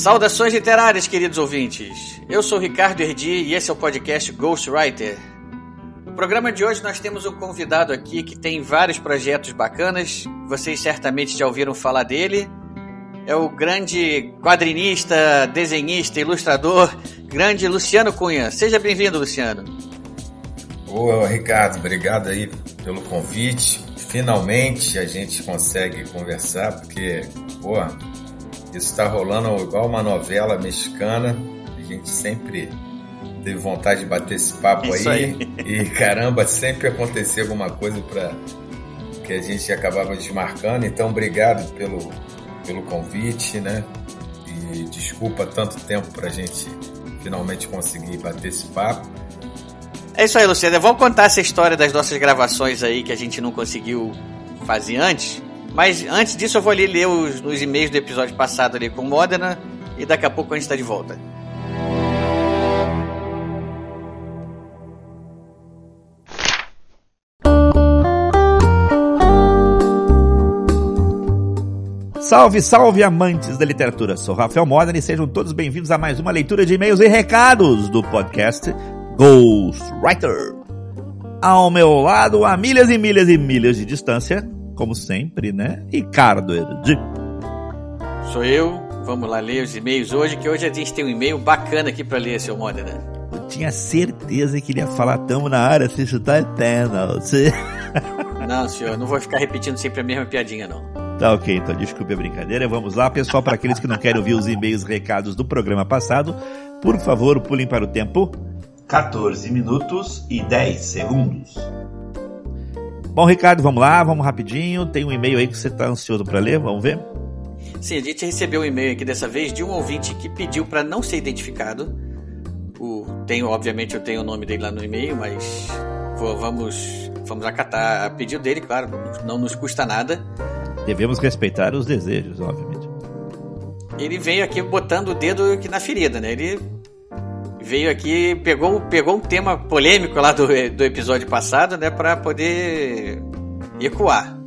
Saudações literárias, queridos ouvintes. Eu sou Ricardo Erdi e esse é o podcast Ghostwriter. No programa de hoje nós temos um convidado aqui que tem vários projetos bacanas. Vocês certamente já ouviram falar dele. É o grande quadrinista, desenhista, ilustrador, grande Luciano Cunha. Seja bem-vindo, Luciano. Ô, Ricardo, obrigado aí pelo convite. Finalmente a gente consegue conversar, porque, pô, isso está rolando igual uma novela mexicana. A gente sempre teve vontade de bater esse papo Isso aí. E caramba, sempre acontecia alguma coisa para que a gente acabava desmarcando. Então, obrigado pelo, pelo convite, né? E desculpa tanto tempo para a gente finalmente conseguir bater esse papo. É isso aí, Luciano. Vamos contar essa história das nossas gravações aí que a gente não conseguiu fazer antes. Mas antes disso, eu vou ali ler os, os e-mails do episódio passado ali com Modena e daqui a pouco a gente está de volta. Salve, salve amantes da literatura! Sou Rafael Modena e sejam todos bem-vindos a mais uma leitura de e-mails e recados do podcast Ghostwriter. Ao meu lado, a milhas e milhas e milhas de distância, como sempre, né? Ricardo Erdi. Sou eu. Vamos lá ler os e-mails hoje, que hoje a gente tem um e-mail bacana aqui para ler, seu Modena. Eu tinha certeza que ele ia falar tamo na área, se chutar eterno. Se... Não, senhor, não vou ficar repetindo sempre a mesma piadinha, não. Tá ok, então desculpe a brincadeira. Vamos lá, pessoal, para aqueles que não querem ouvir os e-mails recados do programa passado, por favor, pulem para o tempo. 14 minutos e 10 segundos. Bom, Ricardo, vamos lá, vamos rapidinho. Tem um e-mail aí que você está ansioso para ler, vamos ver? Sim, a gente recebeu um e-mail aqui dessa vez de um ouvinte que pediu para não ser identificado. O, tenho, obviamente, eu tenho o nome dele lá no e-mail, mas vou- vamos, vamos acatar a pedido dele, claro, não nos custa nada. Devemos respeitar os desejos, obviamente. Ele veio aqui botando o dedo aqui na ferida, né? Ele veio aqui, pegou, pegou um tema polêmico lá do, do episódio passado, né? Para poder ecoar.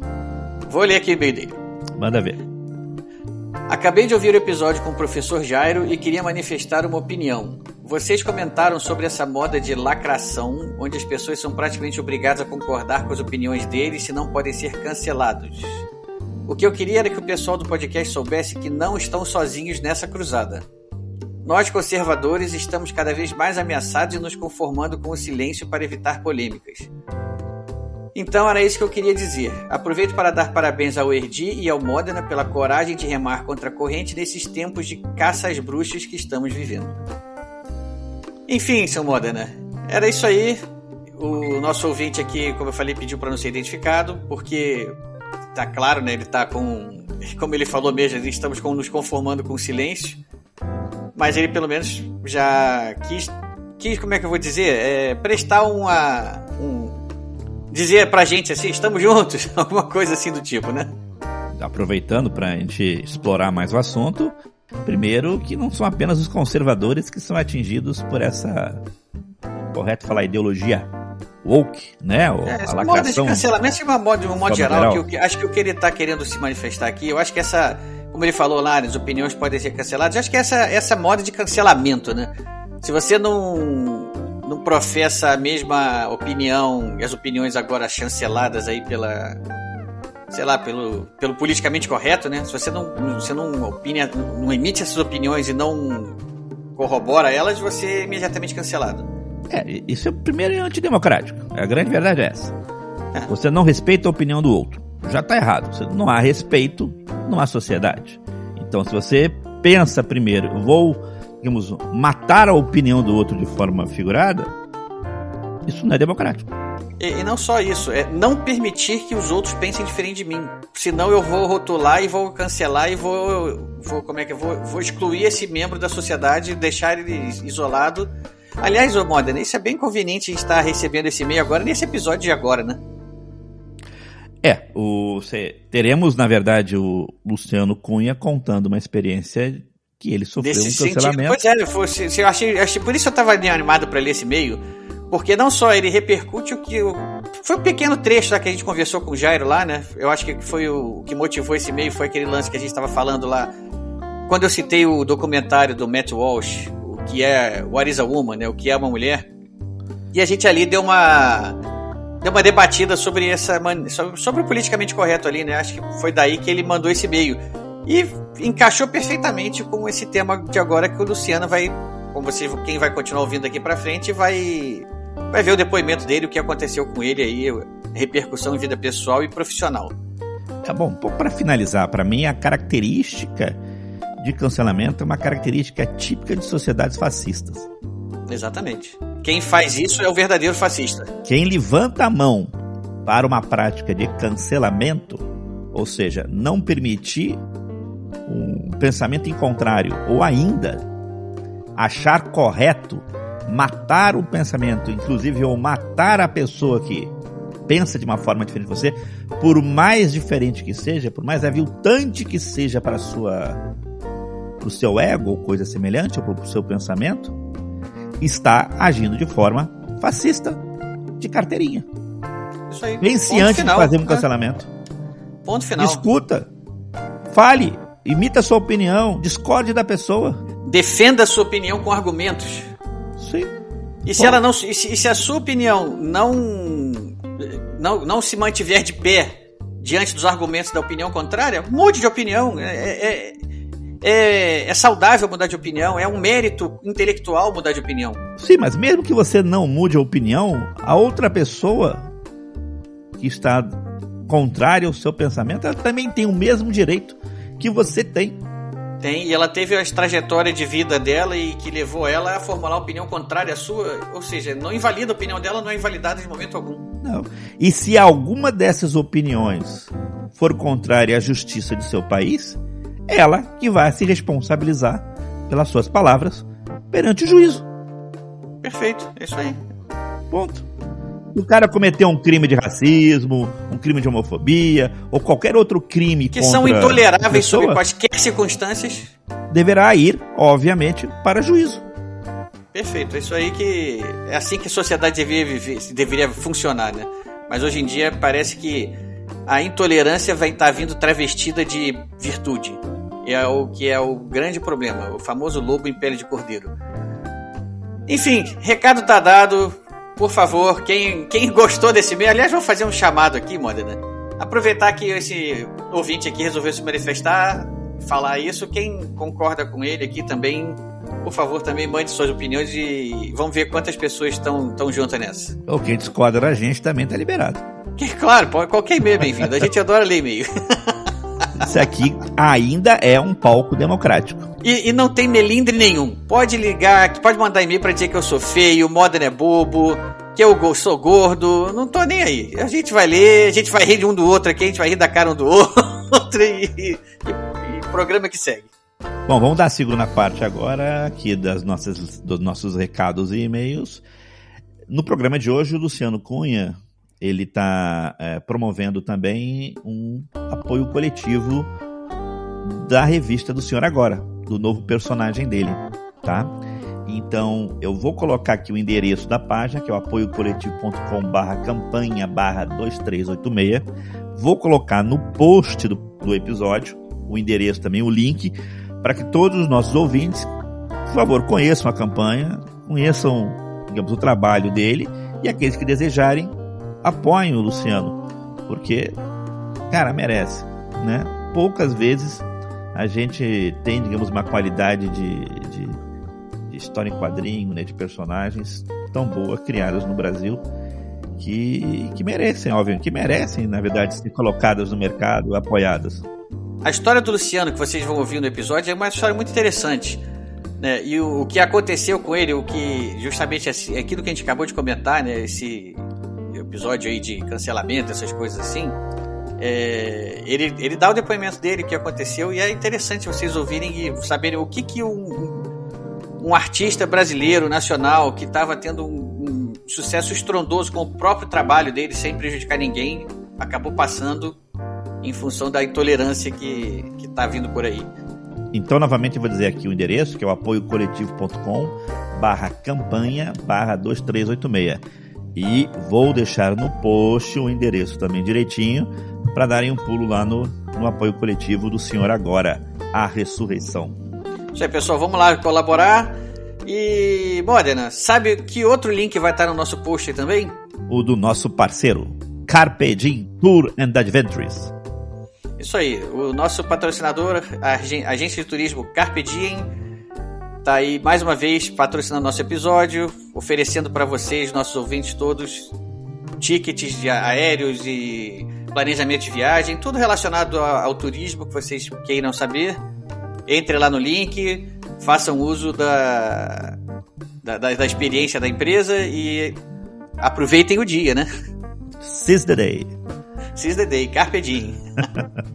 Vou ler aqui o e-mail dele. Manda ver. Acabei de ouvir o episódio com o professor Jairo e queria manifestar uma opinião. Vocês comentaram sobre essa moda de lacração, onde as pessoas são praticamente obrigadas a concordar com as opiniões deles, se não podem ser cancelados. O que eu queria era que o pessoal do podcast soubesse que não estão sozinhos nessa cruzada. Nós, conservadores, estamos cada vez mais ameaçados e nos conformando com o silêncio para evitar polêmicas. Então era isso que eu queria dizer. Aproveito para dar parabéns ao Erdi e ao Modena pela coragem de remar contra a corrente nesses tempos de caça às bruxas que estamos vivendo. Enfim, seu Modena, era isso aí. O nosso ouvinte aqui, como eu falei, pediu para não ser identificado, porque tá claro, né? Ele tá com. Como ele falou mesmo, estamos nos conformando com o silêncio. Mas ele pelo menos já quis. quis como é que eu vou dizer? É, prestar uma. Um, dizer pra gente assim, estamos juntos, alguma coisa assim do tipo, né? Aproveitando para a gente explorar mais o assunto, primeiro que não são apenas os conservadores que são atingidos por essa. Correto falar ideologia woke, né? Ou É, a moda de cancelamento de uma moda, de um modo geral, geral. que que- acho que o que ele tá querendo se manifestar aqui, eu acho que essa, como ele falou lá, as opiniões podem ser canceladas, eu acho que essa, essa moda de cancelamento, né? Se você não, não professa a mesma opinião, e as opiniões agora chanceladas aí pela, sei lá, pelo, pelo politicamente correto, né? Se você não, você não opina, não emite essas opiniões e não corrobora elas, você é imediatamente cancelado. É, isso é primeiro é antidemocrático. A grande verdade é essa. Você não respeita a opinião do outro. Já está errado. Não há respeito, não há sociedade. Então, se você pensa primeiro, vou, digamos, matar a opinião do outro de forma figurada, isso não é democrático. E, e, não só isso, é não permitir que os outros pensem diferente de mim. Senão eu vou rotular e vou cancelar e vou. vou como é que vou, vou excluir esse membro da sociedade, deixar ele isolado. Aliás, ô Modena, isso é bem conveniente estar recebendo esse e-mail agora, nesse episódio de agora, né? É, o, cê, teremos, na verdade, o Luciano Cunha contando uma experiência que ele sofreu Desse um cancelamento. Sentido, pois é, eu achei, achei, por isso eu estava animado para ler esse e-mail, porque não só ele repercute o que. Foi um pequeno trecho lá que a gente conversou com o Jairo lá, né? Eu acho que foi o, o que motivou esse e-mail, foi aquele lance que a gente estava falando lá. Quando eu citei o documentário do Matt Walsh, o que é What is a Woman, né? O que é uma mulher. E a gente ali deu uma deu uma debatida sobre essa sobre, o politicamente correto ali, né? Acho que foi daí que ele mandou esse e-mail. E encaixou perfeitamente com esse tema de agora que o Luciano vai, como você, quem vai continuar ouvindo aqui para frente, vai vai ver o depoimento dele, o que aconteceu com ele aí, repercussão em vida pessoal e profissional. É bom, para finalizar, para mim a característica de cancelamento é uma característica típica de sociedades fascistas. Exatamente. Quem faz isso é o verdadeiro fascista. Quem levanta a mão para uma prática de cancelamento, ou seja, não permitir um pensamento em contrário, ou ainda achar correto matar o pensamento, inclusive ou matar a pessoa que pensa de uma forma diferente de você, por mais diferente que seja, por mais aviltante que seja para sua para o seu ego ou coisa semelhante, ou para o seu pensamento, está agindo de forma fascista de carteirinha. Isso aí. Pense antes final, de fazer um né? cancelamento. Ponto final. Escuta. Fale. Imita a sua opinião. Discorde da pessoa. Defenda a sua opinião com argumentos. Sim. E se ela não. E se, e se a sua opinião não, não, não se mantiver de pé diante dos argumentos da opinião contrária, mude de opinião. É, é, é, é, saudável mudar de opinião, é um mérito intelectual mudar de opinião. Sim, mas mesmo que você não mude a opinião, a outra pessoa que está contrária ao seu pensamento, ela também tem o mesmo direito que você tem. Tem, e ela teve a trajetória de vida dela e que levou ela a formular opinião contrária à sua, ou seja, não invalida a opinião dela, não é invalidada de momento algum. Não. E se alguma dessas opiniões for contrária à justiça de seu país, ela que vai se responsabilizar pelas suas palavras perante o juízo. Perfeito, é isso aí. Ponto. O cara cometeu um crime de racismo, um crime de homofobia ou qualquer outro crime que são intoleráveis sob quaisquer circunstâncias, deverá ir, obviamente, para juízo. Perfeito, é isso aí que é assim que a sociedade deveria viver, deveria funcionar, né? Mas hoje em dia parece que a intolerância vai estar vindo travestida de virtude. É o que é o grande problema, o famoso lobo em pele de cordeiro. Enfim, recado tá dado. Por favor, quem, quem gostou desse meio, aliás, vou fazer um chamado aqui, Modena. Aproveitar que esse ouvinte aqui resolveu se manifestar, falar isso. Quem concorda com ele aqui também, por favor, também mande suas opiniões e vamos ver quantas pessoas estão juntas nessa. Ou quem discorda da gente também tá liberado. Que, claro, qualquer e-mail é bem-vindo. A gente adora ler e-mail. Isso aqui ainda é um palco democrático. E, e, não tem melindre nenhum. Pode ligar, pode mandar e-mail pra dizer que eu sou feio, o Modern é bobo, que eu sou gordo. Não tô nem aí. A gente vai ler, a gente vai rir de um do outro aqui, a gente vai rir da cara um do outro e, e, e programa que segue. Bom, vamos dar a segunda parte agora aqui das nossas, dos nossos recados e e-mails. No programa de hoje, o Luciano Cunha ele está é, promovendo também um apoio coletivo da revista do Senhor Agora, do novo personagem dele, tá? Então, eu vou colocar aqui o endereço da página, que é o apoiocoletivo.com barra campanha barra 2386. Vou colocar no post do, do episódio o endereço também, o link, para que todos os nossos ouvintes, por favor, conheçam a campanha, conheçam, digamos, o trabalho dele e aqueles que desejarem apoiem o Luciano, porque, cara, merece, né? Poucas vezes a gente tem, digamos, uma qualidade de, de, de história em quadrinho, né, de personagens tão boa criadas no Brasil que, que merecem, óbvio, que merecem, na verdade, ser colocadas no mercado, apoiadas. A história do Luciano que vocês vão ouvir no episódio é uma história muito interessante. Né? E o, o que aconteceu com ele, o que justamente é aquilo que a gente acabou de comentar, né? Esse episódio aí de cancelamento, essas coisas assim, é, ele, ele dá o depoimento dele, o que aconteceu, e é interessante vocês ouvirem e saberem o que, que um, um artista brasileiro, nacional, que estava tendo um, um sucesso estrondoso com o próprio trabalho dele, sem prejudicar ninguém, acabou passando em função da intolerância que está vindo por aí. Então, novamente, eu vou dizer aqui o endereço, que é o apoiocoletivo.com barra campanha barra 2386. E vou deixar no post o endereço também direitinho para darem um pulo lá no, no apoio coletivo do Senhor Agora, a ressurreição. Isso aí, pessoal, vamos lá colaborar. E, Modena, sabe que outro link vai estar no nosso post também? O do nosso parceiro, Carpe Diem Tour and Adventures. Isso aí, o nosso patrocinador, a agência de turismo Carpe Diem, tá aí mais uma vez patrocinando nosso episódio, oferecendo para vocês, nossos ouvintes todos, tickets de aéreos e planejamento de viagem, tudo relacionado ao, turismo que vocês queiram saber. Entre lá no link, façam uso da, da, da experiência da empresa e aproveitem o dia, né? Seize the day. Seize the day, carpe diem.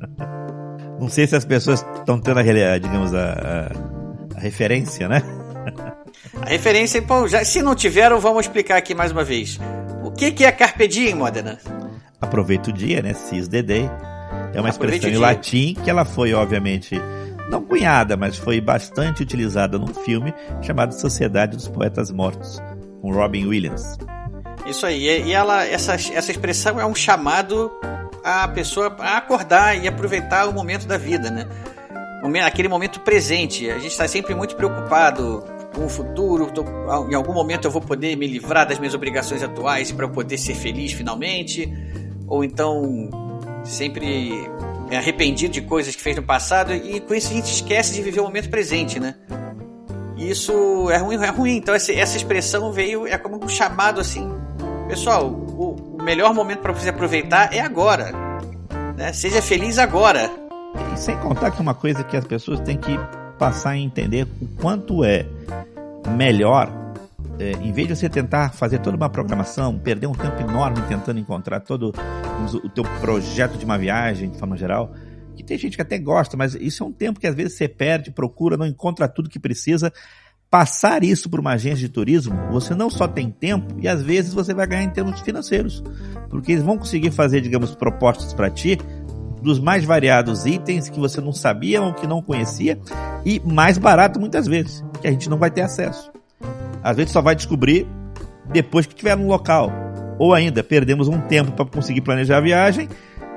Não sei se as pessoas estão tendo aquele, digamos, a, a, a, referência, né? A referência, pô, já, se não tiveram, vamos explicar aqui mais uma vez. O que, que é carpe diem, Modena? Aproveita o dia, né? Seize the day. É uma expressão em latim que ela foi, obviamente, não cunhada, mas foi bastante utilizada num filme chamado Sociedade dos Poetas Mortos, com Robin Williams. Isso aí, e ela, essa, essa expressão é um chamado a pessoa a acordar e aproveitar o momento da vida, né? Aquele momento presente. A gente está sempre muito preocupado com o futuro. Tô, em algum momento eu vou poder me livrar das minhas obrigações atuais para poder ser feliz finalmente. Ou então sempre arrependido de coisas que fez no passado e com isso a gente esquece de viver o momento presente, né? Isso é ruim, é ruim. Então essa, essa expressão veio é como um chamado assim, pessoal, o, o melhor momento para você aproveitar é agora, né? Seja feliz agora. E sem contar que é uma coisa que as pessoas têm que passar a entender o quanto é melhor é, em vez de você tentar fazer toda uma programação, perder um tempo enorme tentando encontrar todo o teu projeto de uma viagem, de forma geral, que tem gente que até gosta, mas isso é um tempo que às vezes você perde, procura, não encontra tudo que precisa. Passar isso para uma agência de turismo, você não só tem tempo e às vezes você vai ganhar em termos financeiros, porque eles vão conseguir fazer, digamos, propostas para ti dos mais variados itens que você não sabia ou que não conhecia e mais barato muitas vezes, que a gente não vai ter acesso. Às vezes só vai descobrir depois que estiver no local. Ou ainda, perdemos um tempo para conseguir planejar a viagem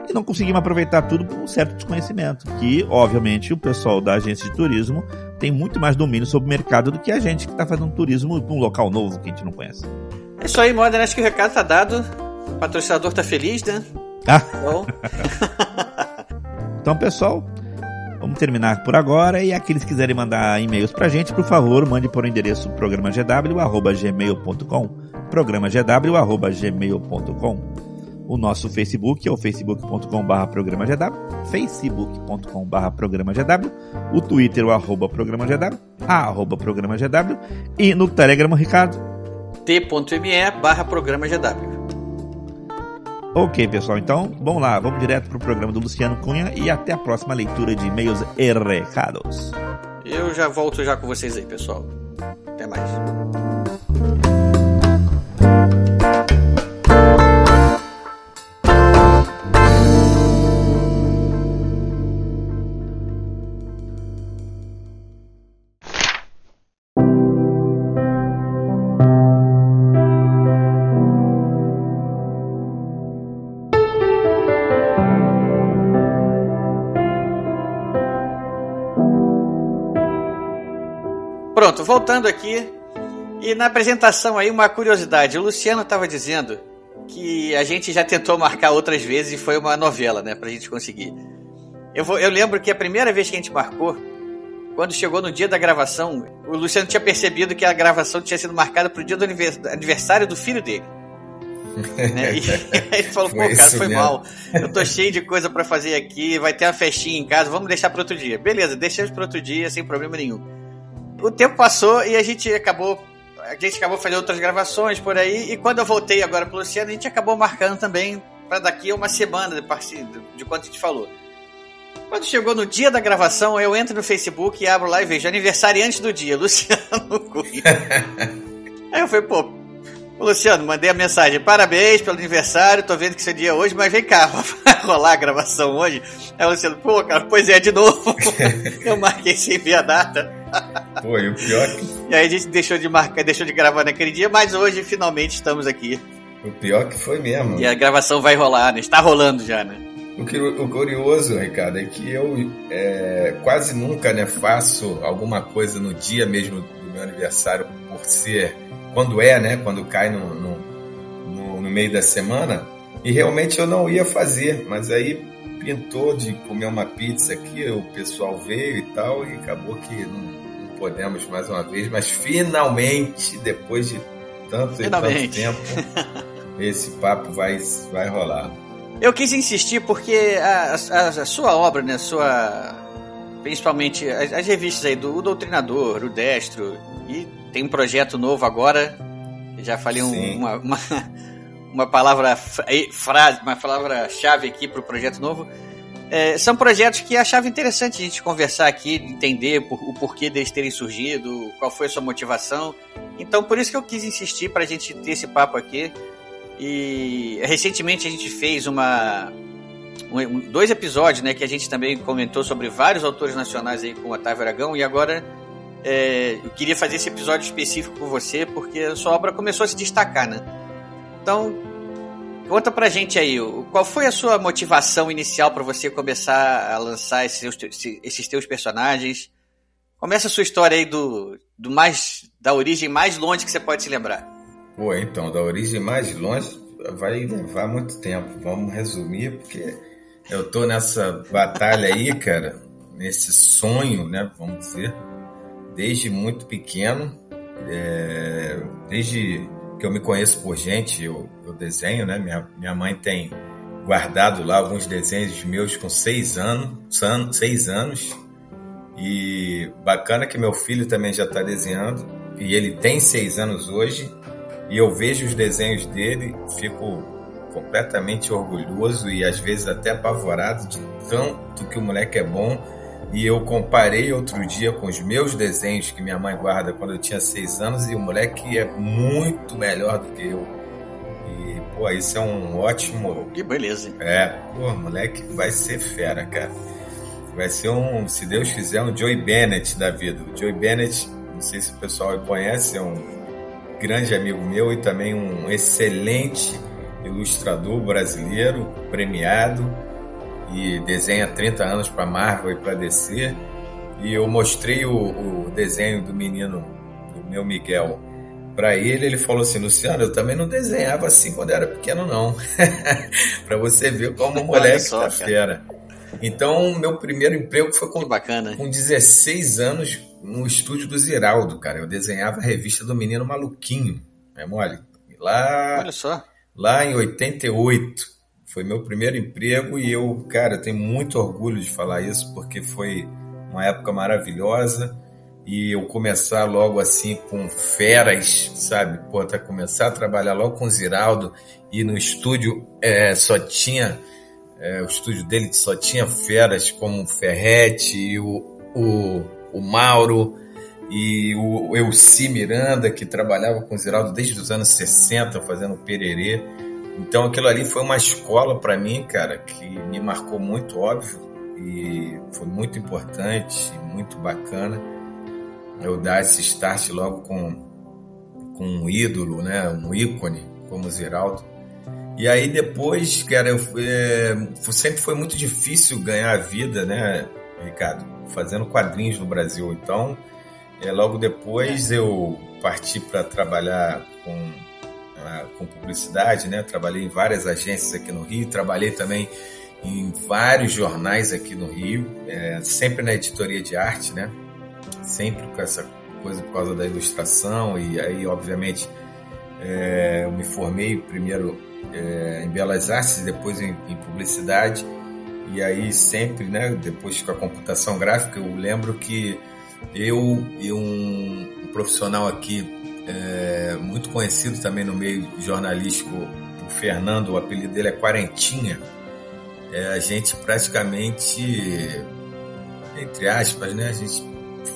e não conseguimos aproveitar tudo por um certo desconhecimento. Que, obviamente, o pessoal da agência de turismo tem muito mais domínio sobre o mercado do que a gente que está fazendo turismo para um local novo que a gente não conhece. É isso aí, Modern. Acho que o recado está dado. O patrocinador está feliz, né? Ah. Então, pessoal, Vamos terminar por agora e aqueles que quiserem mandar e-mails pra gente, por favor, mande por o endereço programagw@gmail.com, programagw@gmail.com. O nosso Facebook é o facebook.com/programagw, facebook.com/programagw, o Twitter o arroba programagw, arroba programagw e no Telegram, Ricardo, t.me/programagw. Ok, pessoal, então vamos lá, vamos direto para o programa do Luciano Cunha e até a próxima leitura de e-mails recados. Eu já volto já com vocês aí, pessoal. Até mais. Pronto, voltando aqui. E na apresentação aí, uma curiosidade. O Luciano estava dizendo que a gente já tentou marcar outras vezes e foi uma novela, né, pra gente conseguir. Eu, vou, eu lembro que a primeira vez que a gente marcou, quando chegou no dia da gravação, o Luciano tinha percebido que a gravação tinha sido marcada pro dia do aniversário do filho dele. né? E ele falou, pô, cara, foi mesmo. mal. Eu tô cheio de coisa para fazer aqui, vai ter uma festinha em casa, vamos deixar para outro dia. Beleza, deixamos para outro dia, sem problema nenhum o tempo passou e a gente acabou a gente acabou fazendo outras gravações por aí, e quando eu voltei agora pro Luciano, a gente acabou marcando também para daqui a uma semana de, de quanto a gente falou. Quando chegou no dia da gravação, eu entro no Facebook e abro lá e vejo aniversariante do dia, Luciano Cunha. Aí eu falei, pô, Luciano, mandei a mensagem, parabéns pelo aniversário, tô vendo que seu dia é hoje, mas vem cá, vai rolar a gravação hoje? Aí o Luciano, pô, cara, pois é, de novo. eu marquei sem ver a data. Pô, e o pior que... E aí a gente deixou de marcar, deixou de gravar naquele dia, mas hoje finalmente estamos aqui. O pior que foi mesmo. E a gravação vai rolar, né? Está rolando já, né? O, que, o curioso, Ricardo, é que eu é, quase nunca né, faço alguma coisa no dia mesmo do meu aniversário, por ser quando é, né? Quando cai no, no, no, no meio da semana. E realmente eu não ia fazer, mas aí pintou de comer uma pizza aqui, o pessoal veio e tal, e acabou que não, não podemos mais uma vez, mas finalmente, depois de tanto finalmente. e tanto tempo, esse papo vai, vai rolar. Eu quis insistir porque a, a, a sua obra, né, sua principalmente as, as, revistas aí do o Doutrinador, o Destro, e tem um projeto novo agora, já falei um, uma, uma, uma, palavra frase, uma palavra chave aqui para o projeto novo. É, são projetos que achava interessante a gente conversar aqui, entender por, o porquê deles terem surgido, qual foi a sua motivação. Então, por isso que eu quis insistir para a gente ter esse papo aqui. E recentemente a gente fez uma um, dois episódios, né, que a gente também comentou sobre vários autores nacionais aí com o Otávio Aragão e agora é, eu queria fazer esse episódio específico com você porque a sua obra começou a se destacar, né? Então, conta pra gente aí, qual foi a sua motivação inicial para você começar a lançar esses, esses teus personagens? Começa a sua história aí do, do mais da origem mais longe que você pode se lembrar. Pô, então, da origem mais longe vai levar muito tempo. Vamos resumir, porque eu tô nessa batalha aí, cara, nesse sonho, né, vamos dizer, desde muito pequeno, é, desde que eu me conheço por gente, eu, eu desenho, né, minha, minha mãe tem guardado lá alguns desenhos meus com seis anos, seis anos, e bacana que meu filho também já está desenhando, e ele tem seis anos hoje, e eu vejo os desenhos dele, fico completamente orgulhoso e às vezes até apavorado de tanto que o moleque é bom. E eu comparei outro dia com os meus desenhos que minha mãe guarda quando eu tinha seis anos e o moleque é muito melhor do que eu. E, pô, isso é um ótimo. Que beleza. É, pô, moleque vai ser fera, cara. Vai ser um, se Deus quiser, um Joey Bennett da vida. O Joey Bennett, não sei se o pessoal conhece, é um grande amigo meu e também um excelente ilustrador brasileiro, premiado e desenha 30 anos para Marvel e para DC. E eu mostrei o, o, desenho do menino, do meu Miguel, para ele. Ele falou assim: Luciano, eu também não desenhava assim quando era pequeno, não. para você ver como o moleque tá fera. Então, meu primeiro emprego foi com, bacana. com 16 anos no estúdio do Ziraldo, cara. Eu desenhava a revista do Menino Maluquinho. É mole? Lá, Olha só. Lá em 88. Foi meu primeiro emprego e eu, cara, tenho muito orgulho de falar isso porque foi uma época maravilhosa e eu começar logo assim com feras, sabe? Pô, até começar a trabalhar logo com o Ziraldo e no estúdio é, só tinha é, o estúdio dele só tinha feras como o Ferrete o, o, o Mauro e o Elci Miranda, que trabalhava com o Ziraldo desde os anos 60, fazendo pererê. Então aquilo ali foi uma escola para mim, cara, que me marcou muito, óbvio, e foi muito importante, muito bacana eu dar esse start logo com, com um ídolo, né, um ícone como o Ziraldo. E aí depois, cara, eu, é, sempre foi muito difícil ganhar a vida, né, Ricardo, fazendo quadrinhos no Brasil. Então, é, logo depois eu parti para trabalhar com, com publicidade, né? Trabalhei em várias agências aqui no Rio, trabalhei também em vários jornais aqui no Rio, é, sempre na editoria de arte, né? Sempre com essa coisa por causa da ilustração e aí, obviamente, é, eu me formei primeiro é, em Belas Artes, depois em, em, Publicidade. E aí sempre, né, depois com a computação gráfica, eu lembro que eu e um, um profissional aqui é, muito conhecido também no meio jornalístico, o Fernando, o apelido dele é Quarentinha. É, a gente praticamente, entre aspas, né, a gente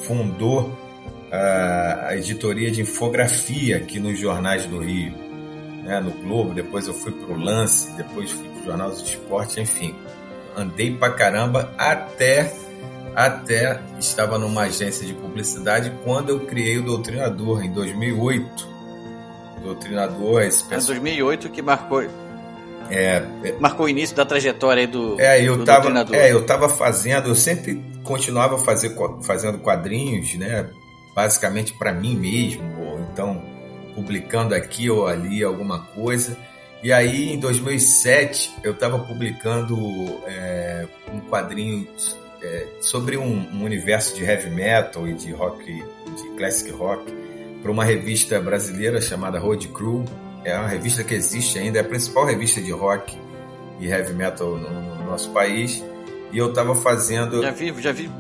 fundou a, a editoria de infografia aqui nos jornais do Rio, né, no Globo, depois eu fui para o Lance, depois fui para o Jornal do Esporte, enfim. Andei pra caramba até até estava numa agência de publicidade quando eu criei o Doutrinador, em 2008. Doutrinador, esse pessoal... Em 2008 que marcou... É, é, marcou o início da trajetória do, é, eu do tava, Doutrinador. É, eu estava fazendo, eu sempre continuava fazer, fazendo quadrinhos, né? Basicamente para mim mesmo, ou então publicando aqui ou ali alguma coisa. E aí, em 2007, eu estava publicando é, um quadrinho é, sobre um, um, universo de heavy metal e de rock, de classic rock, para uma revista brasileira chamada Road Crew. É uma revista que existe ainda, é a principal revista de rock e heavy metal no, no nosso país. E eu estava fazendo. Já vi, já vi.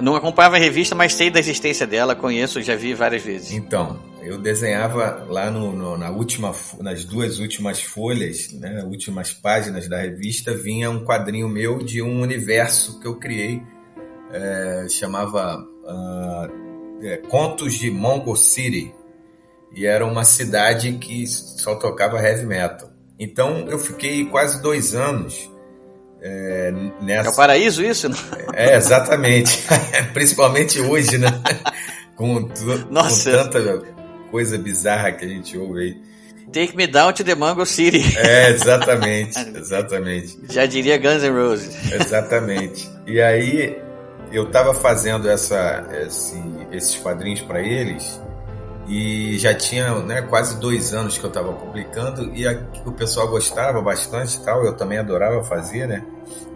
Não acompanhava a revista, mas sei da existência dela, conheço, já vi várias vezes. Então, eu desenhava lá no, no, na última, nas duas últimas folhas, né, últimas páginas da revista, vinha um quadrinho meu de um universo que eu criei, é, chamava uh, é, Contos de Mongo City, e era uma cidade que só tocava heavy metal. Então eu fiquei quase dois anos é, nessa... É o paraíso isso? É, exatamente. Principalmente hoje, né? com, Nossa. com tanta coisa bizarra que a gente ouve aí. Take me down to the Mango City. É, exatamente, exatamente. Já diria Guns N' Roses. Exatamente. E aí eu estava fazendo essa, esse, esses quadrinhos para eles e já tinha né, quase dois anos que eu estava publicando e a, o pessoal gostava bastante tal. Eu também adorava fazer, né?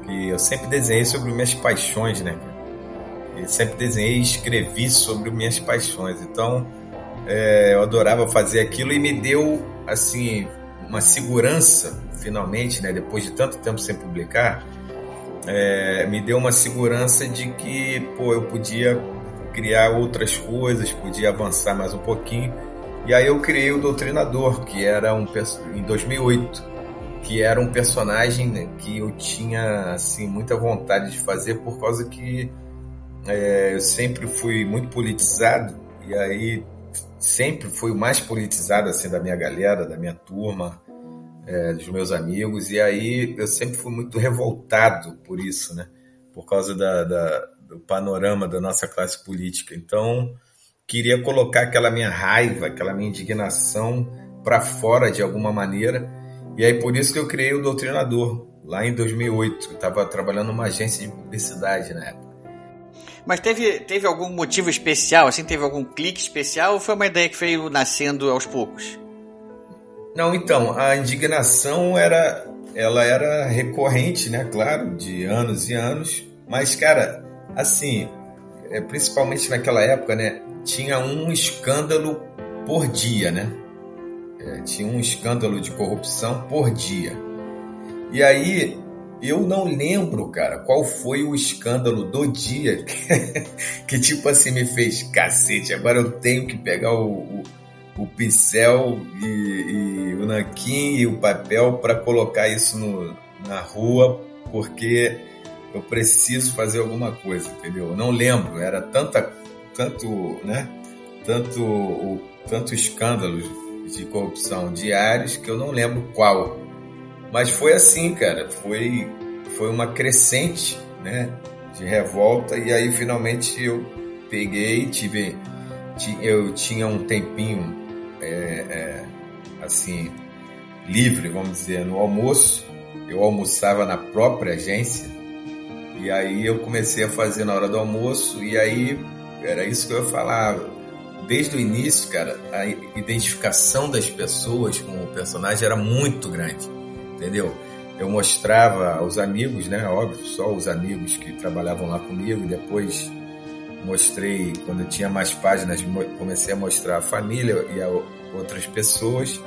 E eu sempre desenhei sobre minhas paixões, né? Eu sempre desenhei e escrevi sobre minhas paixões. Então é, eu adorava fazer aquilo e me deu assim uma segurança finalmente, né, depois de tanto tempo sem publicar, é, me deu uma segurança de que pô, eu podia criar outras coisas, podia avançar mais um pouquinho. E aí eu criei o Doutrinador, que era um em 2008, que era um personagem né, que eu tinha assim muita vontade de fazer por causa que é, eu sempre fui muito politizado e aí sempre fui o mais politizado assim da minha galera, da minha turma, é, dos meus amigos, e aí eu sempre fui muito revoltado por isso, né? Por causa da, da, do panorama da nossa classe política. Então, queria colocar aquela minha raiva, aquela minha indignação para fora de alguma maneira, e aí por isso que eu criei o Doutrinador, lá em 2008. Eu estava trabalhando numa agência de publicidade na época. Mas teve, teve algum motivo especial, assim, teve algum clique especial ou foi uma ideia que veio nascendo aos poucos? Não, então, a indignação era ela era recorrente, né, claro, de anos e anos, mas cara, assim, é, principalmente naquela época, né, tinha um escândalo por dia, né? É, tinha um escândalo de corrupção por dia. E aí eu não lembro, cara, qual foi o escândalo do dia que, tipo assim, me fez cacete. Agora eu tenho que pegar o, o, o pincel e, e, o nanquim e o papel para colocar isso no, na rua, porque eu preciso fazer alguma coisa, entendeu? Eu não lembro, era tanta, tanto, né? Tanto, tanto escândalos de corrupção diários que eu não lembro qual mas foi assim, cara, foi, foi uma crescente, né, de revolta. E aí finalmente eu peguei, tive, eu tinha um tempinho, é, é, assim, livre, vamos dizer, no almoço, eu almoçava na própria agência. E aí eu comecei a fazer na hora do almoço. E aí era isso que eu falava. Desde o início, cara, a identificação das pessoas com o personagem era muito grande entendeu? Eu mostrava aos amigos, né? Óbvio, só os amigos que trabalhavam lá comigo. E depois mostrei, quando eu tinha mais páginas, comecei a mostrar a família e a outras pessoas.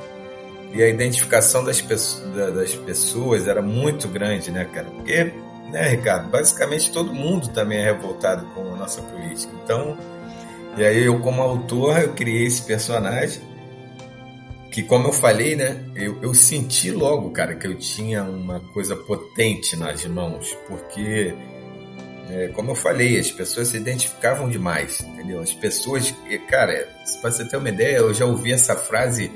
E a identificação das, das pessoas era muito grande, né, cara? Porque, né, Ricardo, basicamente todo mundo também é revoltado com a nossa política. Então, E aí eu, como autor, eu criei esse personagem que, como eu falei, né, eu, eu senti logo, cara, que eu tinha uma coisa potente nas mãos, porque, é, como eu falei, as pessoas se identificavam demais, entendeu? As pessoas, cara, para você ter uma ideia, eu já ouvi essa frase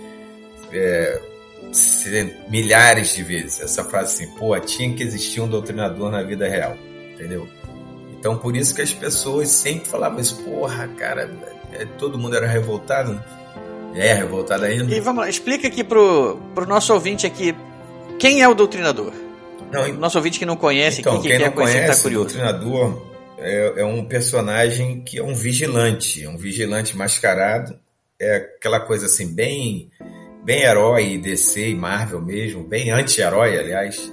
é, milhares de vezes, essa frase assim, pô, tinha que existir um doutrinador na vida real, entendeu? Então, por isso que as pessoas sempre falavam isso, porra, cara, é, todo mundo era revoltado, é, revoltado ainda. E vamos lá, explica aqui pro, pro nosso ouvinte aqui, quem é o doutrinador? Não, nosso ouvinte que não conhece, então, que, quem que não conhece, tá curioso. o doutrinador é, é, um personagem que é um vigilante, um vigilante mascarado, é aquela coisa assim, bem, bem herói DC e Marvel mesmo, bem anti-herói, aliás.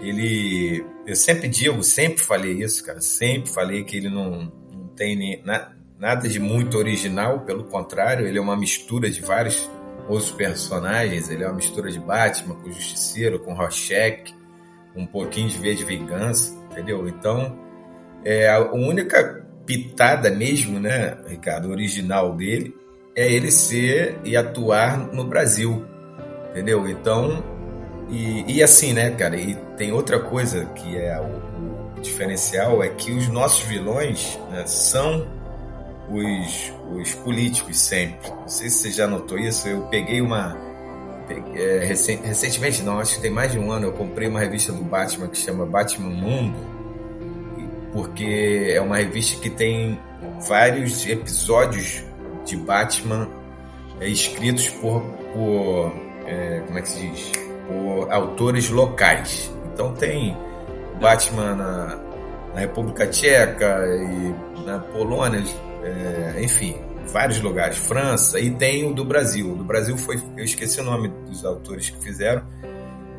Ele, eu sempre digo, sempre falei isso, cara, sempre falei que ele não, não tem nem, na, nada de muito original, pelo contrário, ele é uma mistura de vários outros personagens. Ele é uma mistura de Batman com Justiceiro, com Rorschach, um pouquinho de V de Vingança, entendeu? Então, é, a única pitada mesmo, né, Ricardo, original dele, é ele ser e atuar no Brasil, entendeu? Então, e, e assim, né, cara, e tem outra coisa que é o, o diferencial, é que os nossos vilões né, são os, os políticos sempre. Não sei se você já notou isso, eu peguei uma. Peguei, é, recentemente, não, acho que tem mais de um ano, eu comprei uma revista do Batman que chama Batman Mundo, porque é uma revista que tem vários episódios de Batman é, escritos por, por é, como é que se diz? Por autores locais. Então tem Batman na, na República Tcheca e na Polônia, é, enfim, vários lugares, França, e tem o do Brasil. O do Brasil foi, eu esqueci o nome dos autores que fizeram,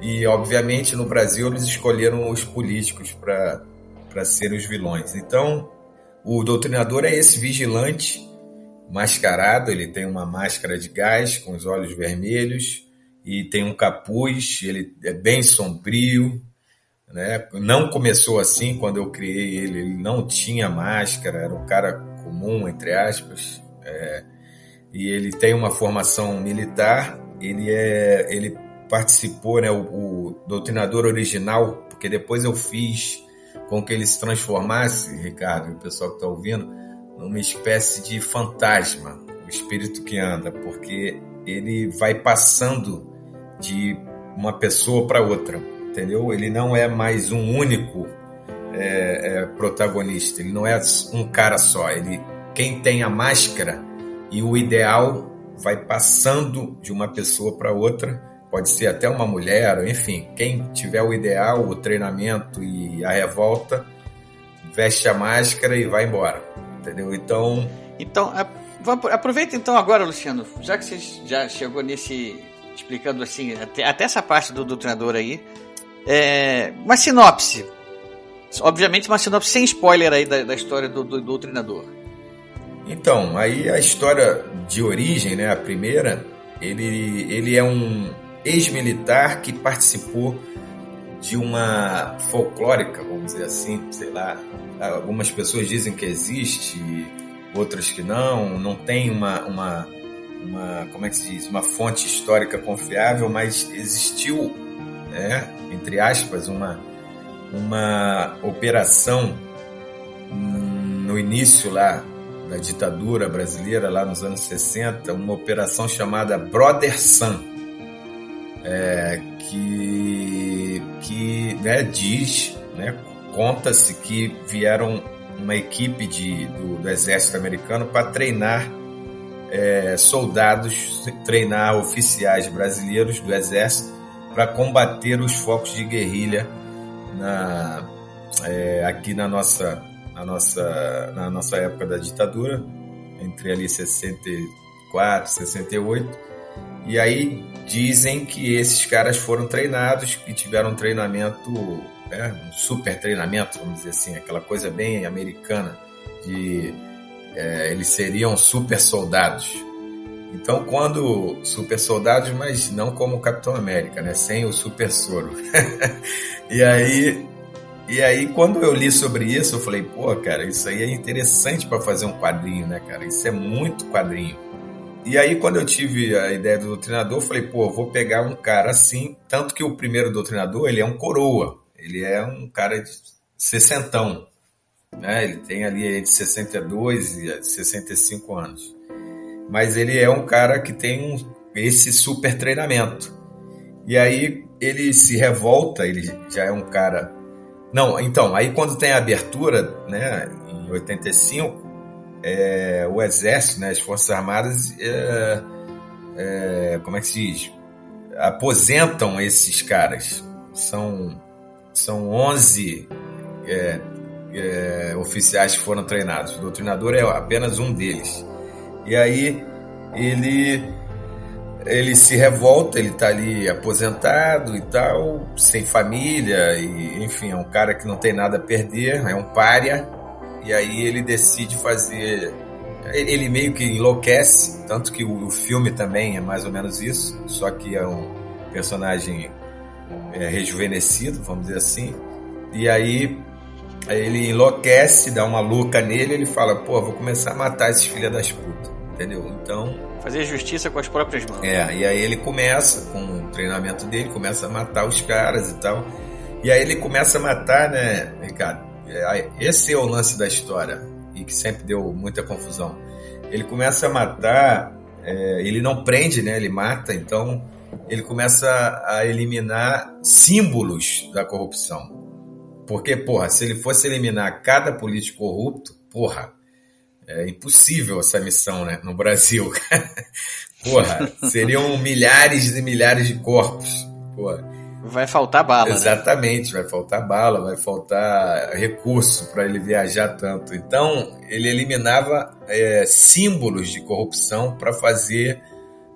e obviamente no Brasil eles escolheram os políticos para serem os vilões. Então, o doutrinador é esse vigilante mascarado, ele tem uma máscara de gás com os olhos vermelhos e tem um capuz, ele é bem sombrio, né? Não começou assim quando eu criei ele, ele não tinha máscara, era um cara comum, entre aspas, é, e ele tem uma formação militar, ele, é, ele participou, né, o, o doutrinador original, porque depois eu fiz com que ele se transformasse, Ricardo, e o pessoal que está ouvindo, numa espécie de fantasma, o espírito que anda, porque ele vai passando de uma pessoa para outra, entendeu? Ele não é mais um único é, é, protagonista. Ele não é um cara só. Ele, quem tem a máscara e o ideal vai passando de uma pessoa para outra. Pode ser até uma mulher, enfim. Quem tiver o ideal, o treinamento e a revolta, veste a máscara e vai embora. Entendeu? Então. Então, aproveita então agora, Luciano, já que você já chegou nesse. explicando assim, até, até essa parte do, do treinador aí. É, uma sinopse Obviamente, uma sinopse sem spoiler aí da, da história do, do, do treinador. Então, aí a história de origem, né, a primeira, ele, ele é um ex-militar que participou de uma folclórica, vamos dizer assim, sei lá. Algumas pessoas dizem que existe, outras que não, não tem uma, uma, uma como é que se diz, uma fonte histórica confiável, mas existiu, né, entre aspas, uma uma operação no início lá da ditadura brasileira, lá nos anos 60, uma operação chamada Brother Sun, é, que, que né, diz, né, conta-se que vieram uma equipe de, do, do exército americano para treinar é, soldados, treinar oficiais brasileiros do exército para combater os focos de guerrilha na, é, aqui na nossa, na, nossa, na nossa época da ditadura, entre ali 64, 68. E aí dizem que esses caras foram treinados, que tiveram um treinamento, né, um super treinamento, vamos dizer assim, aquela coisa bem americana, de é, eles seriam super soldados. Então, quando super soldados, mas não como o Capitão América, né? Sem o super soro. e aí E aí, quando eu li sobre isso, eu falei, pô, cara, isso aí é interessante para fazer um quadrinho, né, cara? Isso é muito quadrinho. E aí, quando eu tive a ideia do doutrinador, eu falei, pô, vou pegar um cara assim. Tanto que o primeiro doutrinador, ele é um coroa. Ele é um cara de sessentão. Né? Ele tem ali entre 62 e 65 anos. Mas ele é um cara que tem um, esse super treinamento. E aí ele se revolta, ele já é um cara. Não, então, aí quando tem a abertura, né, em 85, é, o Exército, né, as Forças Armadas, é, é, como é que se diz? Aposentam esses caras. São, são 11 é, é, oficiais que foram treinados. O doutrinador é apenas um deles. E aí ele ele se revolta, ele está ali aposentado e tal, sem família, e enfim, é um cara que não tem nada a perder, é um pária, e aí ele decide fazer. Ele meio que enlouquece, tanto que o, filme também é mais ou menos isso, só que é um personagem é, rejuvenescido, vamos dizer assim, e aí ele enlouquece, dá uma louca nele, ele fala, pô, vou começar a matar esses filha das putas, entendeu? Então Fazer justiça com as próprias mãos. É, e aí ele começa, com o treinamento dele, começa a matar os caras e tal. E aí ele começa a matar, né, Ricardo? Esse é o lance da história, e que sempre deu muita confusão. Ele começa a matar, é, ele não prende, né? Ele mata, então ele começa a eliminar símbolos da corrupção. Porque, porra, se ele fosse eliminar cada político corrupto, porra, é impossível essa missão, né? No Brasil. Porra, seriam milhares e milhares de corpos. Porra. Vai faltar bala. Né? Exatamente, né? vai faltar bala, vai faltar recurso para ele viajar tanto. Então, ele eliminava é, símbolos de corrupção para fazer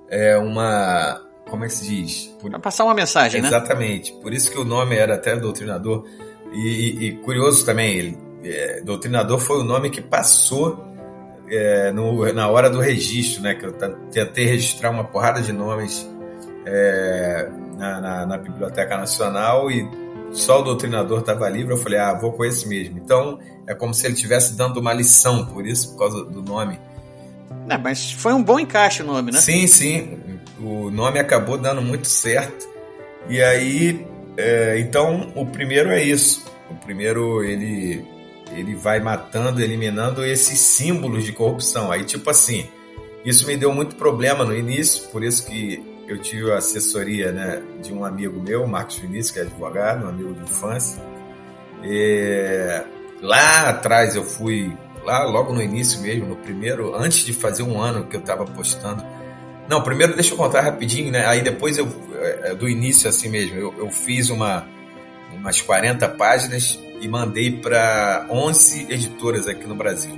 é, uma. Como é que se diz? Por... Para passar uma mensagem, Exatamente. né? Exatamente. Por isso que o nome era até doutrinador. E, e, e curioso também, ele, é, doutrinador foi o nome que passou é, no, na hora do registro, né? Que eu tentei registrar uma porrada de nomes é, na, na, na, Biblioteca Nacional e só o doutrinador estava livre. Eu falei, ah, vou com esse mesmo. Então é como se ele estivesse dando uma lição, por isso, por causa do nome. Não, mas foi um bom encaixe o nome, né? Sim, sim. O nome acabou dando muito certo. E aí, é, então, o primeiro é isso. O primeiro, ele ele vai matando, eliminando esses símbolos de corrupção. Aí, tipo assim, isso me deu muito problema no início, por isso que eu tive a assessoria né, de um amigo meu, Marcos Vinícius, que é advogado, um amigo de infância. E lá atrás eu fui, lá logo no início mesmo, no primeiro, antes de fazer um ano que eu estava postando. Não, primeiro deixa eu contar rapidinho, né? Aí depois eu, é, do início assim mesmo, eu, eu fiz uma, umas 40 páginas e mandei para 11 editoras aqui no Brasil.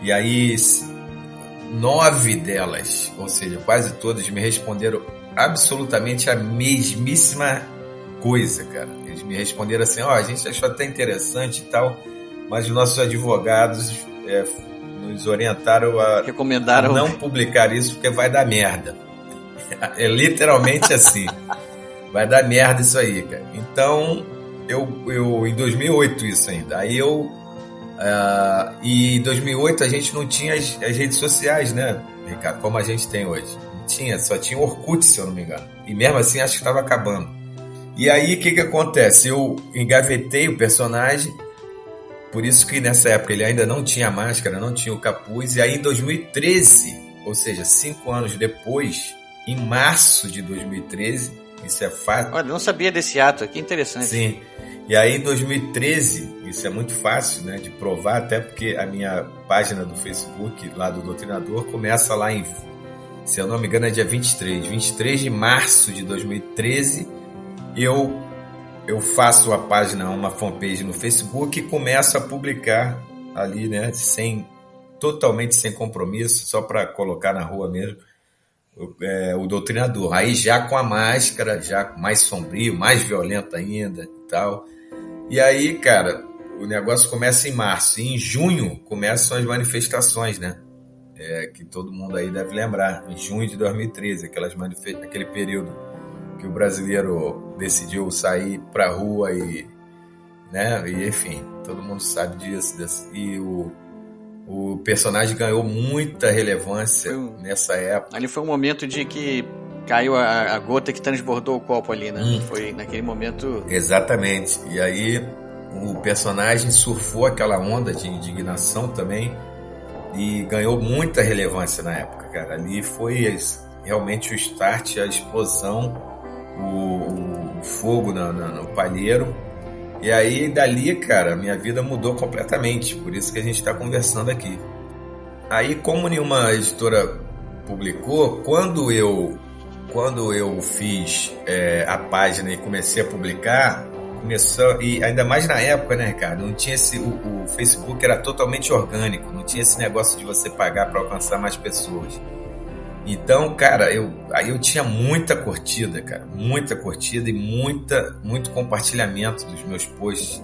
E aí, nove delas, ou seja, quase todas, me responderam absolutamente a mesmíssima coisa, cara. Eles me responderam assim: ó, oh, a gente achou até interessante e tal, mas os nossos advogados é, nos orientaram a, Recomendaram. não publicar isso porque vai dar merda. É literalmente assim. Vai dar merda isso aí, cara. Então, eu, eu em 2008 isso ainda. Aí eu uh, e em 2008 a gente não tinha as, as, redes sociais, né, Ricardo, como a gente tem hoje. Não tinha, só tinha Orkut, se eu não me engano. E mesmo assim acho que estava acabando. E aí o que que acontece? Eu engavetei o personagem. Por isso que nessa época ele ainda não tinha máscara, não tinha o capuz. E aí em 2013, ou seja, cinco anos depois, em março de 2013, isso é fato. Olha, não sabia desse ato aqui, interessante. Sim. E aí em 2013, isso é muito fácil né, de provar, até porque a minha página do Facebook, lá do Doutrinador, começa lá em, se eu não me engano, é dia 23. 23 de março de 2013, eu, eu faço a página, uma fanpage no Facebook e começo a publicar ali, né, sem, totalmente sem compromisso, só para colocar na rua mesmo é, o doutrinador. Aí já com a máscara, já mais sombrio, mais violento ainda e tal. E aí, cara, o negócio começa em março. E em junho começam as manifestações, né? É, que todo mundo aí deve lembrar. Em junho de 2013, aquelas aquele período que o brasileiro decidiu sair pra rua e né? E enfim, todo mundo sabe disso. E o, o personagem ganhou muita relevância um, nessa época. Ali foi um momento de que caiu a, a gota que transbordou o copo ali, né? Hum. Foi naquele momento. Exatamente. E aí o personagem surfou aquela onda de indignação também e ganhou muita relevância na época, cara. Ali foi realmente o start, a explosão, o, o fogo na, na, no palheiro. E aí, dali, cara, minha vida mudou completamente. Por isso que a gente está conversando aqui. Aí, como nenhuma editora publicou, quando eu quando eu fiz é, a página e comecei a publicar, começou e ainda mais na época, né, Ricardo? Não tinha esse o, o Facebook era totalmente orgânico, não tinha esse negócio de você pagar para alcançar mais pessoas. Então, cara, eu aí eu tinha muita curtida, cara, muita curtida e muita muito compartilhamento dos meus posts,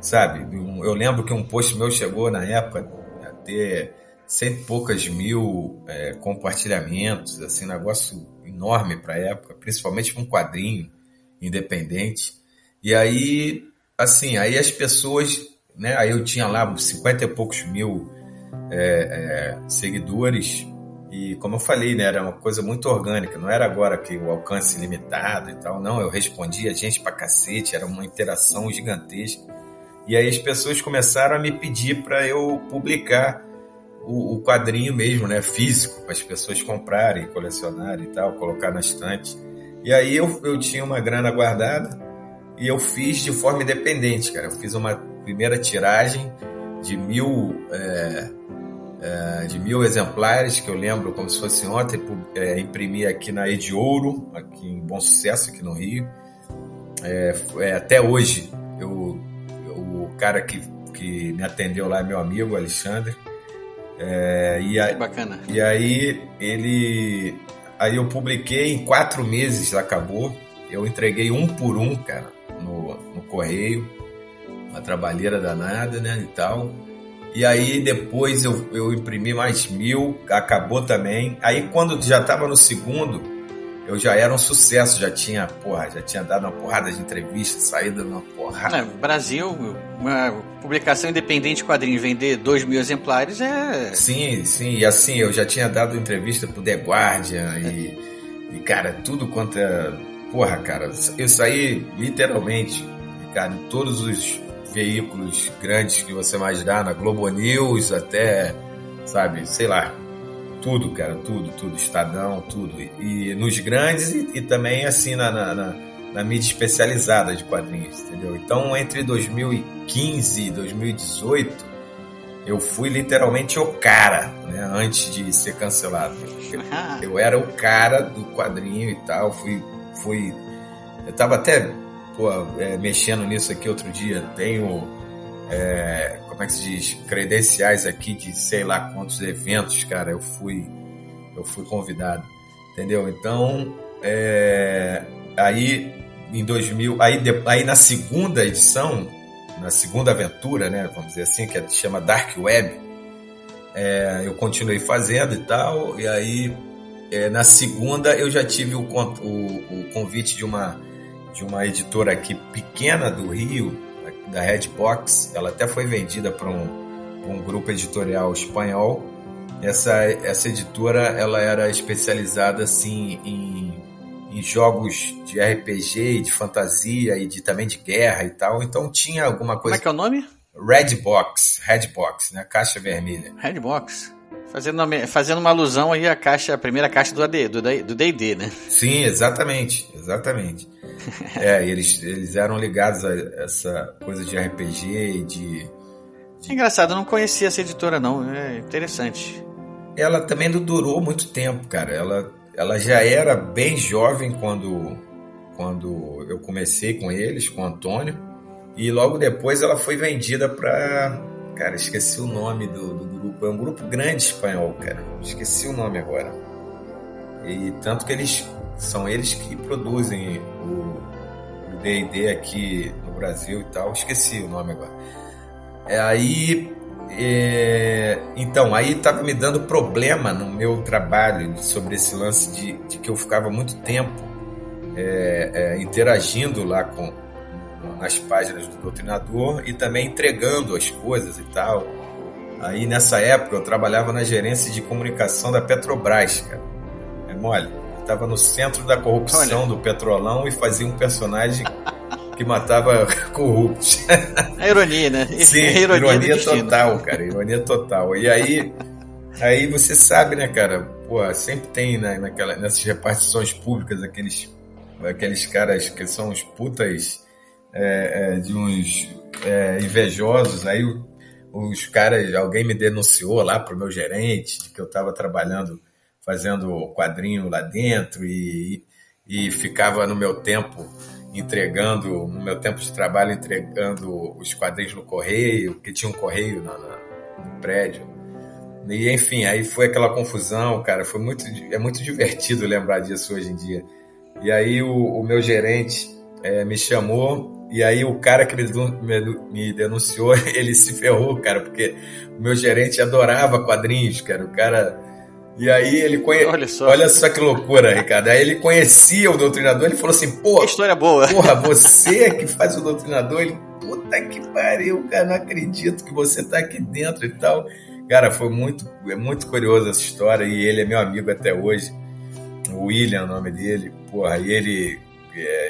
sabe? Eu lembro que um post meu chegou na época a ter cento e poucas mil é, compartilhamentos, assim, negócio enorme para época, principalmente um quadrinho independente. E aí, assim, aí as pessoas, né? Aí eu tinha lá cinquenta e poucos mil é, é, seguidores e como eu falei, né, era uma coisa muito orgânica, não era agora que o alcance limitado e tal, não, eu respondia gente pra cacete, era uma interação gigantesca. E aí as pessoas começaram a me pedir para eu publicar o, o, quadrinho mesmo, né, físico, para as pessoas comprarem, colecionarem e tal, colocar na estante. E aí eu, eu tinha uma grana guardada e eu fiz de forma independente, cara. Eu fiz uma primeira tiragem de mil, é, é, de mil exemplares, que eu lembro como se fosse ontem, é, imprimi aqui na Ediouro, aqui em Bom Sucesso, aqui no Rio. É, é, até hoje, eu, eu, o cara que, que me atendeu lá é meu amigo, Alexandre. É, e aí, bacana. E aí ele. Aí eu publiquei em quatro meses, acabou. Eu entreguei um por um, cara, no, no correio. Uma trabalheira danada, né? E tal. E aí depois eu, eu imprimi mais mil, acabou também. Aí quando já estava no segundo, eu já era um sucesso, já tinha, porra, já tinha dado uma porrada de entrevistas, saída numa porrada. É, Brasil, uma publicação independente quadrinho vender dois mil exemplares é. Sim, sim, e assim, eu já tinha dado entrevista pro The Guardian e, e cara, tudo quanto é. Porra, cara, eu saí literalmente, cara, em todos os veículos grandes que você imaginar, na Globo News até, sabe, sei lá, tudo, cara, tudo, tudo, Estadão, tudo. E, e nos grandes e, e, também assim na, na, na, na, mídia especializada de quadrinhos, entendeu? Então entre 2015 e 2018 eu fui literalmente o cara, né? Antes de ser cancelado. Eu, eu era o cara do quadrinho e tal, fui, fui eu tava até é, mexendo nisso aqui outro dia. Tenho é, como é que se diz, credenciais aqui de sei lá quantos eventos, cara, eu fui, eu fui convidado, entendeu? Então, é, aí em 2000, aí, aí na segunda edição, na segunda aventura, né, vamos dizer assim, que chama Dark Web, é, eu continuei fazendo e tal, e aí é, na segunda eu já tive o, o, o convite de uma de uma editora aqui pequena do Rio, da Redbox. Ela até foi vendida para um, um grupo editorial espanhol. Essa, essa editora ela era especializada assim em, em jogos de RPG, de fantasia e de, também de guerra e tal. Então tinha alguma coisa. Como é que é o nome? Redbox, Redbox, né? Caixa vermelha. Redbox. Fazendo uma, fazendo uma alusão aí à caixa, a primeira caixa do AD, do D&D, né? Sim, exatamente, exatamente. é, eles, eles eram ligados a essa coisa de RPG e de, de... É engraçado, eu não conhecia essa editora não, é interessante. Ela também não durou muito tempo, cara. Ela, ela já era bem jovem quando, quando eu comecei com eles, com o Antônio. E logo depois ela foi vendida para... Cara, esqueci o nome do, do grupo. É um grupo grande espanhol, cara. Esqueci o nome agora. E tanto que eles são eles que produzem o D&D aqui no Brasil e tal. Esqueci o nome agora. É, aí, é, então, aí estava me dando problema no meu trabalho sobre esse lance de, de que eu ficava muito tempo é, é, interagindo lá com, nas páginas do Doutrinador e também entregando as coisas e tal. Aí nessa época eu trabalhava na gerência de comunicação da Petrobras, cara. É mole. Eu tava no centro da corrupção Olha. do Petrolão e fazia um personagem que matava corruptos. É ironia, né? Sim, É ironia, destino. total, cara. Ironia total. E aí, aí você sabe, né, cara? Pô, sempre tem né, naquela, nessas repartições públicas aqueles, aqueles caras que são uns putas é, é, de uns é, invejosos. Aí o- os caras, alguém me denunciou lá pro meu gerente de que eu estava trabalhando, fazendo quadrinho lá dentro e, e ficava no meu tempo entregando, no meu tempo de trabalho, entregando os quadrinhos no correio, porque tinha um correio na- no prédio. E enfim, aí foi aquela confusão, cara, foi muito, é muito divertido lembrar disso hoje em dia. E aí o, o meu gerente eh, me chamou, e aí o cara que me, denu- me- me denunciou, ele se ferrou, cara, porque o meu gerente adorava quadrinhos, cara, o cara... E aí ele conhe... Olha só. Olha só que loucura, Ricardo. Aí ele conhecia o doutrinador, ele falou assim, pô, Que história boa. Porra, você que faz o doutrinador, ele, puta que pariu, cara, não acredito que você tá aqui dentro e tal. Cara, foi muito, é muito curioso essa história e ele é meu amigo até hoje. O William é o nome dele, porra, e ele, é,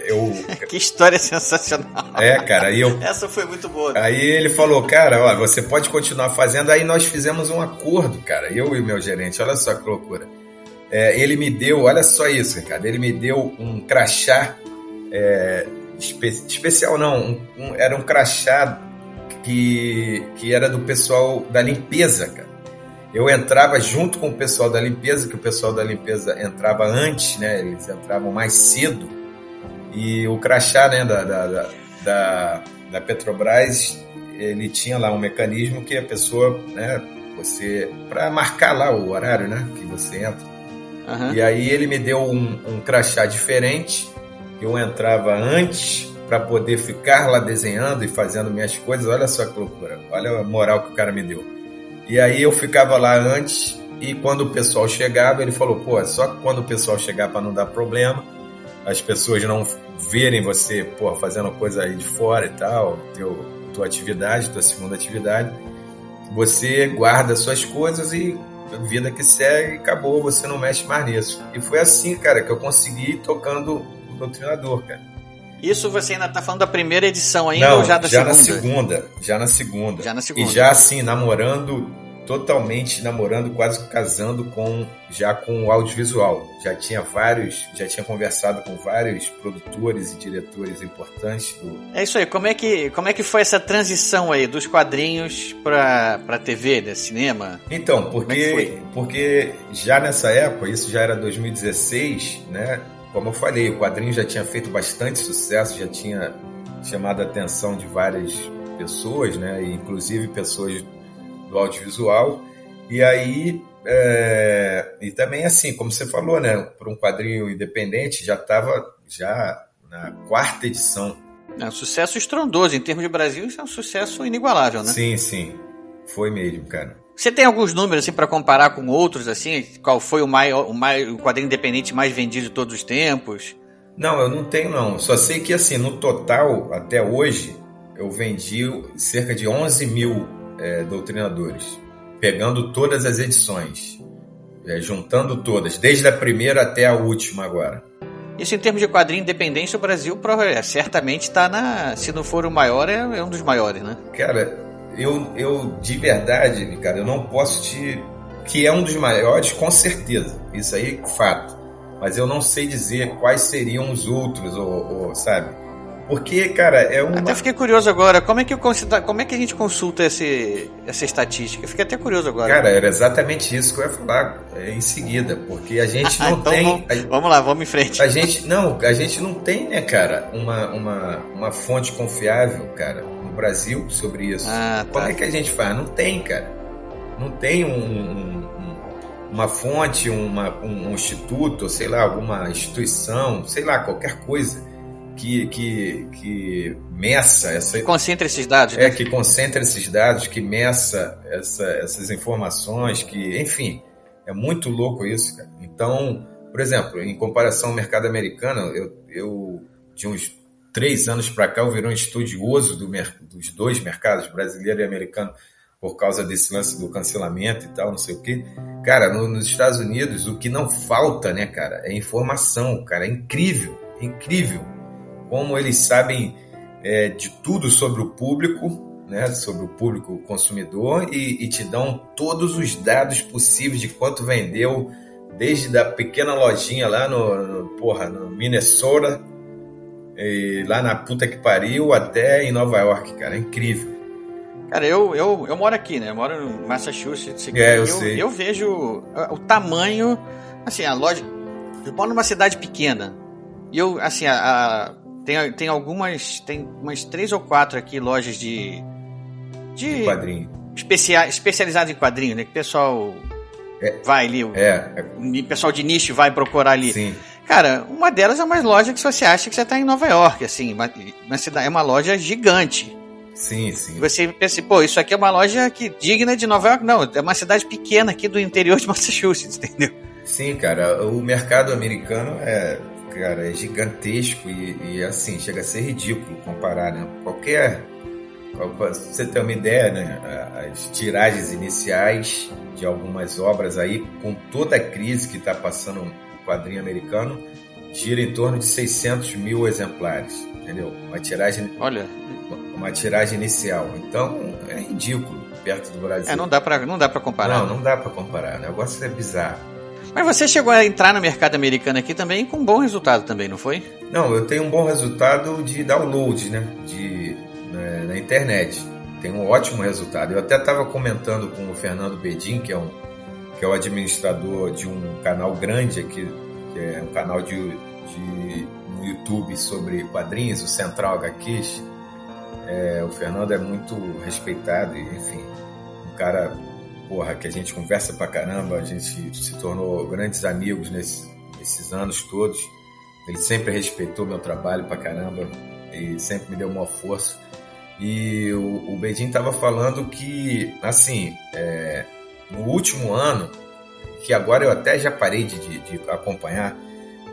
eu, Que história sensacional. é, cara, e eu, Essa foi muito boa. Aí ele falou, cara, ó, você pode continuar fazendo. Aí nós fizemos um acordo, cara, eu e meu gerente, olha só que loucura. É, ele me deu, olha só isso, Ricardo, ele me deu um crachá é, espe- especial, não, um- um- era um crachá que, que era do pessoal da limpeza, cara. Eu entrava junto com o pessoal da limpeza, que o pessoal da limpeza entrava antes, né? Eles entravam mais cedo. E o crachá, né, da, da, da, da, Petrobras, ele tinha lá um mecanismo que a pessoa, né, você, para marcar lá o horário, né, que você entra. Aham. E aí ele me deu um, um crachá diferente. Eu entrava antes para poder ficar lá desenhando e fazendo minhas coisas. Olha só que loucura. Olha a moral que o cara me deu. E aí eu ficava lá antes e quando o pessoal chegava, ele falou: "Pô, só quando o pessoal chegar para não dar problema, as pessoas não verem você, pô, fazendo coisa aí de fora e tal, teu tua atividade, tua segunda atividade, você guarda suas coisas e vida que segue, acabou, você não mexe mais nisso. E foi assim, cara, que eu consegui ir tocando o doutrinador, cara. Isso você ainda tá falando da primeira edição ainda não, ou já da na segunda? segunda, já na segunda. Já na segunda. E já assim, namorando, totalmente namorando, quase casando com já com o audiovisual. Já tinha vários, já tinha conversado com vários produtores e diretores importantes do, É isso aí. Como é que, como é que foi essa transição aí dos quadrinhos pra, pra TV, né? Cinema? Então, é que porque, foi? porque já nessa época, isso já era 2016, né? Como eu falei, o quadrinho já tinha feito bastante sucesso, já tinha chamado a atenção de várias pessoas, né? Inclusive pessoas do audiovisual. E aí, é, e também assim, como você falou, né? Para um quadrinho independente, já estava já na quarta edição. É um sucesso estrondoso. Em termos de Brasil, isso é um sucesso inigualável, né? Sim, sim. Foi mesmo, cara. Você tem alguns números assim para comparar com outros assim? Qual foi o maior, o, maior, o quadrinho independente mais vendido de todos os tempos? Não, eu não tenho não. Só sei que assim, no total, até hoje, eu vendi cerca de 11 mil é, doutrinadores, pegando todas as edições, é, juntando todas, desde a primeira até a última agora. Isso em termos de quadrinho independente, o Brasil é, certamente está na. Se não for o maior, é, é um dos maiores, né? Cara, eu, eu de verdade, cara, eu não posso te. Que é um dos maiores, com certeza. Isso aí é fato. Mas eu não sei dizer quais seriam os outros, ou, ou, sabe? Porque, cara, é uma. Até fiquei curioso agora, como é que, eu como é que a gente consulta esse, essa estatística? Eu fiquei até curioso agora. Cara, era exatamente isso que eu ia falar é, em seguida, porque a gente não então tem. vamos, a- vamos lá, vamos em frente. A gente não, a gente não tem, né, cara, uma, uma, uma fonte confiável, cara, no Brasil sobre isso. Ah, Como tá. é que a gente faz? Não tem, cara. Não tem um, um- um- uma fonte, uma, um, um instituto, sei lá, alguma instituição, sei lá, qualquer coisa que, que, que meça essa, Concentra esses dados, é né? que concentra esses dados, que meça essa- essas informações, que, enfim, é muito louco isso, cara. Então, por exemplo, em comparação ao mercado americano, eu, eu de uns três anos para cá eu virei um estudioso do, dos dois mercados, brasileiro e americano, por causa desse lance do cancelamento e tal, não sei o quê. Cara, no, nos Estados Unidos o que não falta, né, cara, é informação, cara, é incrível, é incrível como eles sabem é, de tudo sobre o público, né, sobre o público consumidor e, e, te dão todos os dados possíveis de quanto vendeu, desde da pequena lojinha lá no, no porra, no Minnesota, lá na puta que pariu, até em Nova York, cara, é incrível. Cara, eu, eu, eu moro aqui, né? Eu moro no Massachusetts. Aqui. É, eu, eu, sei. eu vejo o tamanho, assim, a loja. Eu moro numa cidade pequena. E eu, assim, a, a tem, tem algumas. Tem umas três ou quatro aqui lojas de. De, de quadrinho. Especia, especializado em quadrinho, né? Que o pessoal é, vai ali. O, é, o pessoal de nicho vai procurar ali. Sim. Cara, uma delas é uma loja que você acha que você está em Nova York, assim, uma, uma cidade, é uma loja gigante. Sim, sim. Você pensa, pô, isso aqui é uma loja que digna de Nova York? Não, é uma cidade pequena aqui do interior de Massachusetts, entendeu? Sim, cara, o mercado americano é, cara, é gigantesco e, e assim, chega a ser ridículo comparar, né? Qualquer pra você ter uma ideia, né? As tiragens iniciais de algumas obras aí, com toda a crise que está passando o quadrinho americano, gira em torno de 600 mil exemplares, entendeu? Uma tiragem, olha, uma tiragem inicial. Então é ridículo perto do Brasil. É, não dá para não dá para comparar. Não, né? não dá para comparar. O negócio é bizarro. Mas você chegou a entrar no mercado americano aqui também com um bom resultado também, não foi? Não, eu tenho um bom resultado de download, né? De né, na internet. Tem um ótimo resultado. Eu até estava comentando com o Fernando Bedin, que é, um, que é o administrador de um canal grande aqui, que é um canal de, de no YouTube sobre quadrinhos, o Central HQs. É, o Fernando é muito respeitado e, enfim, um cara, porra, que a gente conversa pra caramba, a gente se tornou grandes amigos nesse, nesses anos todos. Ele sempre respeitou meu trabalho pra caramba e sempre me deu uma força. E o, o estava falando que, assim, é, no último ano, que agora eu até já parei de, de, de acompanhar,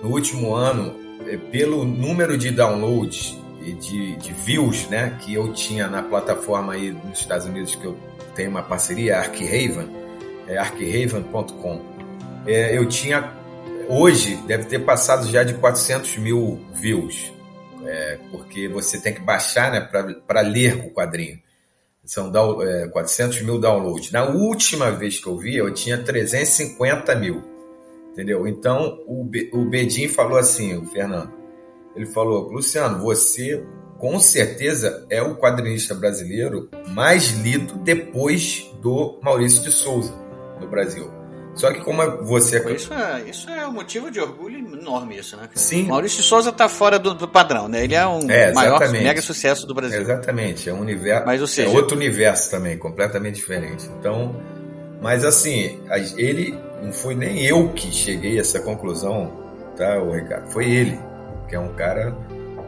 no último ano, é, pelo número de downloads e de, de, views né, que eu tinha na plataforma aí nos Estados Unidos, que eu tenho uma parceria, Archaven, é archaven.com, é, eu tinha, hoje, deve ter passado já de 400 mil views é, porque você tem que baixar né, para ler o quadrinho. São é, 400 mil downloads. Na última vez que eu vi, eu tinha 350 mil. Entendeu? Então, o, Be o Bedin falou assim, o Fernando, ele falou, Luciano, você com certeza é o quadrinista brasileiro mais lido depois do Maurício de Souza no Brasil. Só que como você... Isso é, isso é um motivo de orgulho enorme, isso, né? Sim. Maurício de Souza tá fora do, do, padrão, né? Ele é um é, maior, mega sucesso do Brasil. Exatamente, é um universo... Mas, ou seja... É outro universo também, completamente diferente. Então, mas assim, ele... Não foi nem eu que cheguei a essa conclusão, tá, Ricardo? Foi ele, que é um cara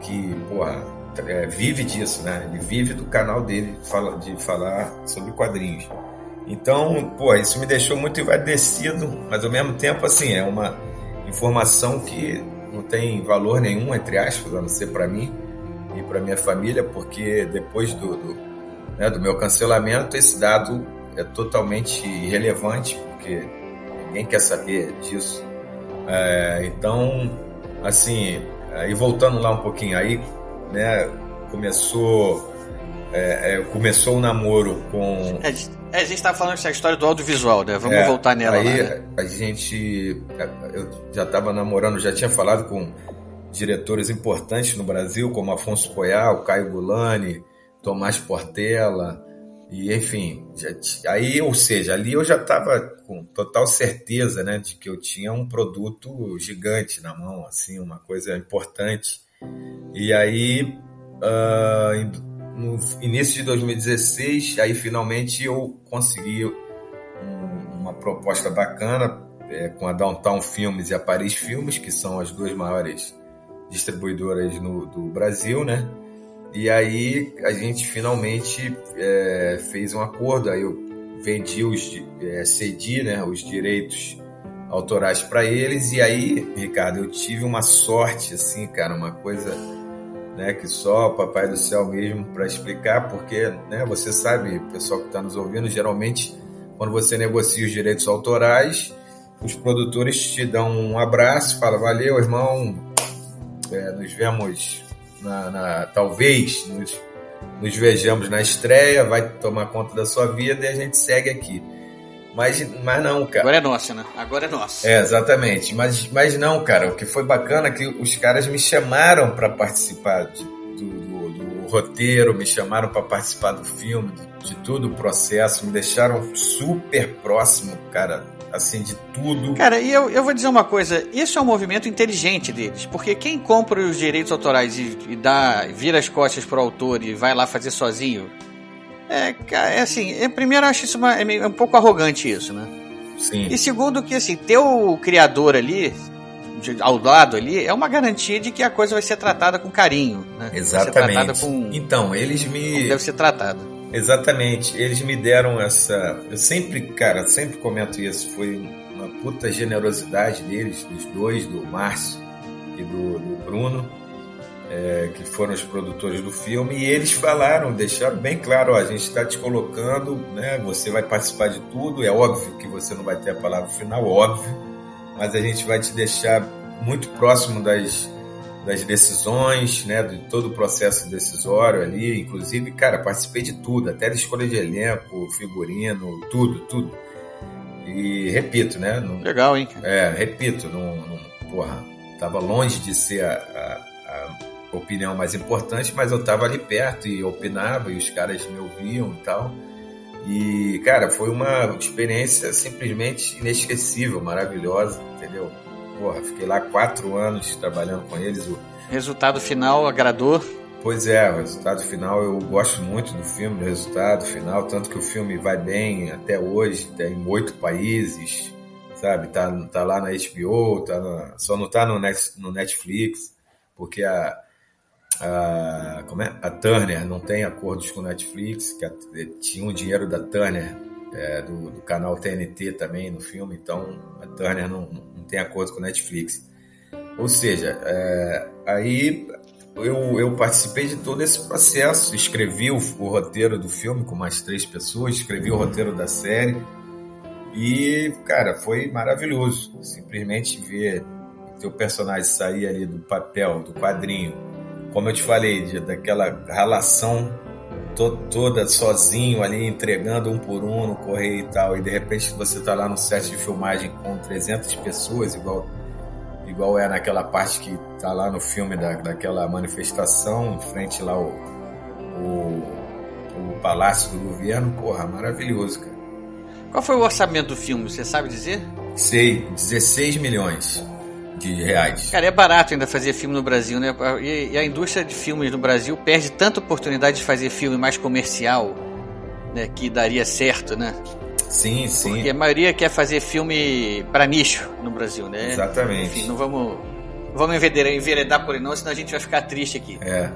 que, porra, é, vive disso, né? Ele vive do canal dele de falar sobre quadrinhos. Então, pô, isso me deixou muito envadecido, mas ao mesmo tempo, assim, é uma informação que não tem valor nenhum, entre aspas, a não ser para mim e para minha família, porque depois do, do, né, do meu cancelamento, esse dado é totalmente irrelevante, porque ninguém quer saber disso. É, então, assim, e voltando lá um pouquinho, aí, né, começou, é, é, começou o namoro com é, é, a gente estava falando essa história do audiovisual, né? Vamos é, voltar nela aí, lá, né? A gente. Eu já estava namorando, já tinha falado com diretores importantes no Brasil, como Afonso Coial, Caio Gulani, Tomás Portela, e enfim. Já, aí, ou seja, ali eu já estava com total certeza né, de que eu tinha um produto gigante na mão, assim, uma coisa importante. E aí. Uh, no início de 2016, aí finalmente eu consegui um, uma proposta bacana é, com a Downtown Filmes e a Paris Filmes, que são as duas maiores distribuidoras no, do Brasil, né? E aí a gente finalmente é, fez um acordo, aí eu vendi os, é, cedi, né, os direitos autorais para eles e aí, Ricardo, eu tive uma sorte assim, cara, uma coisa né, que só o Papai do Céu mesmo para explicar, porque né, você sabe, pessoal que está nos ouvindo, geralmente quando você negocia os direitos autorais, os produtores te dão um abraço, fala valeu, irmão, é, nos vemos na, na talvez nos, nos vejamos na estreia, vai tomar conta da sua vida e a gente segue aqui. Mas, mas não, cara. Agora é nossa, né? Agora é nossa. É, exatamente. Mas, mas não, cara. O que foi bacana é que os caras me chamaram para participar de, do, do, do, roteiro, me chamaram para participar do filme, de, de todo o processo, me deixaram super próximo, cara, assim, de tudo. Cara, e eu, eu vou dizer uma coisa: isso é um movimento inteligente deles, porque quem compra os direitos autorais e, e dá, vira as costas pro autor e vai lá fazer sozinho é, é assim, é, primeiro eu acho isso uma, é, meio, é um pouco arrogante isso, né? Sim. E segundo que assim, ter o criador ali de, ao lado ali é uma garantia de que a coisa vai ser tratada com carinho, né? Exatamente. Com, então, eles me deve ser tratada. Exatamente. Eles me deram essa, eu sempre, cara, sempre comento isso, foi uma puta generosidade deles, dos dois, do Márcio e do, do Bruno é, que foram os produtores do filme, e eles falaram, deixaram bem claro, ó, a gente está te colocando, né, você vai participar de tudo, é óbvio que você não vai ter a palavra final, óbvio, mas a gente vai te deixar muito próximo das, das decisões, né, de todo o processo decisório ali, inclusive, cara, participei de tudo, até da escolha de elenco, figurino, tudo, tudo. E repito, né? Não, Legal, hein? É, repito, não, não, porra, tava longe de ser a, a, a opinião mais importante, mas eu tava ali perto e opinava e os caras me ouviam e tal. E, cara, foi uma experiência simplesmente inesquecível, maravilhosa, entendeu? Porra, fiquei lá quatro anos trabalhando com eles. O resultado final agradou? Pois é, o resultado final eu gosto muito do filme, do resultado final, tanto que o filme vai bem até hoje, tem oito países, sabe? Tá, tá lá na HBO, tá na, só não tá no Netflix, porque a, a, como é? a Turner não tem acordos com Netflix, que a, tinha o dinheiro da Turner, é, do, do, canal TNT também no filme, então a Turner não, não tem acordo com Netflix. Ou seja, é, aí eu, eu, participei de todo esse processo, escrevi o, o, roteiro do filme com mais três pessoas, escrevi o roteiro da série e, cara, foi maravilhoso. Simplesmente ver teu personagem sair ali do papel, do quadrinho, como eu te falei, daquela relação to, toda sozinho ali, entregando um por um no correio e tal, e de repente você tá lá no set de filmagem com 300 pessoas, igual igual é naquela parte que tá lá no filme da, daquela manifestação, em frente lá o, o, o Palácio do Governo, porra, maravilhoso, cara. Qual foi o orçamento do filme, você sabe dizer? Sei, 16 milhões de reais. Cara, é barato ainda fazer filme no Brasil, né? E, e, a indústria de filmes no Brasil perde tanta oportunidade de fazer filme mais comercial, né? Que daria certo, né? Sim, sim. Porque a maioria quer fazer filme para nicho no Brasil, né? Exatamente. Enfim, não vamos, vamos enveredar por aí não, senão a gente vai ficar triste aqui. É.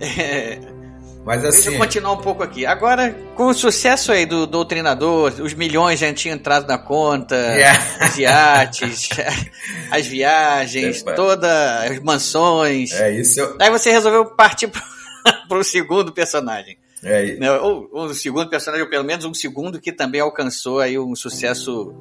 é. Mas assim... Deixa eu continuar um pouco aqui. Agora, com o sucesso aí do Doutrinador, os milhões já tinham entrado na conta, yeah. os iates, as viagens, todas as mansões. É isso. Eu... Aí você resolveu partir para o segundo personagem. É. Né? Ou, ou o segundo personagem, ou pelo menos um segundo que também alcançou aí um sucesso,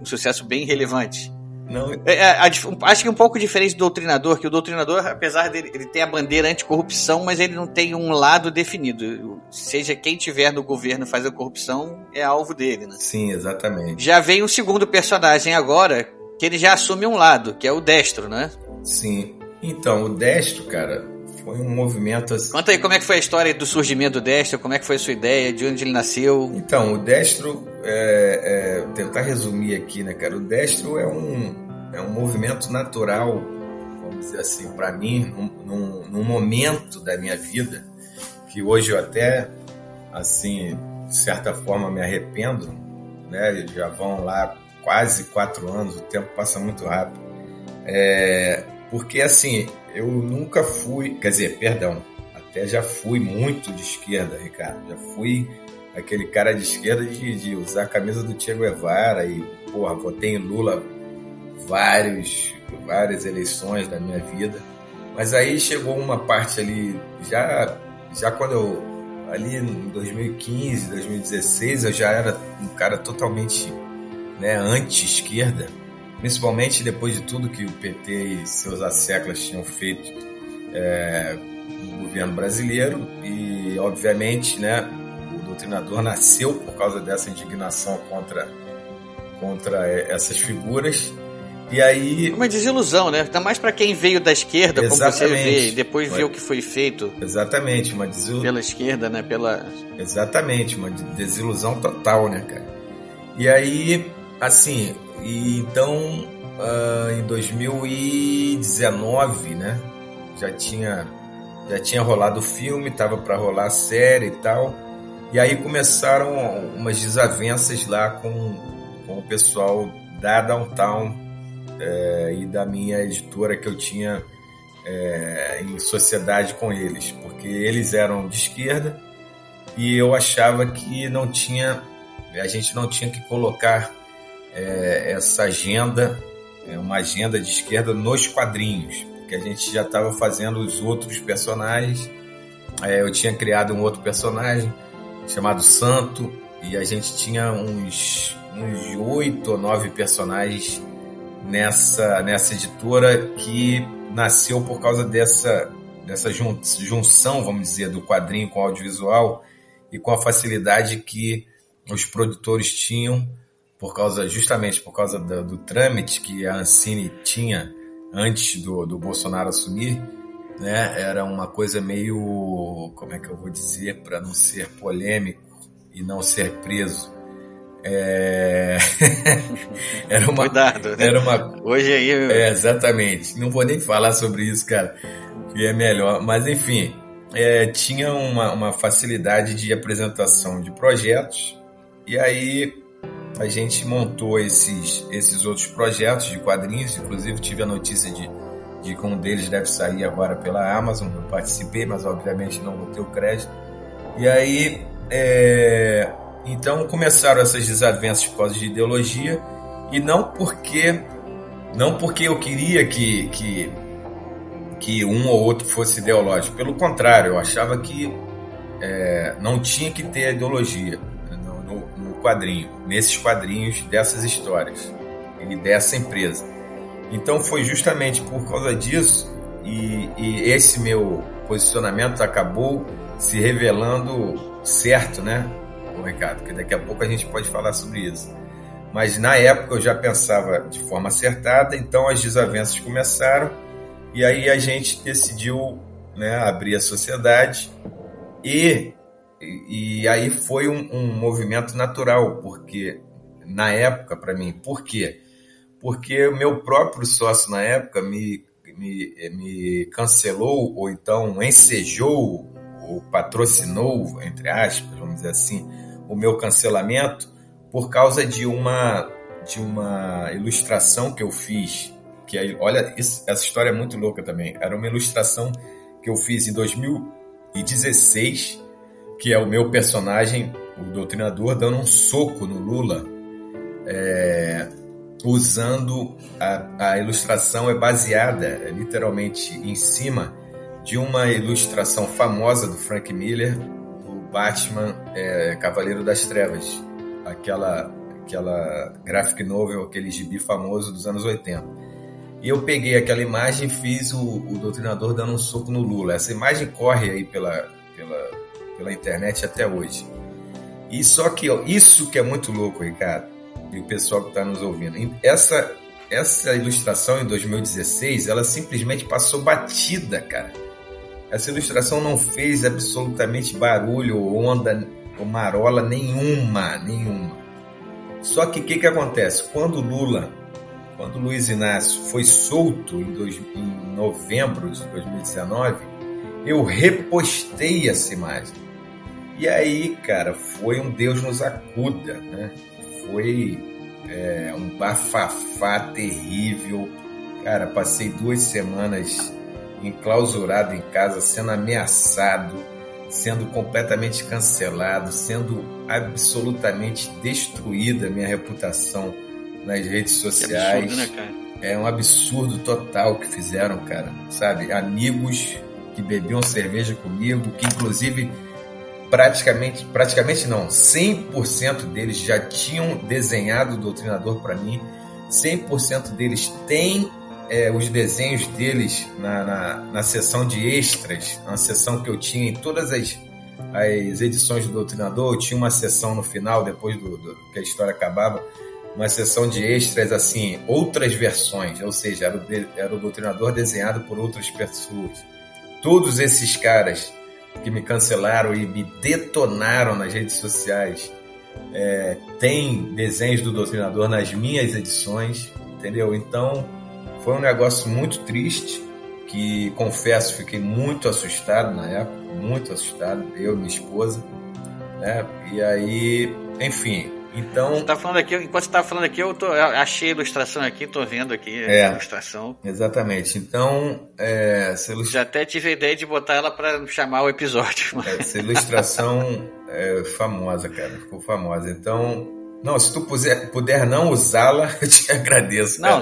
um sucesso bem relevante. Não. É, é, a, acho que um pouco diferente do doutrinador, que o doutrinador, apesar dele ele ter a bandeira anticorrupção, mas ele não tem um lado definido. Seja quem tiver no governo fazendo corrupção, é alvo dele, né? Sim, exatamente. Já vem um segundo personagem agora, que ele já assume um lado, que é o destro, né? Sim. Então, o destro, cara, foi um movimento assim. Conta aí como é que foi a história do surgimento do Destro, como é que foi a sua ideia, de onde ele nasceu. Então, o Destro, é, é, tentar resumir aqui, né, cara? O Destro é um, é um movimento natural, vamos dizer assim, para mim, num, num, momento da minha vida, que hoje eu até, assim, de certa forma me arrependo, né? Já vão lá quase quatro anos, o tempo passa muito rápido. É, porque assim, eu nunca fui, quer dizer, perdão, até já fui muito de esquerda, Ricardo. Já fui aquele cara de esquerda de, de usar a camisa do Che Guevara e, porra, votei em Lula vários, várias eleições da minha vida. Mas aí chegou uma parte ali, já, já quando eu, ali em 2015, 2016, eu já era um cara totalmente né, anti-esquerda, principalmente depois de tudo que o PT e seus asseclas tinham feito é, no governo brasileiro e, obviamente, né, o doutrinador nasceu por causa dessa indignação contra, contra essas figuras. E aí. Uma desilusão, né? Tá mais para quem veio da esquerda, Exatamente. como você vê, e depois vê o que foi feito. Exatamente, uma desilusão. Pela esquerda, né? Pela. Exatamente, uma desilusão total, né, cara? E aí, assim, e então uh, em 2019, né? Já tinha já tinha rolado o filme, tava para rolar a série e tal. E aí começaram umas desavenças lá com, com o pessoal da Downtown é, e da minha editora que eu tinha é, em sociedade com eles, porque eles eram de esquerda e eu achava que não tinha, a gente não tinha que colocar é, essa agenda, é uma agenda de esquerda nos quadrinhos, porque a gente já estava fazendo os outros personagens. É, eu tinha criado um outro personagem chamado Santo e a gente tinha uns uns oito ou nove personagens nessa nessa editora que nasceu por causa dessa dessa junção, vamos dizer, do quadrinho com o audiovisual e com a facilidade que os produtores tinham por causa justamente por causa do, do trâmite que a Ancine tinha antes do, do Bolsonaro assumir, né? Era uma coisa meio, como é que eu vou dizer, para não ser polêmico e não ser preso. É... era uma, Cuidado, né? Era uma. Hoje aí. Eu... É, exatamente. Não vou nem falar sobre isso, cara, que é melhor. Mas enfim, é, tinha uma, uma facilidade de apresentação de projetos. E aí a gente montou esses, esses outros projetos de quadrinhos, inclusive tive a notícia de, de que um deles deve sair agora pela Amazon, não participei, mas obviamente não vou ter o crédito. E aí, é, então começaram essas desavenças por causa de ideologia, e não porque, não porque eu queria que, que, que um ou outro fosse ideológico, pelo contrário, eu achava que é, não tinha que ter ideologia quadrinho, nesses quadrinhos dessas histórias e dessa empresa. Então foi justamente por causa disso e, e esse meu posicionamento acabou se revelando certo, né, o Ricardo? Que daqui a pouco a gente pode falar sobre isso. Mas na época eu já pensava de forma acertada, então as desavenças começaram e aí a gente decidiu né, abrir a sociedade e e, aí foi um, um, movimento natural, porque na época, para mim, por quê? Porque o meu próprio sócio na época me, me, me cancelou, ou então ensejou, ou patrocinou, entre aspas, vamos dizer assim, o meu cancelamento por causa de uma, de uma ilustração que eu fiz. Que aí, olha, isso, essa história é muito louca também. Era uma ilustração que eu fiz em 2016 que é o meu personagem, o doutrinador, dando um soco no Lula, é, usando a, a, ilustração é baseada é, literalmente em cima de uma ilustração famosa do Frank Miller, do Batman é, Cavaleiro das Trevas, aquela aquela graphic novel, aquele gibi famoso dos anos 80. E eu peguei aquela imagem e fiz o, o doutrinador dando um soco no Lula. Essa imagem corre aí pela, pela pela internet até hoje. E só que ó, isso que é muito louco, Ricardo, e o pessoal que está nos ouvindo. Essa, essa ilustração em 2016, ela simplesmente passou batida, cara. Essa ilustração não fez absolutamente barulho onda ou marola nenhuma, nenhuma. Só que o que, que acontece? Quando Lula, quando Luiz Inácio foi solto em, dois, em novembro de 2019, eu repostei essa imagem. E aí, cara, foi um Deus nos acuda, né? Foi é, um bafafá terrível. Cara, passei duas semanas enclausurado em casa, sendo ameaçado, sendo completamente cancelado, sendo absolutamente destruída a minha reputação nas redes sociais. Que absurdo, né, é um absurdo total que fizeram, cara. Sabe? Amigos que bebiam cerveja comigo, que inclusive praticamente, praticamente não, 100% deles já tinham desenhado o doutrinador para mim, 100% deles têm é, os desenhos deles na, na, na sessão de extras, na sessão que eu tinha em todas as, as edições do Doutrinador, eu tinha uma sessão no final, depois do, do, que a história acabava, uma sessão de extras, assim, outras versões, ou seja, era o, era o Doutrinador desenhado por outras pessoas. Todos esses caras que me cancelaram e me detonaram nas redes sociais é, têm desenhos do Doutrinador nas minhas edições, entendeu? Então, foi um negócio muito triste, que confesso, fiquei muito assustado na época, muito assustado, eu e minha esposa, né? E aí, enfim, então. Você tá falando aqui, enquanto você tá falando aqui, eu, tô, achei a ilustração aqui, tô vendo aqui é, a ilustração. Exatamente. Então, é, essa ilustra... Já até tive a ideia de botar ela para chamar o episódio. É, essa ilustração é famosa, cara, ficou famosa. Então, não, se tu puder, puder não usá-la, eu te agradeço. Não.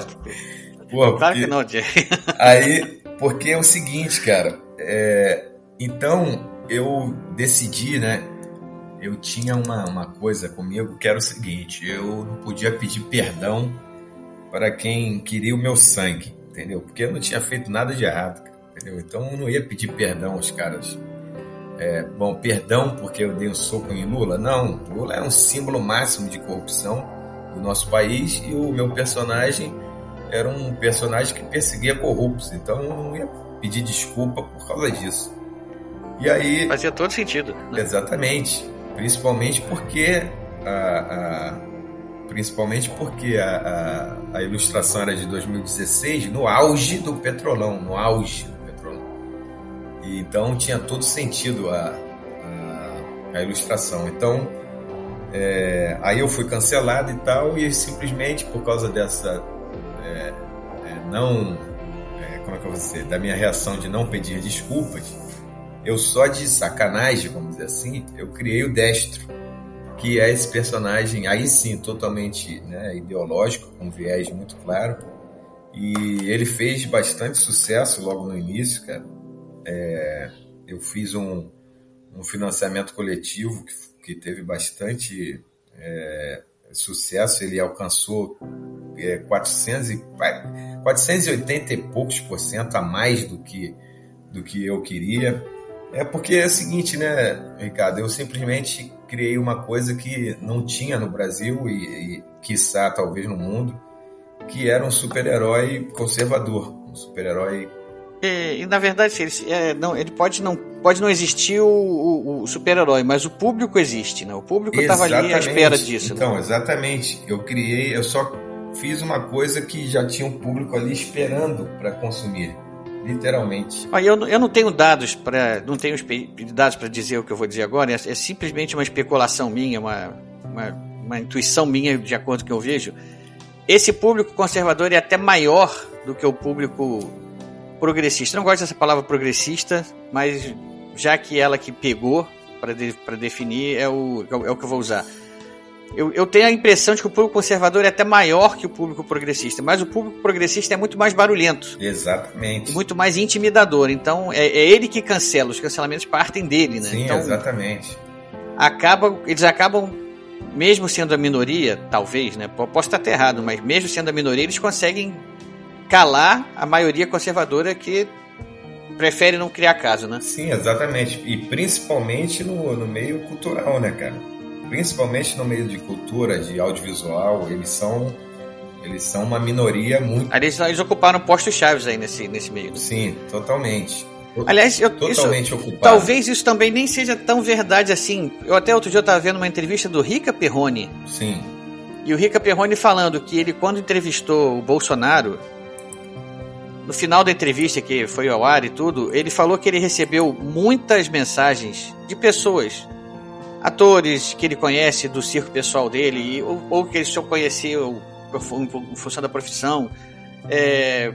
Pô, claro que não, Jay. Aí, porque é o seguinte, cara. É, então, eu decidi, né? Eu tinha uma, uma coisa comigo que era o seguinte: eu não podia pedir perdão para quem queria o meu sangue, entendeu? Porque eu não tinha feito nada de errado, entendeu? Então, eu não ia pedir perdão aos caras. É, bom, perdão porque eu dei um soco em Lula? Não, Lula é um símbolo máximo de corrupção do nosso país e o meu personagem era um personagem que perseguia corruptos, então eu não ia pedir desculpa por causa disso. E aí. Fazia todo sentido. Né? Exatamente. Principalmente porque a, a principalmente porque a, a, a, ilustração era de 2016, no auge do petrolão, no auge do petrolão. E então tinha todo sentido a, a, a ilustração. Então, é, aí eu fui cancelado e tal, e simplesmente por causa dessa é, é, não. É, como é que eu vou dizer? Da minha reação de não pedir desculpas, eu só de sacanagem, vamos dizer assim, eu criei o Destro, que é esse personagem, aí sim, totalmente né, ideológico, com viés muito claro. E ele fez bastante sucesso logo no início, cara. É, eu fiz um, um financiamento coletivo que, que teve bastante é, sucesso, ele alcançou é, 400 e, 480 e poucos por cento a mais do que, do que eu queria. É porque é o seguinte, né, Ricardo? Eu simplesmente criei uma coisa que não tinha no Brasil e, e quiçá talvez no mundo, que era um super-herói conservador, um super-herói e, e, na verdade, ele, é, não, ele pode não, pode não existir o, o, o super-herói, mas o público existe, né? O público estava ali à espera disso. Então, né? exatamente. Eu criei, eu só fiz uma coisa que já tinha um público ali esperando para consumir. Literalmente. Ah, eu, eu não tenho dados para não tenho dados para dizer o que eu vou dizer agora. É, é simplesmente uma especulação minha, uma, uma, uma intuição minha de acordo com o que eu vejo. Esse público conservador é até maior do que o público progressista. não gosto dessa palavra progressista, mas já que ela que pegou para de, definir é o, é o que eu vou usar. Eu, eu, tenho a impressão de que o público conservador é até maior que o público progressista, mas o público progressista é muito mais barulhento. Exatamente. Muito mais intimidador. Então é, é ele que cancela, os cancelamentos partem dele, né? Sim, então, exatamente. Acaba, eles acabam, mesmo sendo a minoria, talvez, né? Posso estar até errado, mas mesmo sendo a minoria, eles conseguem calar a maioria conservadora que prefere não criar caso, né? Sim, exatamente. E principalmente no, no meio cultural, né, cara? Principalmente no meio de cultura, de audiovisual, eles são eles são uma minoria muito. Eles, eles ocuparam postos chaves aí nesse, nesse meio. Né? Sim, totalmente. Aliás, eu, totalmente isso, ocupado. Talvez isso também nem seja tão verdade assim. Eu até outro dia estava vendo uma entrevista do Rica Perrone. Sim. E o Rica Perrone falando que ele, quando entrevistou o Bolsonaro, no final da entrevista que foi ao ar e tudo, ele falou que ele recebeu muitas mensagens de pessoas, atores que ele conhece do circo pessoal dele, ou, ou que ele só conheceu em função da profissão, é,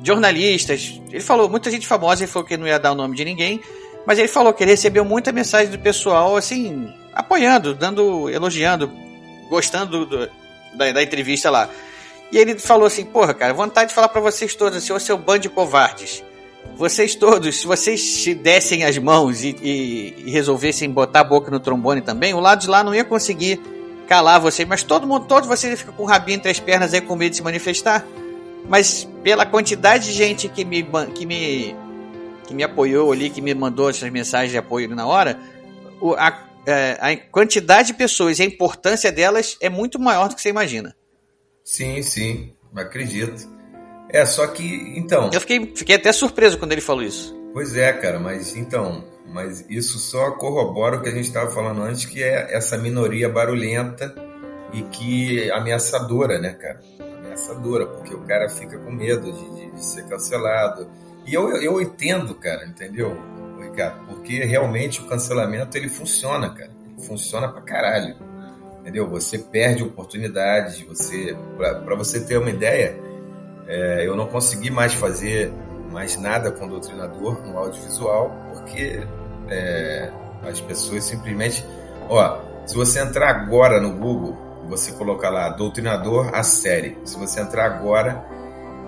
jornalistas. Ele falou, muita gente famosa, ele falou que não ia dar o nome de ninguém, mas ele falou que ele recebeu muita mensagem do pessoal, assim, apoiando, dando, elogiando, gostando do, da, da entrevista lá. E ele falou assim: Porra, cara, vontade de falar para vocês todos assim, ô seu bando de covardes. Vocês todos, se vocês se dessem as mãos e, e, e, resolvessem botar a boca no trombone também, o lado de lá não ia conseguir calar vocês. Mas todo mundo, todos vocês ficam com o rabinho entre as pernas aí com medo de se manifestar. Mas pela quantidade de gente que me, que me, que me apoiou ali, que me mandou essas mensagens de apoio na hora, a, é, a quantidade de pessoas e a importância delas é muito maior do que você imagina. Sim, sim, acredito. É, só que, então. Eu fiquei, fiquei até surpreso quando ele falou isso. Pois é, cara, mas então, mas isso só corrobora o que a gente estava falando antes, que é essa minoria barulhenta e que ameaçadora, né, cara? Ameaçadora, porque o cara fica com medo de, de, de ser cancelado. E eu, eu entendo, cara, entendeu, Ricardo? Porque realmente o cancelamento ele funciona, cara. Ele funciona pra caralho. Entendeu? Você perde oportunidades, você. para você ter uma ideia é, eu não consegui mais fazer mais nada com o doutrinador no audiovisual, porque é, as pessoas simplesmente. Ó, se você entrar agora no Google, você colocar lá doutrinador a série. Se você entrar agora,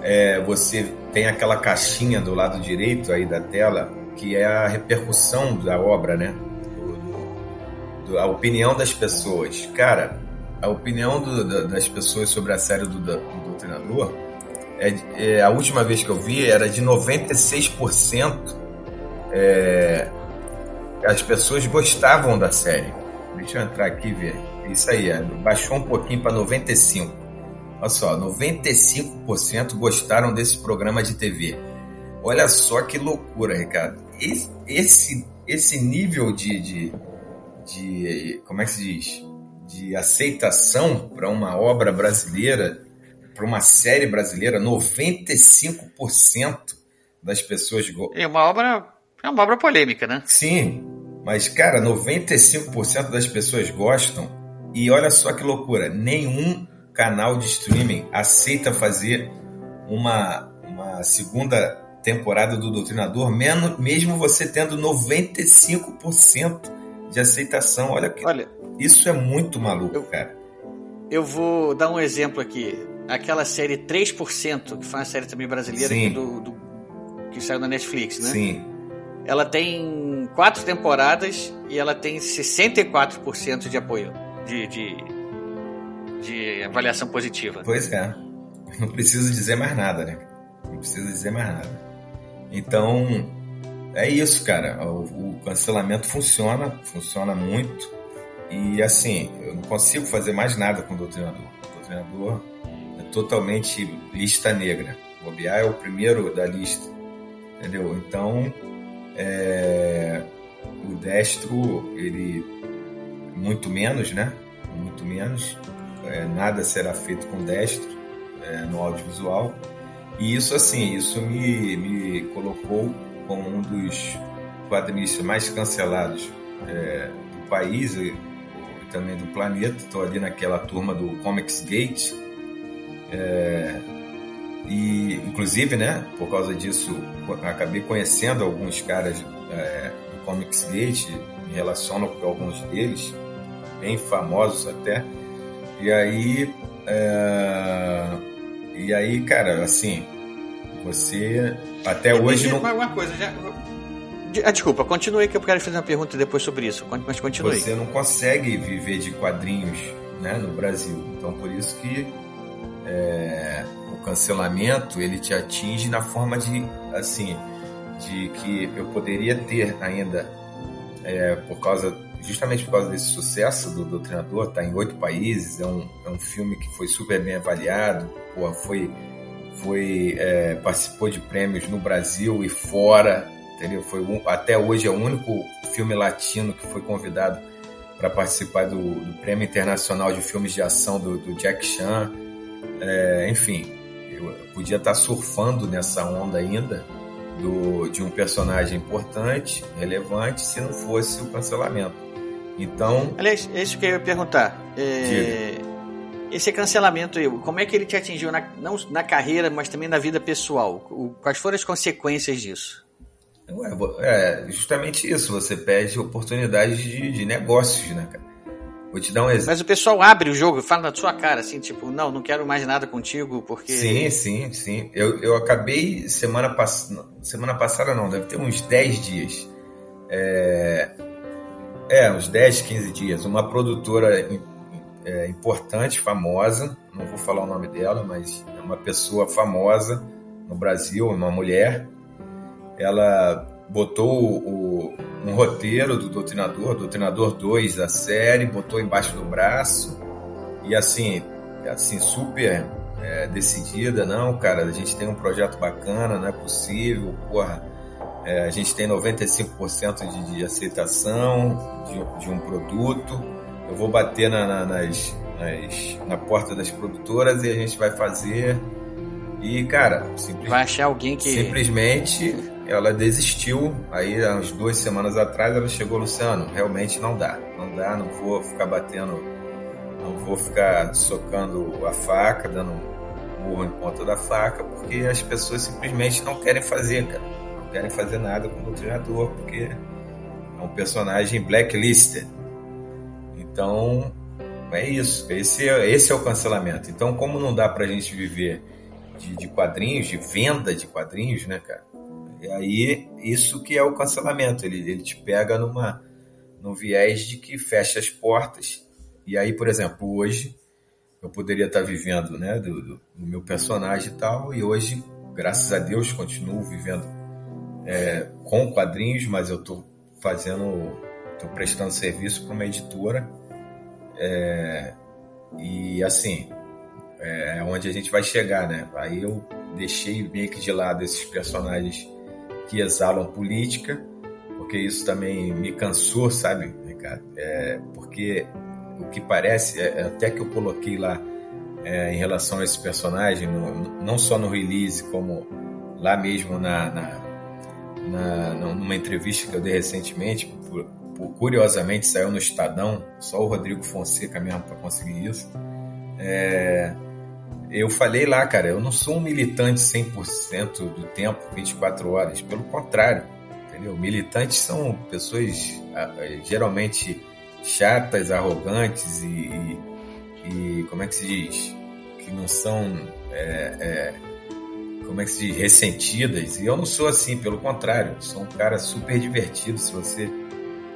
é, você tem aquela caixinha do lado direito aí da tela, que é a repercussão da obra, né? Do, do, a opinião das pessoas. Cara, a opinião do, das pessoas sobre a série do, do Doutrinador é, é, a última vez que eu vi era de 96% é, as pessoas gostavam da série. Deixa eu entrar aqui e ver. Isso aí, é, baixou um pouquinho para 95%. Olha só, 95% gostaram desse programa de TV. Olha só que loucura, Ricardo. Esse, esse nível de, de, de como é que se diz? De aceitação para uma obra brasileira para uma série brasileira, 95% das pessoas É uma obra, é uma obra polêmica, né? Sim, mas cara, 95% das pessoas gostam. E olha só que loucura, nenhum canal de streaming aceita fazer uma, uma segunda temporada do Doutrinador, mesmo você tendo 95% de aceitação. Olha que olha, isso é muito maluco, eu, cara. Eu vou dar um exemplo aqui aquela série 3%, que foi uma série também brasileira do, do, que saiu na Netflix, né? Sim. Ela tem quatro temporadas e ela tem 64% de apoio, de, de, de avaliação positiva. Pois é. Não preciso dizer mais nada, né? Não preciso dizer mais nada. Então, é isso, cara. O, o cancelamento funciona, funciona muito. E assim, eu não consigo fazer mais nada com o doutrinador. O doutrinador totalmente lista negra. O OBI é o primeiro da lista, entendeu? Então, é, o destro, ele muito menos, né? Muito menos. É, nada será feito com destro é, no audiovisual. E isso, assim, isso me, me colocou como um dos quadrinistas mais cancelados é, do país e também do planeta. Estou ali naquela turma do Comics Gate, é, e, inclusive, né, por causa disso, acabei conhecendo alguns caras é, do Comics Gate, me relaciono com alguns deles, bem famosos até. E aí, é, e aí, cara, assim, você até hoje não. Uma coisa, já... Ah, desculpa, continue que eu quero fazer uma pergunta depois sobre isso, mas continue. Você não consegue viver de quadrinhos né, no Brasil. Então, por isso que é, o cancelamento ele te atinge na forma de assim de que eu poderia ter ainda é, por causa justamente por causa desse sucesso do Doutrinador, está em oito países, é um, é um filme que foi super bem avaliado, pô, foi, foi é, participou de prêmios no Brasil e fora, entendeu? Foi um, até hoje é o único filme latino que foi convidado para participar do, do, Prêmio Internacional de Filmes de Ação do, do Jack Chan. É, enfim, eu podia estar surfando nessa onda ainda do, de um personagem importante, relevante, se não fosse o cancelamento. Então. Aliás, é isso que eu ia perguntar. É, esse cancelamento, como é que ele te atingiu na, não na carreira, mas também na vida pessoal? O, quais foram as consequências disso? É justamente isso. Você perde oportunidades de, de negócios, né, cara? Vou te dar um exemplo. Mas o pessoal abre o jogo e fala na sua cara, assim, tipo, não, não quero mais nada contigo, porque. Sim, sim, sim. Eu, eu acabei semana passada. Semana passada não, deve ter uns 10 dias. É, é uns 10, 15 dias. Uma produtora é, importante, famosa, não vou falar o nome dela, mas é uma pessoa famosa no Brasil, uma mulher. Ela botou o, um roteiro do Doutrinador, Doutrinador 2 da série, botou embaixo do braço. E assim, assim super é, decidida, não, cara, a gente tem um projeto bacana, não é possível, porra, é, a gente tem 95% de, de aceitação de, de, um produto, eu vou bater na, na, nas, nas, na porta das produtoras e a gente vai fazer. E, cara, simplesmente, vai achar alguém que simplesmente ela desistiu. Aí, umas duas semanas atrás, ela chegou, Luciano, realmente não dá. Não dá, não vou ficar batendo, não vou ficar socando a faca, dando um em ponta da faca, porque as pessoas simplesmente não querem fazer, cara. Não querem fazer nada com o treinador, porque é um personagem blacklisted. Então, é isso. Esse é, esse é o cancelamento. Então, como não dá pra gente viver de, de quadrinhos, de venda de quadrinhos, né, cara? E aí, isso que é o cancelamento. Ele, ele te pega numa, num viés de que fecha as portas. E aí, por exemplo, hoje eu poderia estar vivendo né, do, do, do meu personagem e tal, e hoje, graças a Deus, continuo vivendo é, com quadrinhos, mas eu estou fazendo, estou prestando serviço para uma editora. É, e assim, é onde a gente vai chegar, né? Aí eu deixei meio que de lado esses personagens que exalam política, porque isso também me cansou, sabe, Ricardo? É, porque o que parece, é, é, até que eu coloquei lá é, em relação a esse personagem, no, não só no release, como lá mesmo na, na, na, numa entrevista que eu dei recentemente, por, por, curiosamente saiu no Estadão, só o Rodrigo Fonseca mesmo para conseguir isso. É, eu falei lá, cara, eu não sou um militante 100% do tempo, 24 horas. Pelo contrário, entendeu? Militantes são pessoas geralmente chatas, arrogantes e, e, e, como é que se diz? Que não são, é, é, como é que se diz? Ressentidas. E eu não sou assim, pelo contrário. Sou um cara super divertido. Se você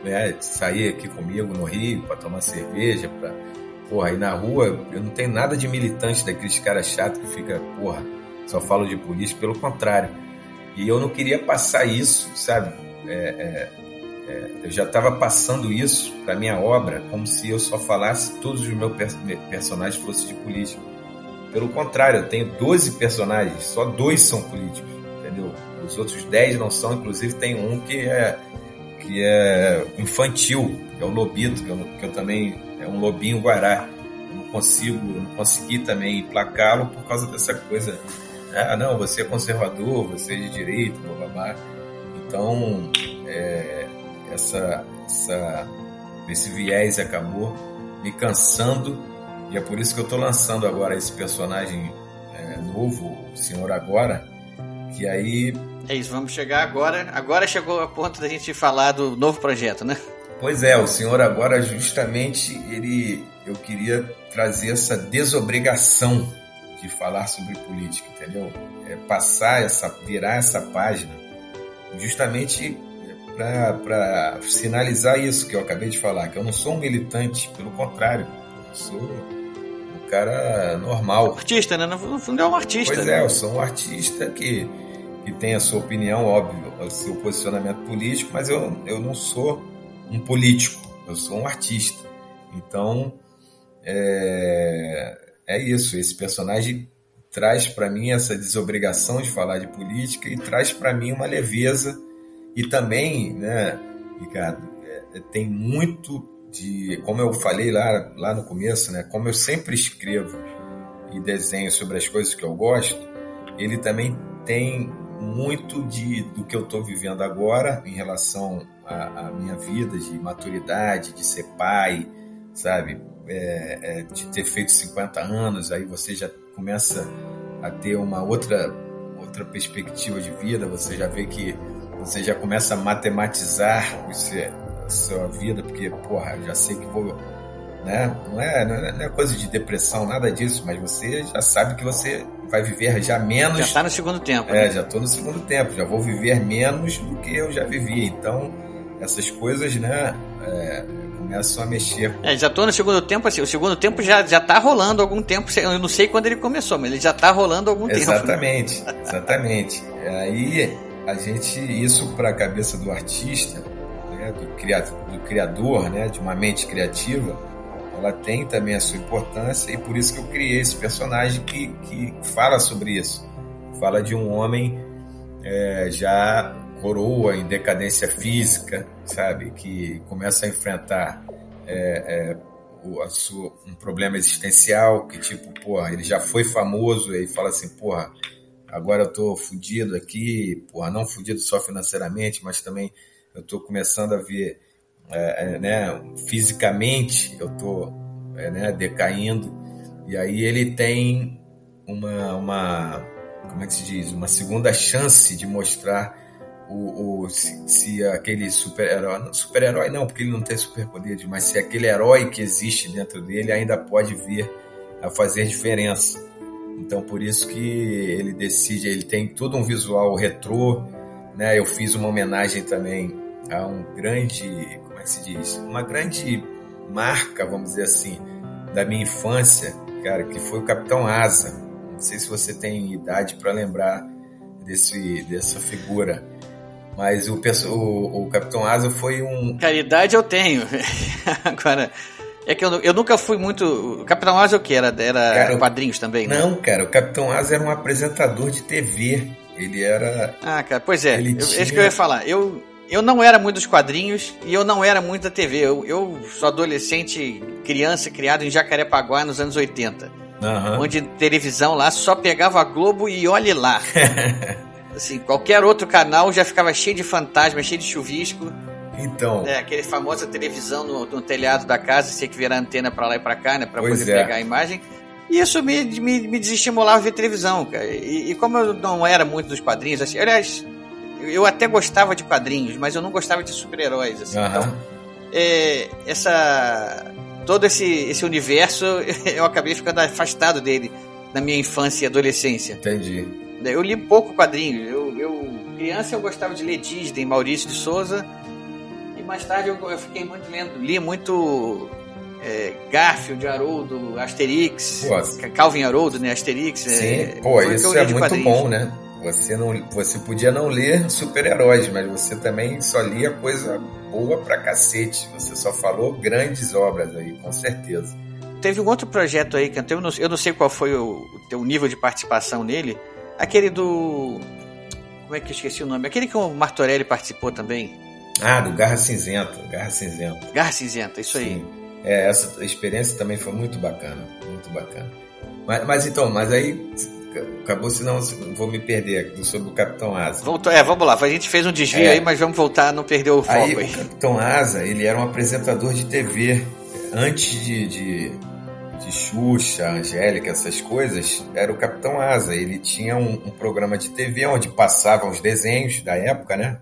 né, sair aqui comigo no Rio para tomar cerveja, para Porra, aí na rua eu não tenho nada de militante daqueles caras chatos que fica, porra, só falo de polícia, pelo contrário. E eu não queria passar isso, sabe? É, é, é, eu já estava passando isso para minha obra como se eu só falasse todos os meus personagens fossem de política. Pelo contrário, eu tenho 12 personagens, só dois são políticos, entendeu? Os outros 10 não são, inclusive tem um que é que é infantil, que é o Lobito, que eu, que eu também é um lobinho guará. Eu não consigo, não consegui também placá-lo por causa dessa coisa. Ah, não, você é conservador, você é de direita, blá blá blá. Então, é, essa, essa, esse viés acabou me cansando e é por isso que eu estou lançando agora esse personagem é, novo, o Senhor Agora, que aí... É isso, vamos chegar agora. Agora chegou a ponto da gente falar do novo projeto, né? Pois é, o senhor agora justamente ele eu queria trazer essa desobrigação de falar sobre política, entendeu? É passar essa, virar essa página, justamente para sinalizar isso que eu acabei de falar, que eu não sou um militante, pelo contrário, eu sou um cara normal. Artista, né? No fundo é um artista. Pois né? é, eu sou um artista que, que tem a sua opinião, óbvio, o seu posicionamento político, mas eu, eu não sou um político, eu sou um artista. Então, é, é isso. Esse personagem traz para mim essa desobrigação de falar de política e traz para mim uma leveza e também, né, Ricardo, é, tem muito de, como eu falei lá, lá no começo, né, como eu sempre escrevo e desenho sobre as coisas que eu gosto, ele também tem muito de, do que eu estou vivendo agora em relação à, à, minha vida de maturidade, de ser pai, sabe? É, é, de ter feito 50 anos, aí você já começa a ter uma outra, outra perspectiva de vida, você já vê que você já começa a matematizar você, a sua vida, porque, porra, já sei que vou, né? Não é, não é, não é coisa de depressão, nada disso, mas você já sabe que você vai viver já menos. Já está no segundo tempo. É, né? já estou no segundo tempo, já vou viver menos do que eu já vivi. Então, essas coisas, né, é, começam a mexer. É, já estou no segundo tempo, assim, o segundo tempo já, já tá rolando algum tempo, eu não sei quando ele começou, mas ele já está rolando algum exatamente, tempo. Exatamente, exatamente. Aí, a gente, isso para a cabeça do artista, né, do, criador, do criador, né, de uma mente criativa, ela tem também a sua importância e por isso que eu criei esse personagem que, que fala sobre isso. Fala de um homem é, já coroa em decadência física, sabe? Que começa a enfrentar é, é, o, sua, um problema existencial, que tipo, porra, ele já foi famoso e fala assim, porra, agora eu tô fudido aqui, porra, não fudido só financeiramente, mas também eu tô começando a ver é, é, né, fisicamente eu tô é, né, decaindo e aí ele tem uma, uma como é que se diz uma segunda chance de mostrar o, o se, se, aquele super-herói super-herói não porque ele não tem superpoderes mas se aquele herói que existe dentro dele ainda pode vir a fazer diferença então por isso que ele decide ele tem todo um visual retrô né eu fiz uma homenagem também a um grande que se diz, uma grande marca, vamos dizer assim, da minha infância, cara, que foi o Capitão Asa. Não sei se você tem idade para lembrar desse, dessa figura. Mas o, o, o Capitão Asa foi um. Cara, idade eu tenho. Agora. É que eu, eu, nunca fui muito. O Capitão Asa é o que? Era, era cara, quadrinhos também? Né? Não, cara, o Capitão Asa era um apresentador de TV. Ele era. Ah, cara, pois é. Ele eu, tinha... É isso que eu ia falar. Eu, eu não era muito dos quadrinhos e eu não era muito da TV. Eu, eu sou adolescente, criança, criado em Jacarepaguá nos anos 80. Uhum. Onde televisão lá só pegava a Globo e olhe lá. assim, qualquer outro canal já ficava cheio de fantasma, cheio de chuvisco. Então. É, aquele famosa televisão no, no telhado da casa, você que virar antena para lá e para cá, né? Pra poder é. pegar a imagem. E isso me, me, me desestimulava a ver televisão, cara. E, e, como eu não era muito dos quadrinhos, assim, aliás, eu até gostava de quadrinhos, mas eu não gostava de super-heróis. Assim, uhum. Então, é, essa todo esse, esse universo eu acabei ficando afastado dele na minha infância e adolescência. Entendi. Eu li pouco quadrinhos. Eu, eu criança eu gostava de ler Disney, Maurício de Souza. E mais tarde eu, eu fiquei muito lendo, li muito é, Garfield, Haroldo, Asterix, Pô, Calvin Haroldo, né? Asterix. É, Sim, é, pô, isso é muito bom, né? Você, não, você podia não ler super-heróis, mas você também só lia coisa boa pra cacete. Você só falou grandes obras aí, com certeza. Teve um outro projeto aí, que eu não, eu não sei qual foi o, o teu nível de participação nele. Aquele do. Como é que eu esqueci o nome? Aquele que o Martorelli participou também. Ah, do Garra Cinzenta. Garra Cinzenta. Garra Cinzenta, isso aí. Sim. É, essa experiência também foi muito bacana. Muito bacana. Mas, mas então, mas aí acabou, senão vou me perder sobre o Capitão Asa. Voltou, é, vamos lá, a gente fez um desvio é. aí, mas vamos voltar, não perder o foco aí. aí. O Capitão Asa, ele era um apresentador de TV. Antes de, de, de Xuxa, Angélica, essas coisas, era o Capitão Asa. Ele tinha um, um programa de TV onde passavam os desenhos da época, né?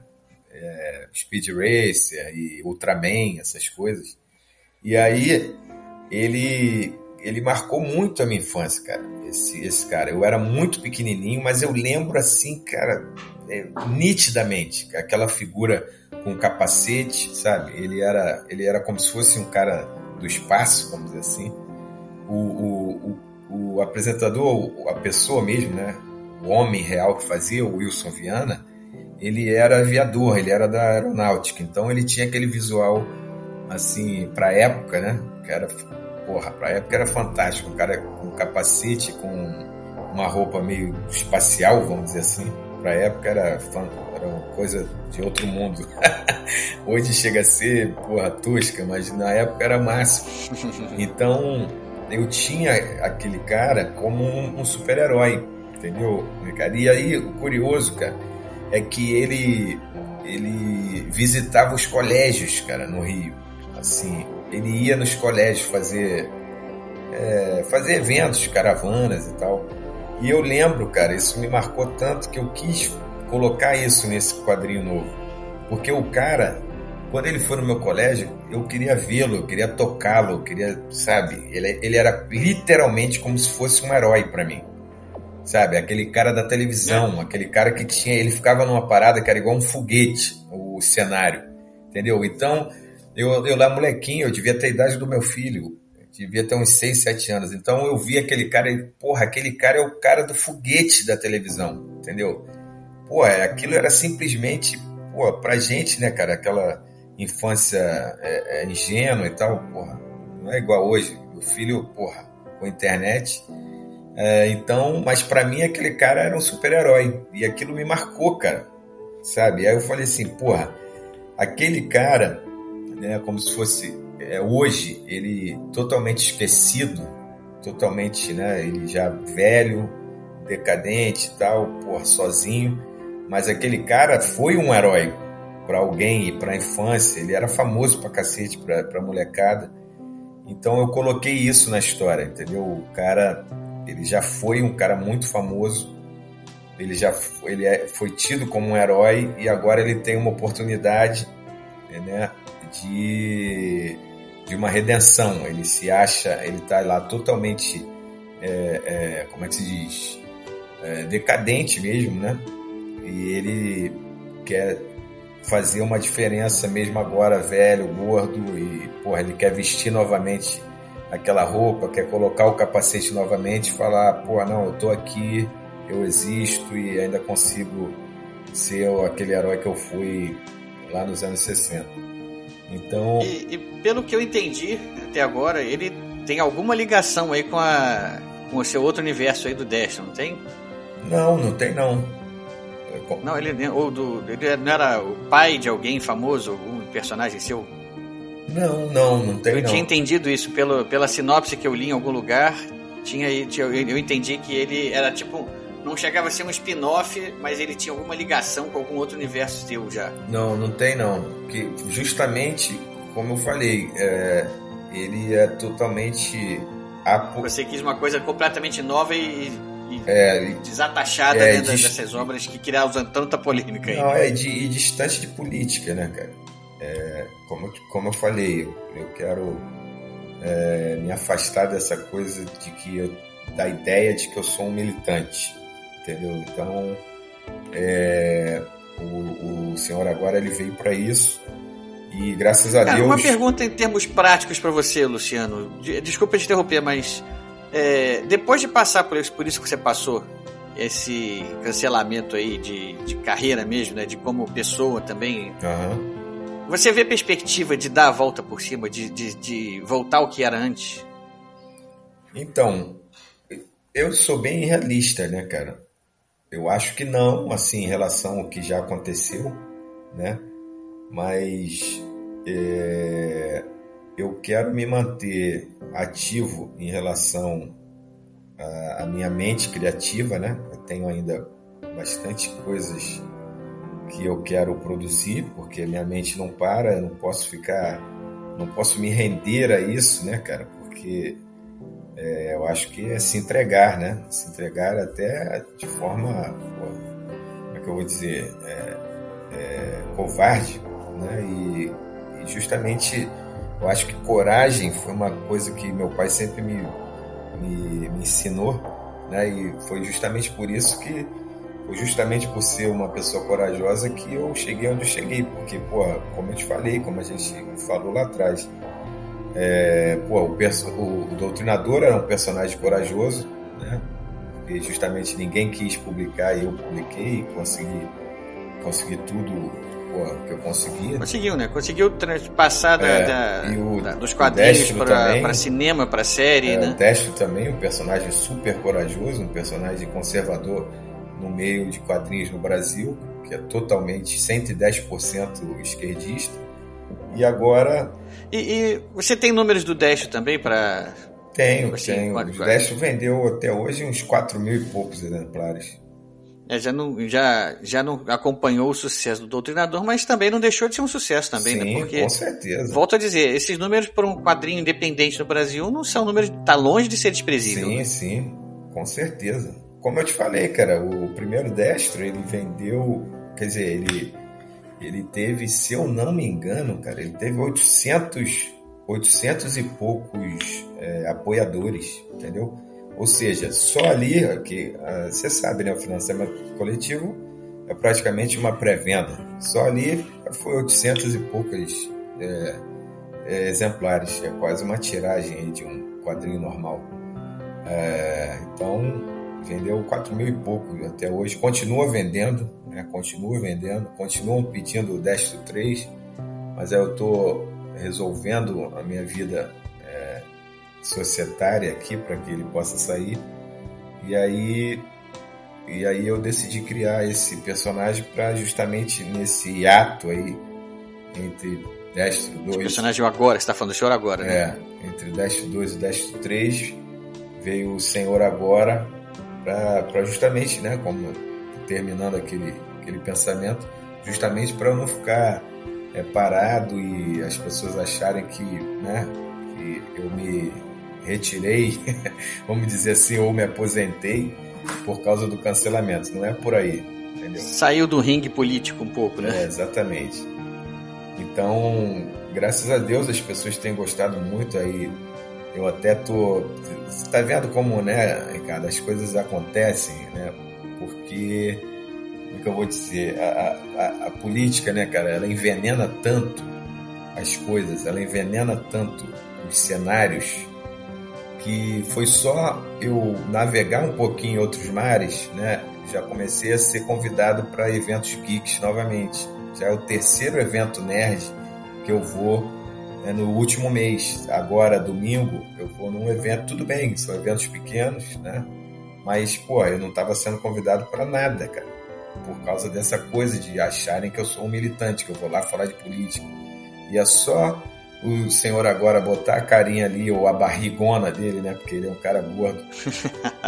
É, Speed Racer e Ultraman, essas coisas. E aí ele ele marcou muito a minha infância, cara. Esse, esse cara. Eu era muito pequenininho, mas eu lembro assim, cara, é, nitidamente, aquela figura com capacete, sabe? Ele era, ele era como se fosse um cara do espaço, vamos dizer assim. O, o, o, o apresentador, a pessoa mesmo, né? O homem real que fazia, o Wilson Viana, ele era aviador, ele era da aeronáutica, então ele tinha aquele visual assim, pra época, né? Que era porra, pra época era fantástico. Um cara com capacete, com uma roupa meio espacial, vamos dizer assim. Pra época era, era uma coisa de outro mundo. Hoje chega a ser, porra, tosca, mas na época era máximo. Então, eu tinha aquele cara como um, um super-herói, entendeu? E aí, o curioso, cara, é que ele, ele visitava os colégios, cara, no Rio. Assim, ele ia nos colégios fazer, é, fazer eventos, caravanas e tal. E eu lembro, cara, isso me marcou tanto que eu quis colocar isso nesse quadrinho novo. Porque o cara, quando ele foi no meu colégio, eu queria vê-lo, eu queria tocá-lo, eu queria, sabe? Ele, ele era literalmente como se fosse um herói para mim. Sabe? Aquele cara da televisão, aquele cara que tinha. Ele ficava numa parada que era igual um foguete, o cenário. Entendeu? Então, eu, eu lá molequinho, eu devia ter a idade do meu filho. Devia ter uns 6, 7 anos. Então eu vi aquele cara e, porra, aquele cara é o cara do foguete da televisão. Entendeu? Pô, aquilo era simplesmente, pô, pra gente, né, cara, aquela infância é, é, ingênua e tal, porra, não é igual hoje. O filho, porra, com internet. É, então, mas para mim aquele cara era um super-herói e aquilo me marcou, cara, sabe? Aí eu falei assim, porra, aquele cara, né, como se fosse é, hoje, ele totalmente esquecido, totalmente, né, ele já velho, decadente e tal, porra, sozinho, mas aquele cara foi um herói para alguém e para a infância, ele era famoso pra cacete, pra molecada. Então eu coloquei isso na história, entendeu? O cara, ele já foi um cara muito famoso, ele já foi, ele é, foi tido como um herói e agora ele tem uma oportunidade, né, de, de uma redenção. Ele se acha, ele está lá totalmente, é, é, como é que se diz, é, decadente mesmo, né? E ele quer fazer uma diferença mesmo agora, velho, gordo, e porra, ele quer vestir novamente aquela roupa, quer colocar o capacete novamente falar, pô, não, eu tô aqui, eu existo e ainda consigo ser aquele herói que eu fui lá nos anos 60. Então. E, e pelo que eu entendi até agora, ele tem alguma ligação aí com a com o seu outro universo aí do Dash, não tem? Não, não tem não. Não, ele, ou do, ele não era o pai de alguém famoso, algum personagem seu? Não, não, não tem Eu não. tinha entendido isso pelo, pela sinopse que eu li em algum lugar. Tinha, eu entendi que ele era tipo. Não chegava a ser um spin-off, mas ele tinha alguma ligação com algum outro universo seu já. Não, não tem não. Que justamente, como eu falei, é, ele é totalmente. Apo... Você quis uma coisa completamente nova e e é, desatachada é, né, dist... dessas obras que criaram tanta polêmica aí. Não, é de, e distante de política, né, cara? É, como, como eu falei, eu, eu quero é, me afastar dessa coisa de que eu, da ideia de que eu sou um militante, entendeu? Então, é, o, o senhor agora ele veio para isso e graças a Cara, Deus. Uma pergunta em termos práticos para você, Luciano. Desculpa te interromper, mas é, depois de passar por isso, por isso que você passou, esse cancelamento aí de, de carreira mesmo, né? De como pessoa também. Uhum. Você vê perspectiva de dar a volta por cima, de, de, de voltar ao que era antes? Então, eu sou bem realista, né, cara? Eu acho que não, assim, em relação ao que já aconteceu, né? Mas é, eu quero me manter ativo em relação à, minha mente criativa, né? Eu tenho ainda bastante coisas que eu quero produzir, porque minha mente não para, eu não posso ficar, não posso me render a isso, né, cara? Porque é, eu acho que é se entregar, né? Se entregar até de forma, como é que eu vou dizer, é, é, covarde, né? E, e justamente eu acho que coragem foi uma coisa que meu pai sempre me, me, me ensinou, né? E foi justamente por isso que foi justamente por ser uma pessoa corajosa que eu cheguei onde eu cheguei, porque, pô, como eu te falei, como a gente falou lá atrás, é, pô, o, o, doutrinador era um personagem corajoso, né? E justamente ninguém quis publicar e eu publiquei e consegui, consegui tudo pô, que eu consegui. Conseguiu, né? Conseguiu passar da, é, da, o, da, dos quadrinhos para cinema, para série, é, né? O Destro também, um personagem super corajoso, um personagem conservador no meio de quadrinhos no Brasil, que é totalmente 110% esquerdista. E agora. E, e, você tem números do Destro também para. Tenho, assim, tenho. O Destro vendeu até hoje uns 4 mil e poucos exemplares. É, já, não, já, já não acompanhou o sucesso do Doutrinador, mas também não deixou de ser um sucesso também, Sim, né? Porque, com certeza. Volto a dizer, esses números para um quadrinho independente no Brasil não são números. tá longe de ser desprezível. Sim, sim, com certeza. Como eu te falei, cara, o primeiro destro ele vendeu. Quer dizer, ele, ele teve, se eu não me engano, cara, ele teve 800, 800 e poucos é, apoiadores, entendeu? Ou seja, só ali, que você sabe, né, o financiamento coletivo é praticamente uma pré-venda. Só ali foi 800 e poucas é, é, exemplares, é quase uma tiragem de um quadrinho normal. É, então, vendeu 4 mil e pouco até hoje, continua vendendo, né, continua vendendo, continuam pedindo o Destro 3, mas eu estou resolvendo a minha vida é, societária aqui para que ele possa sair. E aí e aí eu decidi criar esse personagem para justamente nesse ato aí entre Destro 2. O personagem agora, você está falando do Senhor agora, né? É, entre Destro 2 e Destro 3 veio o Senhor agora para justamente, né, como terminando aquele, aquele pensamento, justamente para eu não ficar é, parado e as pessoas acharem que, né, que eu me retirei, vamos dizer assim, ou me aposentei por causa do cancelamento. Não é por aí, entendeu? Saiu do ringue político um pouco, né? É, exatamente. Então, graças a Deus as pessoas têm gostado muito aí. Eu até tô. Você tá vendo como, né, Ricardo, as coisas acontecem, né? Porque, como é que eu vou dizer? A, a, a política, né, cara, ela envenena tanto as coisas, ela envenena tanto os cenários que foi só eu navegar um pouquinho em outros mares, né? Já comecei a ser convidado para eventos geeks novamente. Já é o terceiro evento nerd que eu vou né, no último mês. Agora, domingo, eu vou num evento, tudo bem, são eventos pequenos, né? Mas, pô, eu não estava sendo convidado para nada, cara. Por causa dessa coisa de acharem que eu sou um militante, que eu vou lá falar de política. E é só o senhor agora botar a carinha ali, ou a barrigona dele, né? Porque ele é um cara gordo.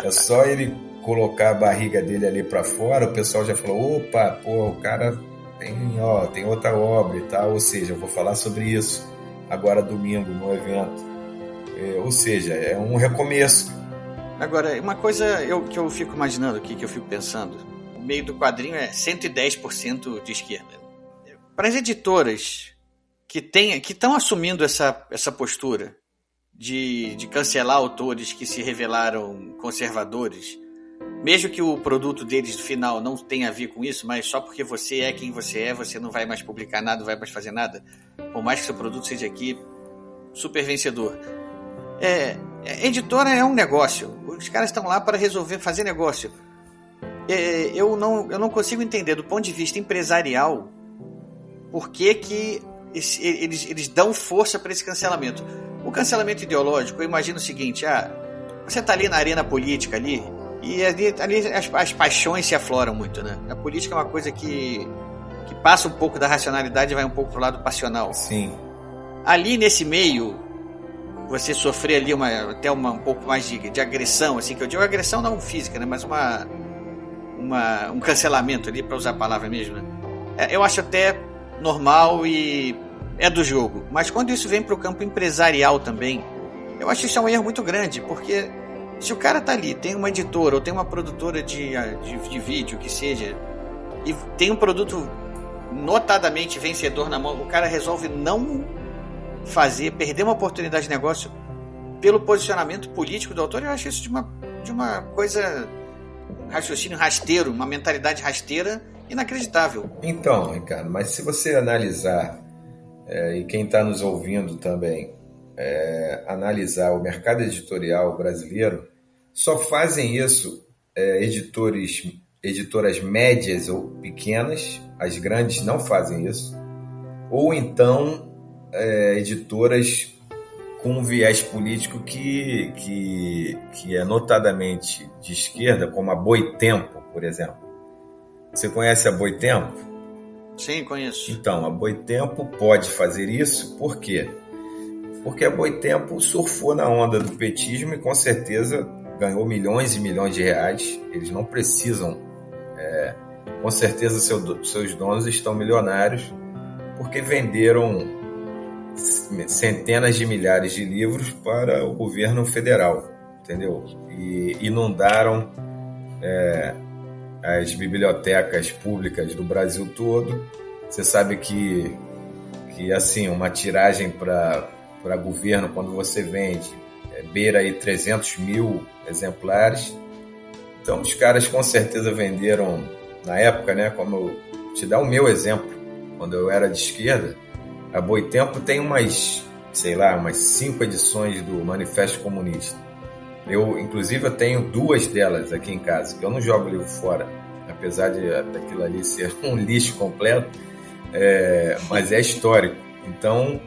É só ele colocar a barriga dele ali para fora, o pessoal já falou: opa, pô, o cara tem, ó, tem outra obra e tal. Ou seja, eu vou falar sobre isso agora domingo no evento. É, ou seja, é um recomeço. Agora, uma coisa eu, que eu fico imaginando aqui, que eu fico pensando: o meio do quadrinho é 110% de esquerda. Para as editoras que tem, que estão assumindo essa, essa postura de, de cancelar autores que se revelaram conservadores, mesmo que o produto deles no final não tenha a ver com isso, mas só porque você é quem você é, você não vai mais publicar nada, não vai mais fazer nada, por mais que seu produto seja aqui super vencedor. É, é editora é um negócio. Os caras estão lá para resolver fazer negócio. É, eu, não, eu não consigo entender do ponto de vista empresarial por que, que eles, eles dão força para esse cancelamento. O cancelamento ideológico, eu imagino o seguinte: ah, você está ali na arena política ali, e ali, ali as, as, paixões se afloram muito, né? A política é uma coisa que, que passa um pouco da racionalidade e vai um pouco pro lado passional. Sim. Ali nesse meio, você sofrer ali uma, até uma, um pouco mais de, de agressão, assim, que eu digo agressão não física, né? Mas uma, uma um cancelamento ali, para usar a palavra mesmo, né? É, eu acho até normal e é do jogo. Mas quando isso vem para o campo empresarial também, eu acho isso é um erro muito grande, porque se o cara tá ali, tem uma editora ou tem uma produtora de, de, de vídeo, que seja, e tem um produto notadamente vencedor na mão, o cara resolve não fazer, perder uma oportunidade de negócio pelo posicionamento político do autor, eu acho isso de uma, de uma coisa, um raciocínio rasteiro, uma mentalidade rasteira inacreditável. Então, Ricardo, mas se você analisar, é, e quem está nos ouvindo também, é, analisar o mercado editorial brasileiro, só fazem isso é, editores, editoras médias ou pequenas, as grandes não fazem isso, ou então é, editoras com um viés político que, que, que é notadamente de esquerda, como a Boitempo, por exemplo. Você conhece a Boitempo? Sim, conheço. Então, a Boitempo pode fazer isso, por quê? Porque a Boitempo surfou na onda do petismo e com certeza ganhou milhões e milhões de reais. Eles não precisam, é, com certeza seu, seus donos estão milionários porque venderam centenas de milhares de livros para o governo federal, entendeu? E inundaram é, as bibliotecas públicas do Brasil todo Você sabe que, que assim, uma tiragem para governo, quando você vende, é, beira aí 300 mil exemplares. Então, os caras com certeza venderam, na época, né? Como eu te dar o meu exemplo, quando eu era de esquerda, a Boitempo tem umas, sei lá, umas cinco edições do Manifesto Comunista. Eu, inclusive, eu tenho duas delas aqui em casa, que eu não jogo livro fora, apesar de daquilo ali ser um lixo completo, é, mas é histórico. Então,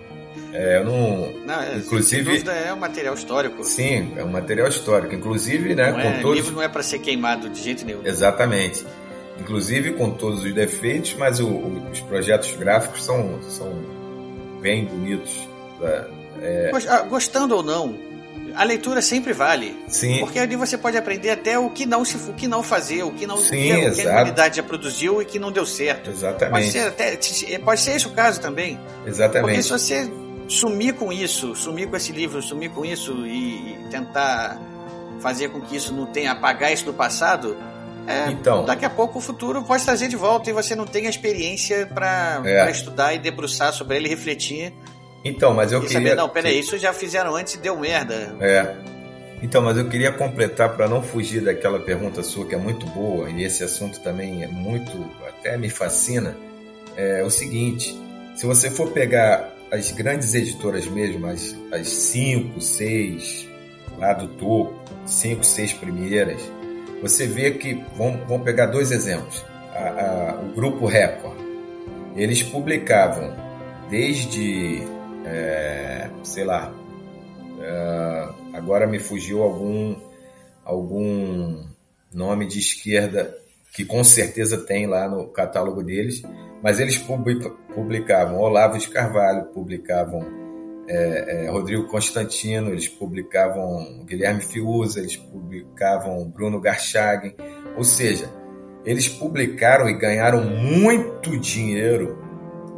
é, eu não. Não, é, inclusive, é um material histórico. Sim, é um material histórico. Inclusive, né, não com é, todos. livro não é para ser queimado de jeito nenhum. Exatamente. Inclusive com todos os defeitos, mas o, o, os projetos gráficos são, são bem bonitos. É... Gostando ou não, a leitura sempre vale. Sim. Porque ali você pode aprender até o que não, se, o que não fazer, o que não Sim, o que, a humanidade já produziu e que não deu certo. Exatamente. Pode ser, até, pode ser esse o caso também. Exatamente. Porque se você sumir com isso, sumir com esse livro, sumir com isso e tentar fazer com que isso não tenha apagar isso do passado, é, então, daqui a pouco o futuro pode trazer de volta e você não tem a experiência para é. estudar e debruçar sobre ele, refletir. Então, mas eu e queria. Saber, não, peraí, isso já fizeram antes e deu merda. É. Então, mas eu queria completar para não fugir daquela pergunta sua que é muito boa e esse assunto também é muito, até me fascina. É o seguinte: se você for pegar as grandes editoras mesmo, as, as cinco, seis lá do topo, cinco, seis primeiras, você vê que, vamos, vamos pegar dois exemplos. A, a, o Grupo Record, eles publicavam desde, é, sei lá, é, agora me fugiu algum, algum nome de esquerda que com certeza tem lá no catálogo deles, mas eles publicavam Olavo de Carvalho, publicavam é, é, Rodrigo Constantino, eles publicavam Guilherme Fiuza, eles publicavam Bruno Garchagen, ou seja, eles publicaram e ganharam muito dinheiro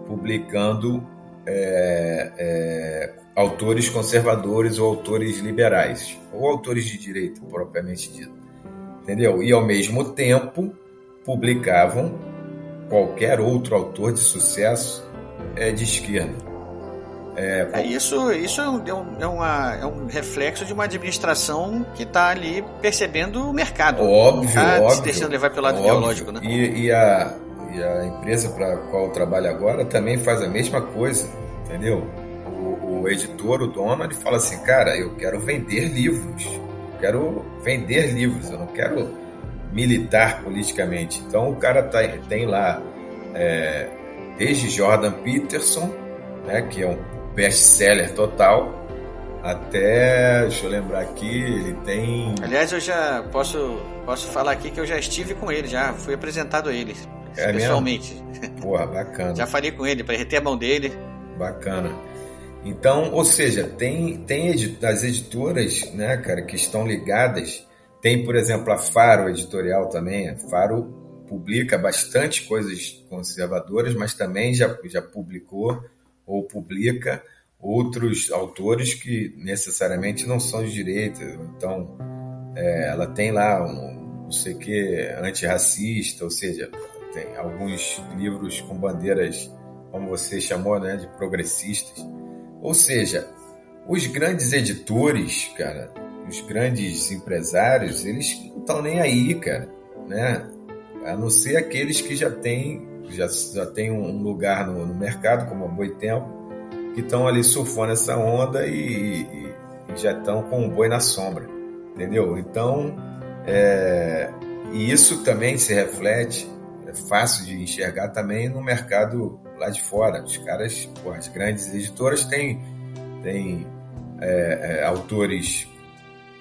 publicando é, é, autores conservadores ou autores liberais, ou autores de direita, propriamente dito. Entendeu? E ao mesmo tempo publicavam qualquer outro autor de sucesso é, de esquerda. É, é, isso isso é um, é, uma, é um reflexo de uma administração que está ali percebendo o mercado. Óbvio, tá óbvio. Deixando levar pelo lado óbvio. ideológico, né? E, e, a, e a empresa para a qual eu trabalho agora também faz a mesma coisa, entendeu? O, o editor, o dono, ele fala assim, cara, eu quero vender livros. Eu quero vender livros, eu não quero militar politicamente. Então o cara tá, tem lá é, desde Jordan Peterson, né, que é um best-seller total, até, deixa eu lembrar aqui, ele tem... Aliás, eu já posso, posso falar aqui que eu já estive com ele, já fui apresentado a ele, é pessoalmente. Mesmo? Porra, bacana. já falei com ele, para reter a mão dele. Bacana. Então, ou seja, tem, tem as editoras, né, cara, que estão ligadas tem, por exemplo, a Faro Editorial também. A Faro publica bastante coisas conservadoras, mas também já, já publicou ou publica outros autores que necessariamente não são de direita. Então, é, ela tem lá um, não sei o que, antirracista, ou seja, tem alguns livros com bandeiras, como você chamou, né, de progressistas. Ou seja, os grandes editores, cara, os grandes empresários, eles não estão nem aí, cara, né? A não ser aqueles que já têm já, já tem um lugar no, no mercado, como a Boitempo, que estão ali surfando essa onda e, e, e já estão com o boi na sombra, entendeu? Então, é, e isso também se reflete, é fácil de enxergar também no mercado lá de fora. Os caras, pô, as grandes editoras têm, têm é, é, autores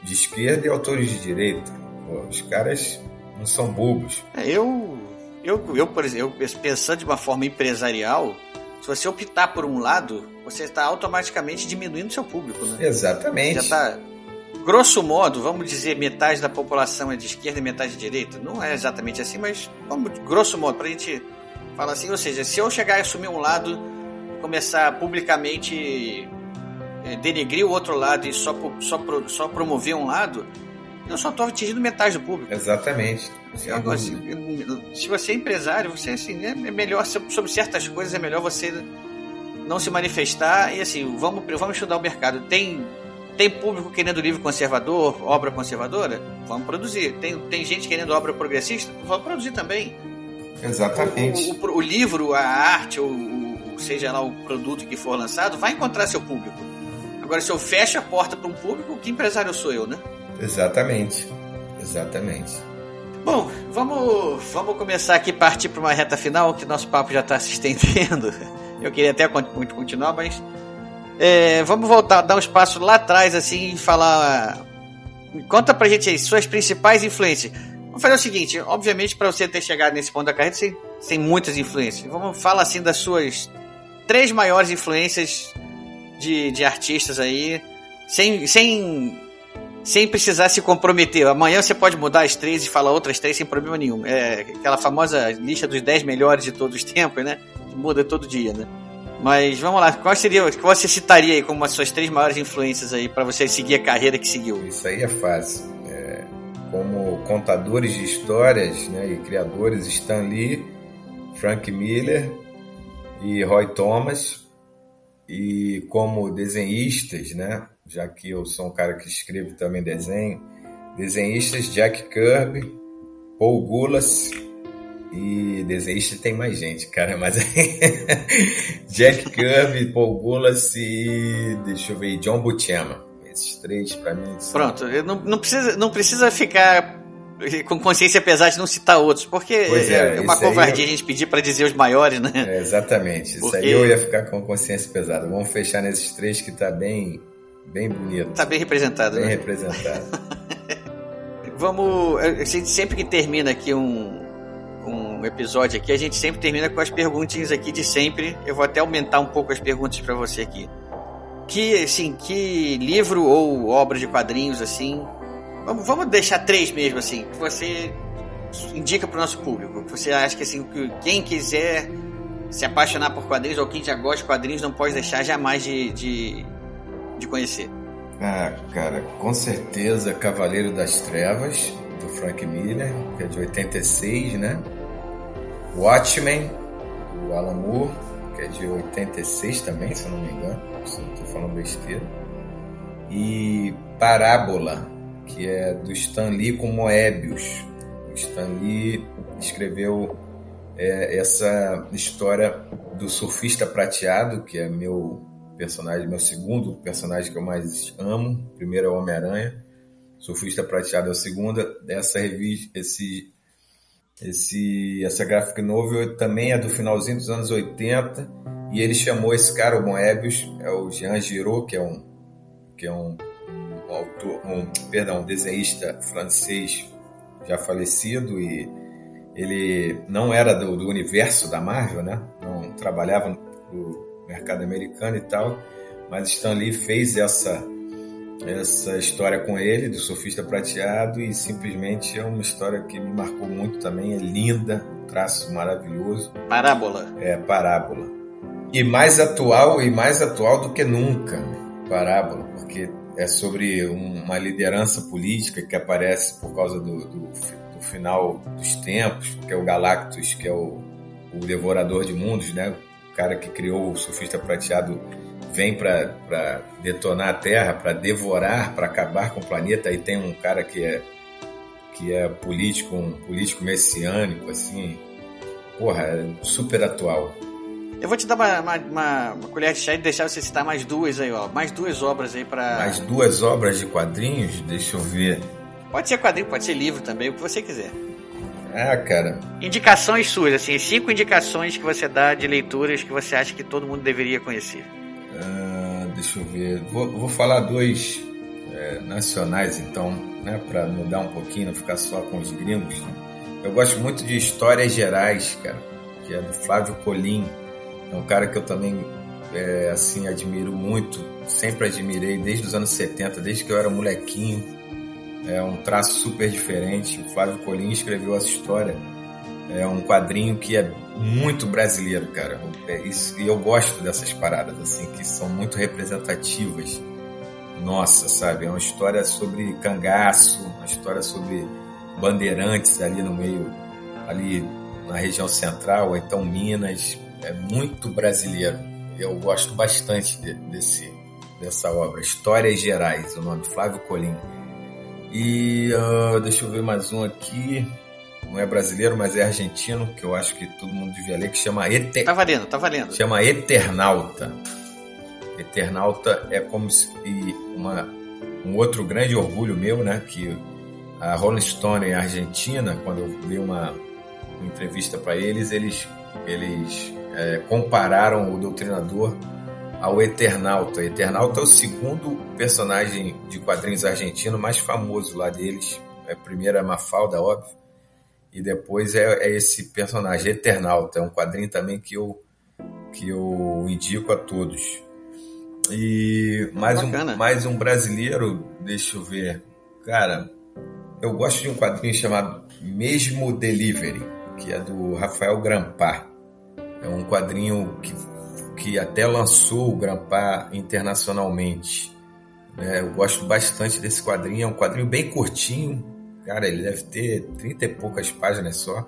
de esquerda e autores de direita. Pô, os caras não são bobos. É, eu, eu, eu, por exemplo, pensando de uma forma empresarial, se você optar por um lado, você está automaticamente diminuindo seu público, né? Exatamente. Já está, grosso modo, vamos dizer, metade da população é de esquerda e metade de direita. Não é exatamente assim, mas vamos, grosso modo, para a gente falar assim, ou seja, se eu chegar e assumir um lado, começar publicamente denegrir o outro lado e só, só, só promover um lado, eu só estou atingindo metade do público. Exatamente. Agora, se, se, você é empresário, você assim, é melhor sobre certas coisas é melhor você não se manifestar e assim, vamos, vamos estudar o mercado. Tem tem público querendo livro conservador, obra conservadora? Vamos produzir. Tem, tem gente querendo obra progressista? Vamos produzir também. Exatamente. O, o, o livro, a arte, ou seja lá o produto que for lançado, vai encontrar seu público. Agora, se eu fecho a porta para um público, que empresário sou eu, né? Exatamente. Exatamente. Bom, vamos, vamos começar aqui partir para uma reta final, que nosso papo já está se estendendo. Eu queria até continuar, mas é, vamos voltar, dar um espaço lá atrás assim e falar. Conta pra gente aí suas principais influências. Vamos fazer o seguinte, obviamente para você ter chegado nesse ponto da carreira, você tem muitas influências. Vamos falar assim das suas três maiores influências de, de artistas aí, sem, sem, sem precisar se comprometer. Amanhã você pode mudar as três e falar outras três sem problema nenhum. É aquela famosa lista dos dez melhores de todos os tempos, né? Que muda todo dia, né? Mas vamos lá, qual seria, qual você citaria aí como as suas três maiores influências aí para você seguir a carreira que seguiu? Isso aí é fácil. É, como contadores de histórias né, e criadores, Stan Lee, Frank Miller e Roy Thomas e como desenhistas, né? Já que eu sou um cara que escreve também desenho, desenhistas Jack Kirby, Paul Gulas e desenhista tem mais gente, cara, mas Jack Kirby, Paul Gulas e deixa eu ver, John Buscema. Esses três para mim. São... Pronto, não, não precisa não precisa ficar com consciência pesada de não citar outros, porque é, é uma covardia eu... a gente pedir para dizer os maiores, né? É, exatamente. Porque... Isso aí eu ia ficar com consciência pesada. Vamos fechar nesses três que tá bem, bem bonito. Tá bem representado, bem né? representado. Vamos, a gente sempre que termina aqui um, um episódio aqui, a gente sempre termina com as perguntinhas aqui de sempre. Eu vou até aumentar um pouco as perguntas para você aqui. Que, assim, que livro ou obra de quadrinhos, assim, Vamos, vamos deixar três mesmo, assim, que você indica para o nosso público. Você acha que, assim, que quem quiser se apaixonar por quadrinhos ou quem já gosta de quadrinhos não pode deixar jamais de, de, de conhecer. Ah, cara, com certeza Cavaleiro das Trevas, do Frank Miller, que é de 86, né? Watchmen, do Alan Moore, que é de 86 também, se eu não me engano, se não estou falando besteira. E Parábola, que é do Stan Lee com Moebius. O Stan Lee escreveu é, essa história do surfista prateado, que é meu personagem, meu segundo personagem que eu mais amo. primeiro é o Homem-Aranha. Surfista prateado é o segundo. Essa revista, esse, esse, essa graphic novel também é do finalzinho dos anos 80 e ele chamou esse cara, o Moebius, é o Jean Giraud, que é um, que é um autor, um, perdão, um desenhista francês já falecido e ele não era do, do universo da Marvel, né? Não trabalhava no mercado americano e tal, mas Stan Lee fez essa essa história com ele do surfista prateado e simplesmente é uma história que me marcou muito também, é linda, um traço maravilhoso. Parábola. É, parábola. E mais atual e mais atual do que nunca, parábola, porque é sobre uma liderança política que aparece por causa do, do, do final dos tempos, que é o Galactus, que é o, o devorador de mundos, né? O cara que criou o surfista prateado vem para detonar a Terra, para devorar, para acabar com o planeta. Aí tem um cara que é que é político, um político messiânico, assim, porra, é super atual. Eu vou te dar uma, uma, uma, uma colher de chá e deixar você citar mais duas aí, ó. Mais duas obras aí para. Mais duas obras de quadrinhos? Deixa eu ver. Pode ser quadrinho, pode ser livro também, o que você quiser. Ah, cara. Indicações suas, assim, cinco indicações que você dá de leituras que você acha que todo mundo deveria conhecer. Ah, deixa eu ver. Vou, vou falar dois é, nacionais, então, né, para mudar um pouquinho, não ficar só com os gringos. Eu gosto muito de Histórias Gerais, cara, que é do Flávio Colim. É um cara que eu também é, assim admiro muito, sempre admirei desde os anos 70, desde que eu era molequinho. É um traço super diferente. O Flávio Colim escreveu essa história. É um quadrinho que é muito brasileiro, cara. É isso, e eu gosto dessas paradas assim que são muito representativas. nossa, sabe? É uma história sobre cangaço, uma história sobre bandeirantes ali no meio, ali na região central, ou então Minas. É muito brasileiro. Eu gosto bastante de, desse, dessa obra. Histórias Gerais, o nome, Flávio Colim. E uh, deixa eu ver mais um aqui. Não é brasileiro, mas é argentino, que eu acho que todo mundo devia ler, que chama Eter... Tá valendo, tá valendo. Chama Eternauta. Eternauta é como se uma, um outro grande orgulho meu, né? Que a Rolling Stone Argentina, quando eu vi uma, uma entrevista para eles, eles, eles é, compararam o Doutrinador ao Eternauta. Eternauta é o segundo personagem de quadrinhos argentino mais famoso lá deles. É, primeiro é Mafalda, óbvio. E depois é, é esse personagem, Eternauta. É um quadrinho também que eu, que eu indico a todos. E mais um, mais um brasileiro, deixa eu ver. Cara, eu gosto de um quadrinho chamado Mesmo Delivery, que é do Rafael Grampar. É um quadrinho que, que até lançou o Grampar internacionalmente. É, eu gosto bastante desse quadrinho. É um quadrinho bem curtinho. Cara, ele deve ter 30 e poucas páginas só.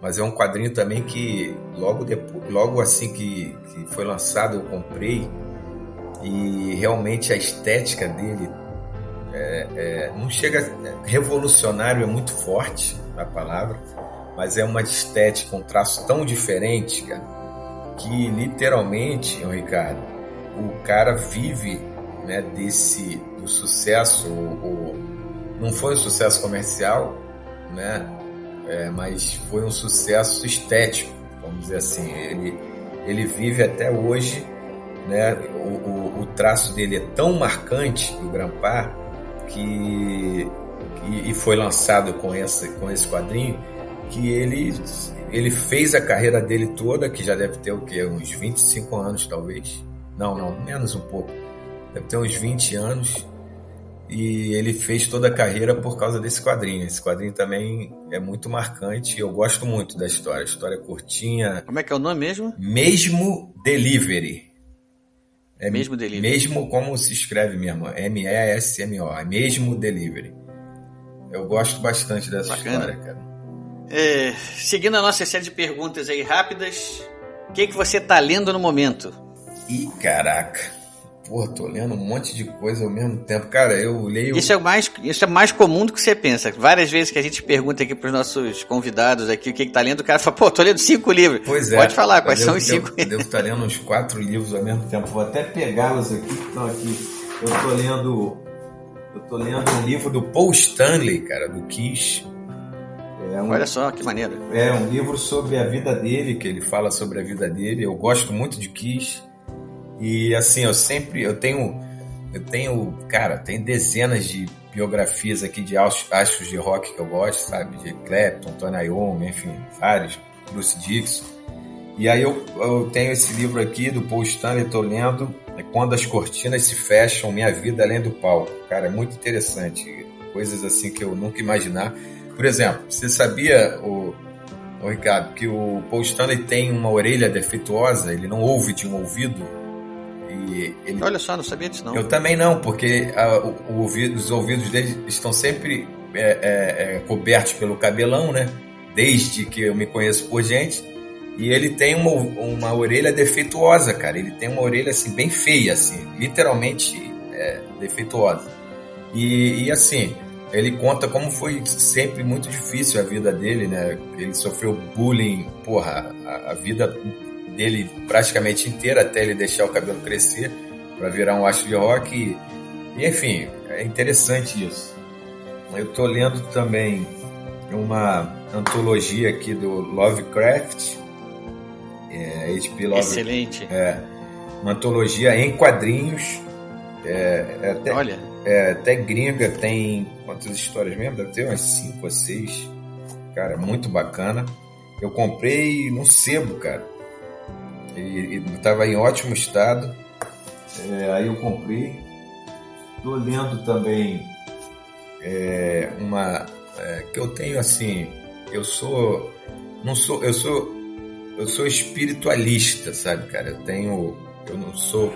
Mas é um quadrinho também que logo, depois, logo assim que, que foi lançado eu comprei e realmente a estética dele é, é, não chega revolucionário é muito forte a palavra mas é uma estética um traço tão diferente cara, que literalmente Ricardo o cara vive né, desse do sucesso não foi um sucesso comercial né é, mas foi um sucesso estético vamos dizer assim ele ele vive até hoje né? O, o, o traço dele é tão marcante do Grampar que, que e foi lançado com esse, com esse quadrinho que ele ele fez a carreira dele toda, que já deve ter o quê? Uns 25 anos talvez. Não, não, menos um pouco. Deve ter uns 20 anos. E ele fez toda a carreira por causa desse quadrinho. Esse quadrinho também é muito marcante. Eu gosto muito da história. A história é curtinha. Como é que é o nome mesmo? Mesmo Delivery. É mesmo delivery. Mesmo como se escreve mesmo, M-E-S-M-O, é mesmo delivery. Eu gosto bastante dessa Bacana. história, cara. É, seguindo a nossa série de perguntas aí rápidas, o que, que você tá lendo no momento? Ih, caraca. Pô, tô lendo um monte de coisa ao mesmo tempo. Cara, eu leio. Isso é mais, isso é mais comum do que você pensa. Várias vezes que a gente pergunta aqui pros nossos convidados aqui o que, que tá lendo, o cara fala, pô, tô lendo cinco livros. Pois é. Pode falar, quais devo, são os cinco? Eu devo estar lendo uns quatro livros ao mesmo tempo. Vou até pegá-los aqui que estão aqui. Eu tô lendo. Eu tô lendo um livro do Paul Stanley, cara, do Kiss. É um, Olha só, que maneiro. É um livro sobre a vida dele, que ele fala sobre a vida dele. Eu gosto muito de Kiss. E assim, eu sempre, eu tenho, eu tenho, cara, tem dezenas de biografias aqui de astros de rock que eu gosto, sabe? De Clapton, Tony Iommi, enfim, vários, Bruce Dixon. E aí eu, eu tenho esse livro aqui do Paul Stanley, tô lendo, é Quando as Cortinas se Fecham, Minha Vida Além do Palco. Cara, é muito interessante, coisas assim que eu nunca imaginar. Por exemplo, você sabia, o, o Ricardo, que o Paul Stanley tem uma orelha defeituosa, ele não ouve de um ouvido, ele... Olha só, não sabia disso não. Eu também não, porque a, o, o ouvido, os ouvidos dele estão sempre é, é, é, cobertos pelo cabelão, né? Desde que eu me conheço por gente. E ele tem uma, uma orelha defeituosa, cara. Ele tem uma orelha assim bem feia, assim, literalmente é, defeituosa. E, e assim, ele conta como foi sempre muito difícil a vida dele, né? Ele sofreu bullying, porra, a, a vida dele praticamente inteira até ele deixar o cabelo crescer para virar um astro de rock. E, e, enfim, é interessante isso. Eu estou lendo também uma antologia aqui do Lovecraft. É, H.P. Lovecraft. Excelente. É, uma antologia em quadrinhos. É, é até, Olha. É, até gringa, tem quantas histórias mesmo? Deve ter umas 5 ou 6. Cara, muito bacana. Eu comprei no sebo, cara. Ele estava em ótimo estado. É, aí eu comprei. Estou lendo também é, uma é, que eu tenho assim. Eu sou não sou eu sou eu sou espiritualista, sabe, cara? Eu tenho eu não sou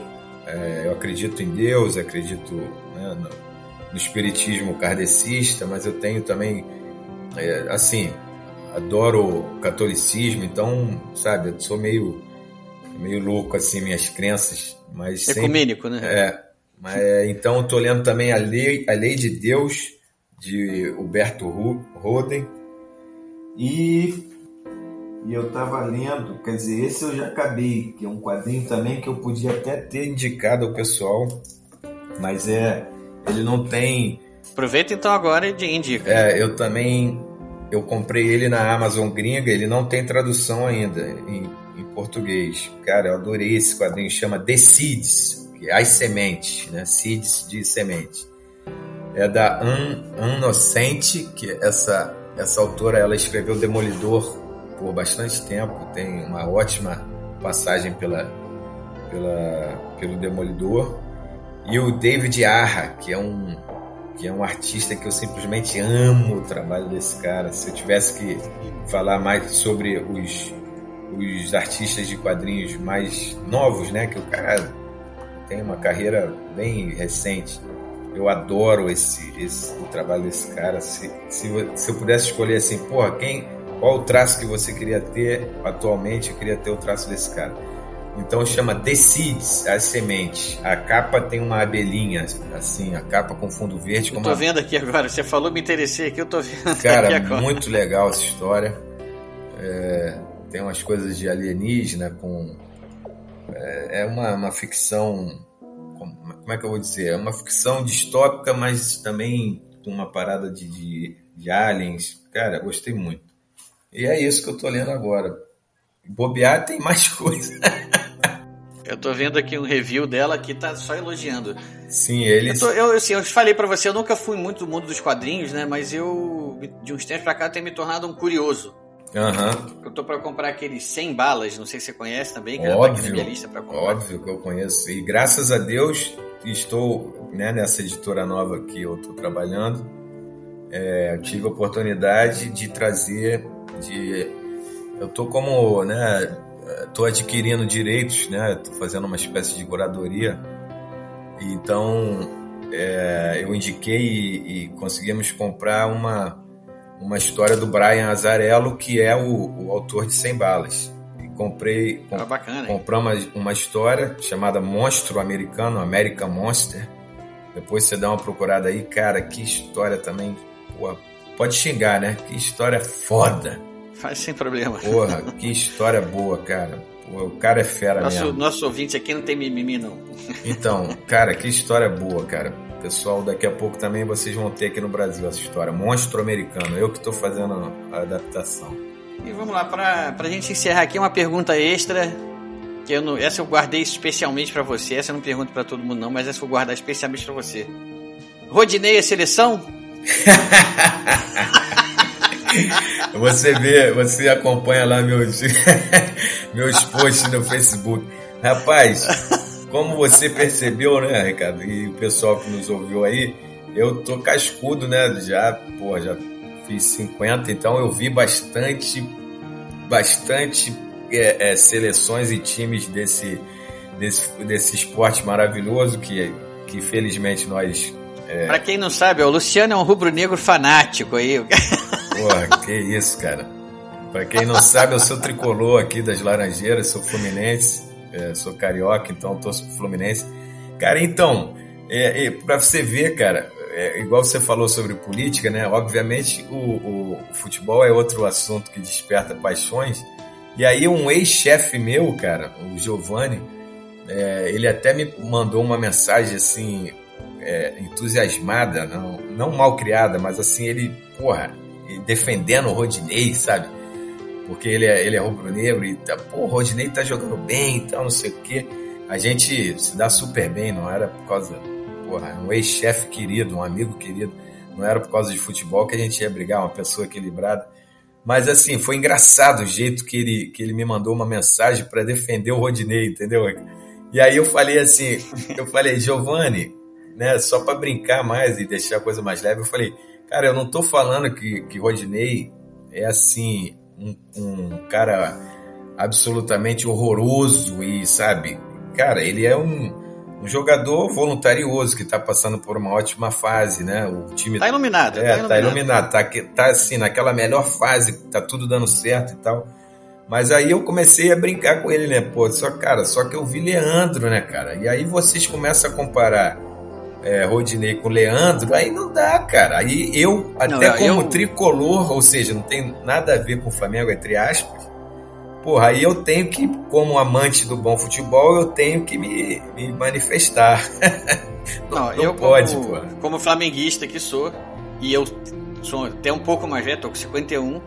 É, eu acredito em Deus, acredito né, no, no, espiritismo kardecista, mas eu tenho também, é, assim, adoro o catolicismo, então, sabe, eu sou meio, meio louco, assim, minhas crenças. Mas Ecumênico, sempre, né? É. Mas, é, então, eu tô lendo também a Lei, a Lei de Deus, de Huberto Roden. E, e eu tava lendo, quer dizer, esse eu já acabei, que é um quadrinho também que eu podia até ter indicado ao pessoal, mas é. Ele não tem. Aproveita então agora e indica. É, eu também. Eu comprei ele na Amazon gringa, ele não tem tradução ainda em, em português. Cara, eu adorei esse quadrinho, chama The Seeds, que é as sementes, né? Seeds de semente. É da An Inocente, que essa essa autora ela escreveu Demolidor por bastante tempo, tem uma ótima passagem pela, pela, pelo Demolidor. E o David Arra, que é um que é um artista que eu simplesmente amo o trabalho desse cara. Se eu tivesse que falar mais sobre os, os artistas de quadrinhos mais novos, né, que o cara tem uma carreira bem recente eu adoro esse, esse o trabalho desse cara. Se, se, se eu pudesse escolher assim, porra, quem, qual o traço que você queria ter atualmente? Eu queria ter o traço desse cara. Então chama The Seeds, as sementes. A capa tem uma abelhinha, assim, a capa com fundo verde. Eu tô uma... vendo aqui agora, você falou, me interessei aqui, eu tô vendo Cara, aqui agora. muito legal essa história. É, tem umas coisas de alienígena com. É, é uma, uma ficção como é que eu vou dizer? É uma ficção distópica, mas também com uma parada de, de, de aliens. Cara, gostei muito. E é isso que eu tô lendo agora. Bobear tem mais coisa. Eu tô vendo aqui um review dela que tá só elogiando. Sim, eles. Eu, tô, eu, assim, eu falei para você, eu nunca fui muito do mundo dos quadrinhos, né? Mas eu, de uns tempos pra cá, tenho me tornado um curioso. Uhum. Eu tô para comprar aqueles 100 balas, não sei se você conhece também, que óbvio, tá na minha lista pra comprar. Óbvio que eu conheço. E graças a Deus estou né, nessa editora nova que eu estou trabalhando. É, tive a oportunidade de trazer, de, eu estou como, né, estou adquirindo direitos, né, estou fazendo uma espécie de curadoria. Então, é, eu indiquei e, e conseguimos comprar uma uma história do Brian Azarello, que é o, o autor de 100 Balas. E comprei, ah, bacana, compramos uma, uma história chamada Monstro Americano, American Monster. Depois você dá uma procurada aí, cara, que história também. Pô, pode xingar, né? Que história foda. Faz sem problema. Porra, que história boa, cara. O cara é fera nosso, mesmo. Nosso ouvinte aqui não tem mimimi, não. Então, cara, que história boa, cara. Pessoal, daqui a pouco também vocês vão ter aqui no Brasil essa história. Monstro americano. Eu que estou fazendo a adaptação. E vamos lá, para a gente encerrar aqui, uma pergunta extra. Que eu não, essa eu guardei especialmente para você. Essa eu não pergunto para todo mundo, não, mas essa eu vou guardar especialmente para você. Rodinei a seleção? você vê, você acompanha lá meus, meus posts no Facebook. Rapaz, como você percebeu, né, Ricardo, e o pessoal que nos ouviu aí, eu tô cascudo, né? Já, pô, já fiz 50, então eu vi bastante, bastante é, é, seleções e times desse, desse, desse esporte maravilhoso que, que felizmente nós. É... Pra quem não sabe, o Luciano é um rubro-negro fanático aí. Porra, que isso, cara. Pra quem não sabe, eu sou tricolor aqui das Laranjeiras, sou fluminense é, sou carioca, então torço pro Fluminense. Cara, então, é, é, para você ver, cara, é, igual você falou sobre política, né? Obviamente o, o, o, futebol é outro assunto que desperta paixões. E aí um ex-chefe meu, cara, o Giovanni, é, ele até me mandou uma mensagem assim, é, entusiasmada, não, não mal criada, mas assim, ele, porra, defendendo o Rodinei, sabe? porque ele é, ele é rubro-negro e tá, pô, o Rodinei tá jogando bem e tal, não sei o quê. A gente se dá super bem, não era por causa, porra, um ex-chefe querido, um amigo querido, não era por causa de futebol que a gente ia brigar, uma pessoa equilibrada. Mas assim, foi engraçado o jeito que ele, que ele me mandou uma mensagem para defender o Rodinei, entendeu? E aí eu falei assim, eu falei, Giovanni, né, só para brincar mais e deixar a coisa mais leve, eu falei, cara, eu não tô falando que, que Rodinei é assim, um, um cara absolutamente horroroso e, sabe, cara, ele é um, um jogador voluntarioso que está passando por uma ótima fase, né? O time tá iluminado, é, tá iluminado, tá, iluminado, tá, tá assim naquela melhor fase, tá tudo dando certo e tal. Mas aí eu comecei a brincar com ele, né? Pô, só cara, só que eu vi Leandro, né, cara? E aí vocês começam a comparar é, Rodinei com Leandro, aí não dá, cara. Aí eu, até não, como eu... tricolor, ou seja, não tem nada a ver com o Flamengo, entre aspas, porra, aí eu tenho que, como amante do bom futebol, eu tenho que me, me manifestar. não, não, eu pode, como, como flamenguista que sou, e eu sou até um pouco mais velho, tô com 51,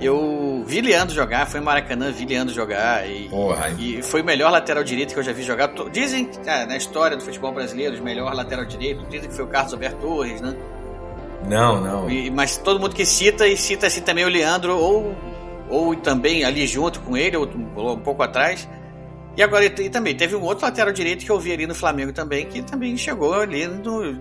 eu vi Leandro jogar, foi em Maracanã, vi Leandro jogar e, Porra. e foi o melhor lateral direito que eu já vi jogar. Dizem, é, na história do futebol brasileiro, o melhor lateral direito, dizem que foi o Carlos Alberto Torres, né? Não, não. E, mas todo mundo que cita, e cita assim também o Leandro, ou, ou também ali junto com ele, ou um pouco atrás. E agora e também teve um outro lateral direito que eu vi ali no Flamengo também, que também chegou ali no,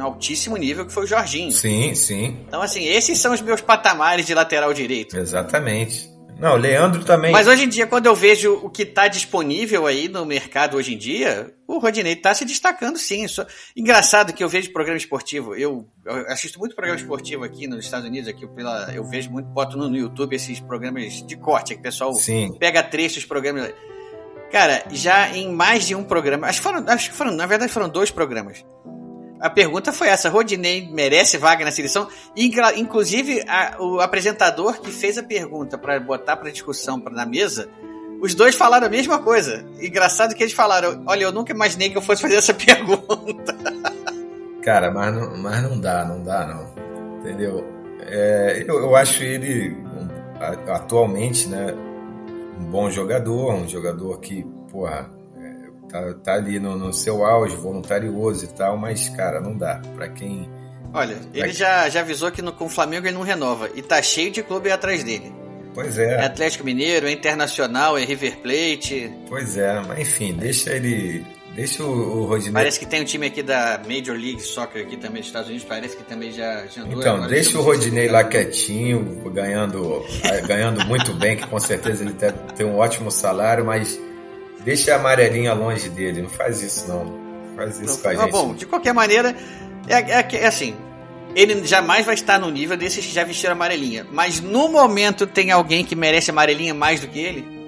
no altíssimo nível, que foi o Jorginho. Sim, sim. Então, assim, esses são os meus patamares de lateral direito. Exatamente. Não, o Leandro também. Mas hoje em dia, quando eu vejo o que está disponível aí no mercado hoje em dia, o Rodinei está se destacando sim. Só... Engraçado que eu vejo programa esportivo. Eu, eu, assisto muito programa esportivo aqui nos Estados Unidos, aqui pela, eu vejo muito, boto no, no YouTube esses programas de corte, que o pessoal sim. pega trechos, programas. Cara, já em mais de um programa, acho que foram, acho que foram, na verdade foram dois programas a pergunta foi essa: Rodinei merece vaga na seleção? Inclusive, a, o apresentador que fez a pergunta para botar para discussão pra, na mesa, os dois falaram a mesma coisa. Engraçado que eles falaram: Olha, eu nunca imaginei que eu fosse fazer essa pergunta. Cara, mas não, mas não dá, não dá, não. Entendeu? É, eu, eu acho ele atualmente, né? Um bom jogador, um jogador que, porra tá, tá ali no, no, seu auge, voluntarioso e tal, mas, cara, não dá. Pra quem. Olha, ele já, já avisou que no, com o Flamengo ele não renova. E tá cheio de clube atrás dele. Pois é. É Atlético Mineiro, é Internacional, é River Plate. Pois é, mas enfim, deixa ele. Deixa o, o Rodinei. Parece que tem um time aqui da Major League Soccer aqui também dos Estados Unidos, parece que também já, já andou. Então, deixa o Rodinei lá quietinho, ganhando, ganhando muito bem, que com certeza ele tem, tem um ótimo salário, mas Deixa a amarelinha longe dele, não faz isso não. faz isso não, com a gente. Bom, de qualquer maneira, é, é, é, assim, ele jamais vai estar no nível desses que já vestiram amarelinha. Mas no momento tem alguém que merece amarelinha mais do que ele?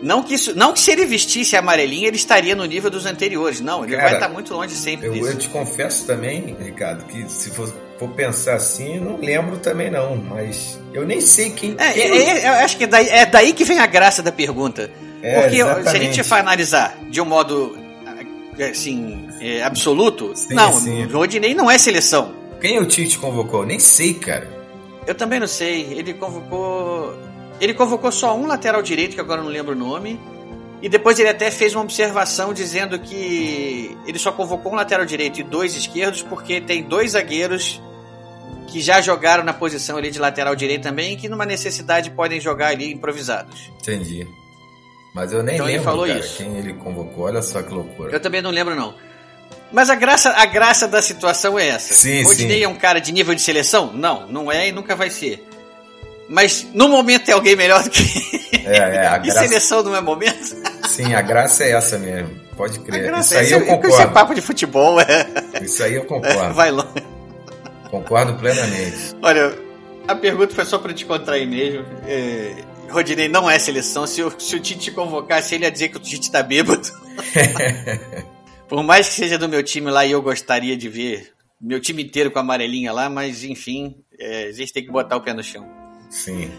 Não que, isso, não que se ele vestisse amarelinha, ele estaria no nível dos anteriores. Não, ele Cara, vai estar muito longe sempre eu, disso. Eu te confesso também, Ricardo, que se for, for pensar assim, eu não lembro também não, mas eu nem sei quem... É, quem... É, é, eu acho que é daí, é daí que vem a graça da pergunta. É, Porque exatamente. se a gente for analisar de um modo assim, é, absoluto, sim, não, sim. o Rodinei não é seleção. Quem o Tite convocou? Nem sei, cara. Eu também não sei. Ele convocou. Ele convocou só um lateral direito, que agora não lembro o nome. E depois ele até fez uma observação dizendo que ele só convocou um lateral direito e dois esquerdos porque tem dois zagueiros que já jogaram na posição ali de lateral direito também e que numa necessidade podem jogar ali improvisados. Entendi. Mas eu nem então lembro, ele falou cara, isso. quem ele convocou. Olha só que loucura. Eu também não lembro, não. Mas a graça, a graça da situação é essa. Sim, o Rodinei é um cara de nível de seleção? Não, não é e nunca vai ser. Mas no momento é alguém melhor do que É, é, a graça... E seleção não é momento? Sim, a graça é essa mesmo. Pode crer. Isso aí é, eu concordo. Isso é papo de futebol, é. Isso aí eu concordo. Vai longe. Concordo plenamente. Olha, a pergunta foi só para te contrair mesmo. É, Rodinei não é seleção. Se o, se o Tite convocasse, ele ia dizer que o Tite tá bêbado. Por mais que seja do meu time lá e eu gostaria de ver meu time inteiro com a amarelinha lá, mas enfim, é, a gente tem que botar o pé no chão. Sim.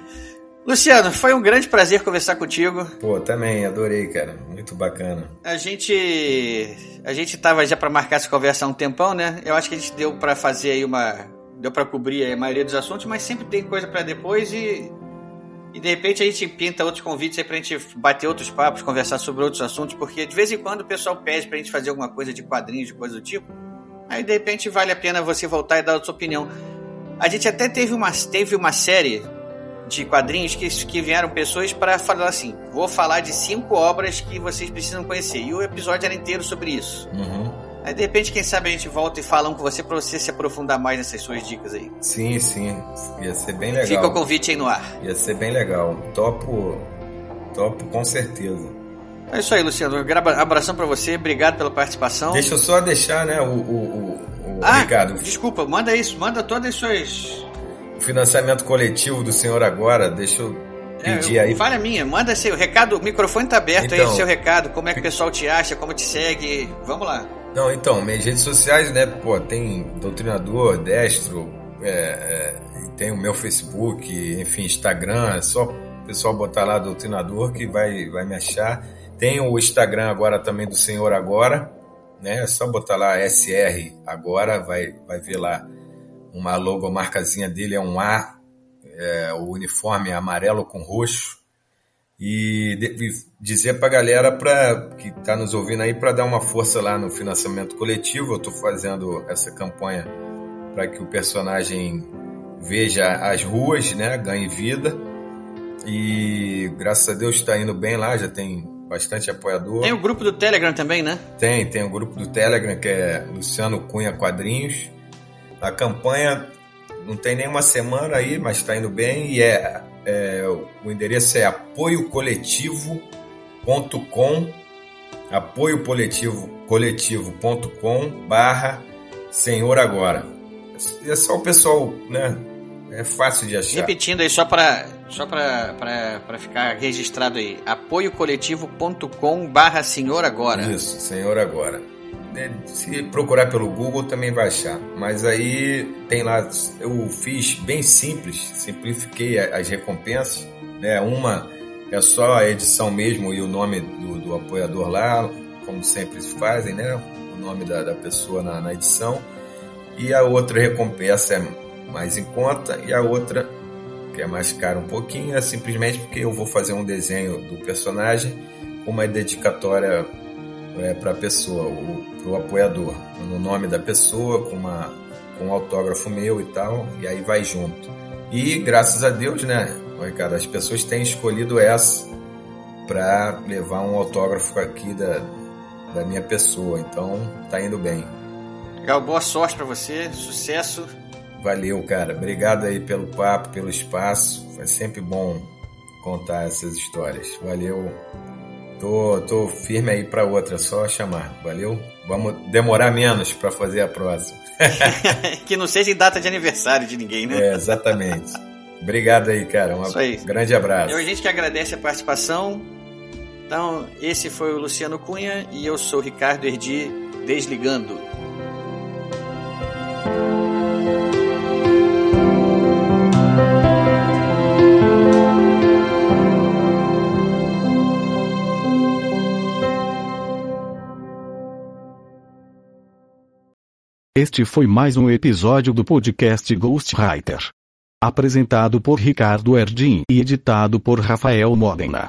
Luciano, foi um grande prazer conversar contigo. Pô, também, adorei, cara. Muito bacana. A gente. A gente tava já para marcar essa conversa há um tempão, né? Eu acho que a gente deu para fazer aí uma. Deu para cobrir a maioria dos assuntos, mas sempre tem coisa para depois e e de repente a gente pinta outros convites aí pra gente bater outros papos, conversar sobre outros assuntos, porque de vez em quando o pessoal pede pra gente fazer alguma coisa de quadrinhos, de coisa do tipo. Aí de repente vale a pena você voltar e dar a sua opinião. A gente até teve uma, teve uma série de quadrinhos que, que vieram pessoas para falar assim: vou falar de cinco obras que vocês precisam conhecer. E o episódio era inteiro sobre isso. Uhum. Aí de repente, quem sabe a gente volta e fala um com você pra você se aprofundar mais nessas suas dicas aí. Sim, sim. Ia ser bem legal. Fica o convite aí no ar. Ia ser bem legal. Topo, topo com certeza. É isso aí, Luciano. Abração para você, obrigado pela participação. Deixa eu só deixar, né, o, o, o, ah, Ricardo. Desculpa, manda isso, manda todas as suas. O financiamento coletivo do senhor agora, deixa eu pedir é, aí. Falha minha, manda seu recado, o microfone tá aberto então, aí, seu recado, como é que o pessoal te acha, como te segue, vamos lá. Não, então, minhas redes sociais, né, pô, tem Doutrinador, Destro, é, é, tem o meu Facebook, enfim, Instagram, é só o pessoal botar lá Doutrinador que vai, vai me achar. Tem o Instagram agora também do Senhor Agora, né? É só botar lá SR Agora, vai, vai ver lá uma logomarcazinha dele, é um A, é, o uniforme é amarelo com roxo. E, de, e dizer para a galera pra, que está nos ouvindo aí para dar uma força lá no financiamento coletivo. Eu estou fazendo essa campanha para que o personagem veja as ruas, né, ganhe vida. E graças a Deus está indo bem lá, já tem bastante apoiador. Tem o grupo do Telegram também, né? Tem, tem o grupo do Telegram que é Luciano Cunha Quadrinhos. A campanha não tem nenhuma semana aí, mas está indo bem e é, é, o endereço é apoiocoletivo.com apoiocoletivo.com barra Senhor Agora. É só o pessoal, né? É fácil de achar. Repetindo aí, só para só para ficar registrado aí, apoiocoletivo.com barra Senhor Agora. Isso, Senhor Agora. É, se procurar pelo Google também vai achar. Mas aí tem lá, eu fiz bem simples, simplifiquei as recompensas. Né? Uma é só a edição mesmo e o nome do, do apoiador lá, como sempre se fazem, né? O nome da, da pessoa na, na edição. E a outra recompensa é mais em conta e a outra que é mais caro um pouquinho, é simplesmente porque eu vou fazer um desenho do personagem com uma dedicatória é, para a pessoa, para o apoiador, no nome da pessoa, com, uma, com um autógrafo meu e tal, e aí vai junto. E graças a Deus, né, Ricardo, as pessoas têm escolhido essa para levar um autógrafo aqui da, da minha pessoa, então tá indo bem. Legal, boa sorte para você, sucesso Valeu, cara. Obrigado aí pelo papo, pelo espaço. É sempre bom contar essas histórias. Valeu. Tô, tô firme aí para outra, só chamar. Valeu? Vamos demorar menos para fazer a próxima. que não seja em data de aniversário de ninguém, né? É, exatamente. Obrigado aí, cara. Um aí. grande abraço. Eu, a gente que agradece a participação. Então, esse foi o Luciano Cunha e eu sou o Ricardo Erdi, desligando. Este foi mais um episódio do podcast Ghostwriter. Apresentado por Ricardo Erdin e editado por Rafael Modena.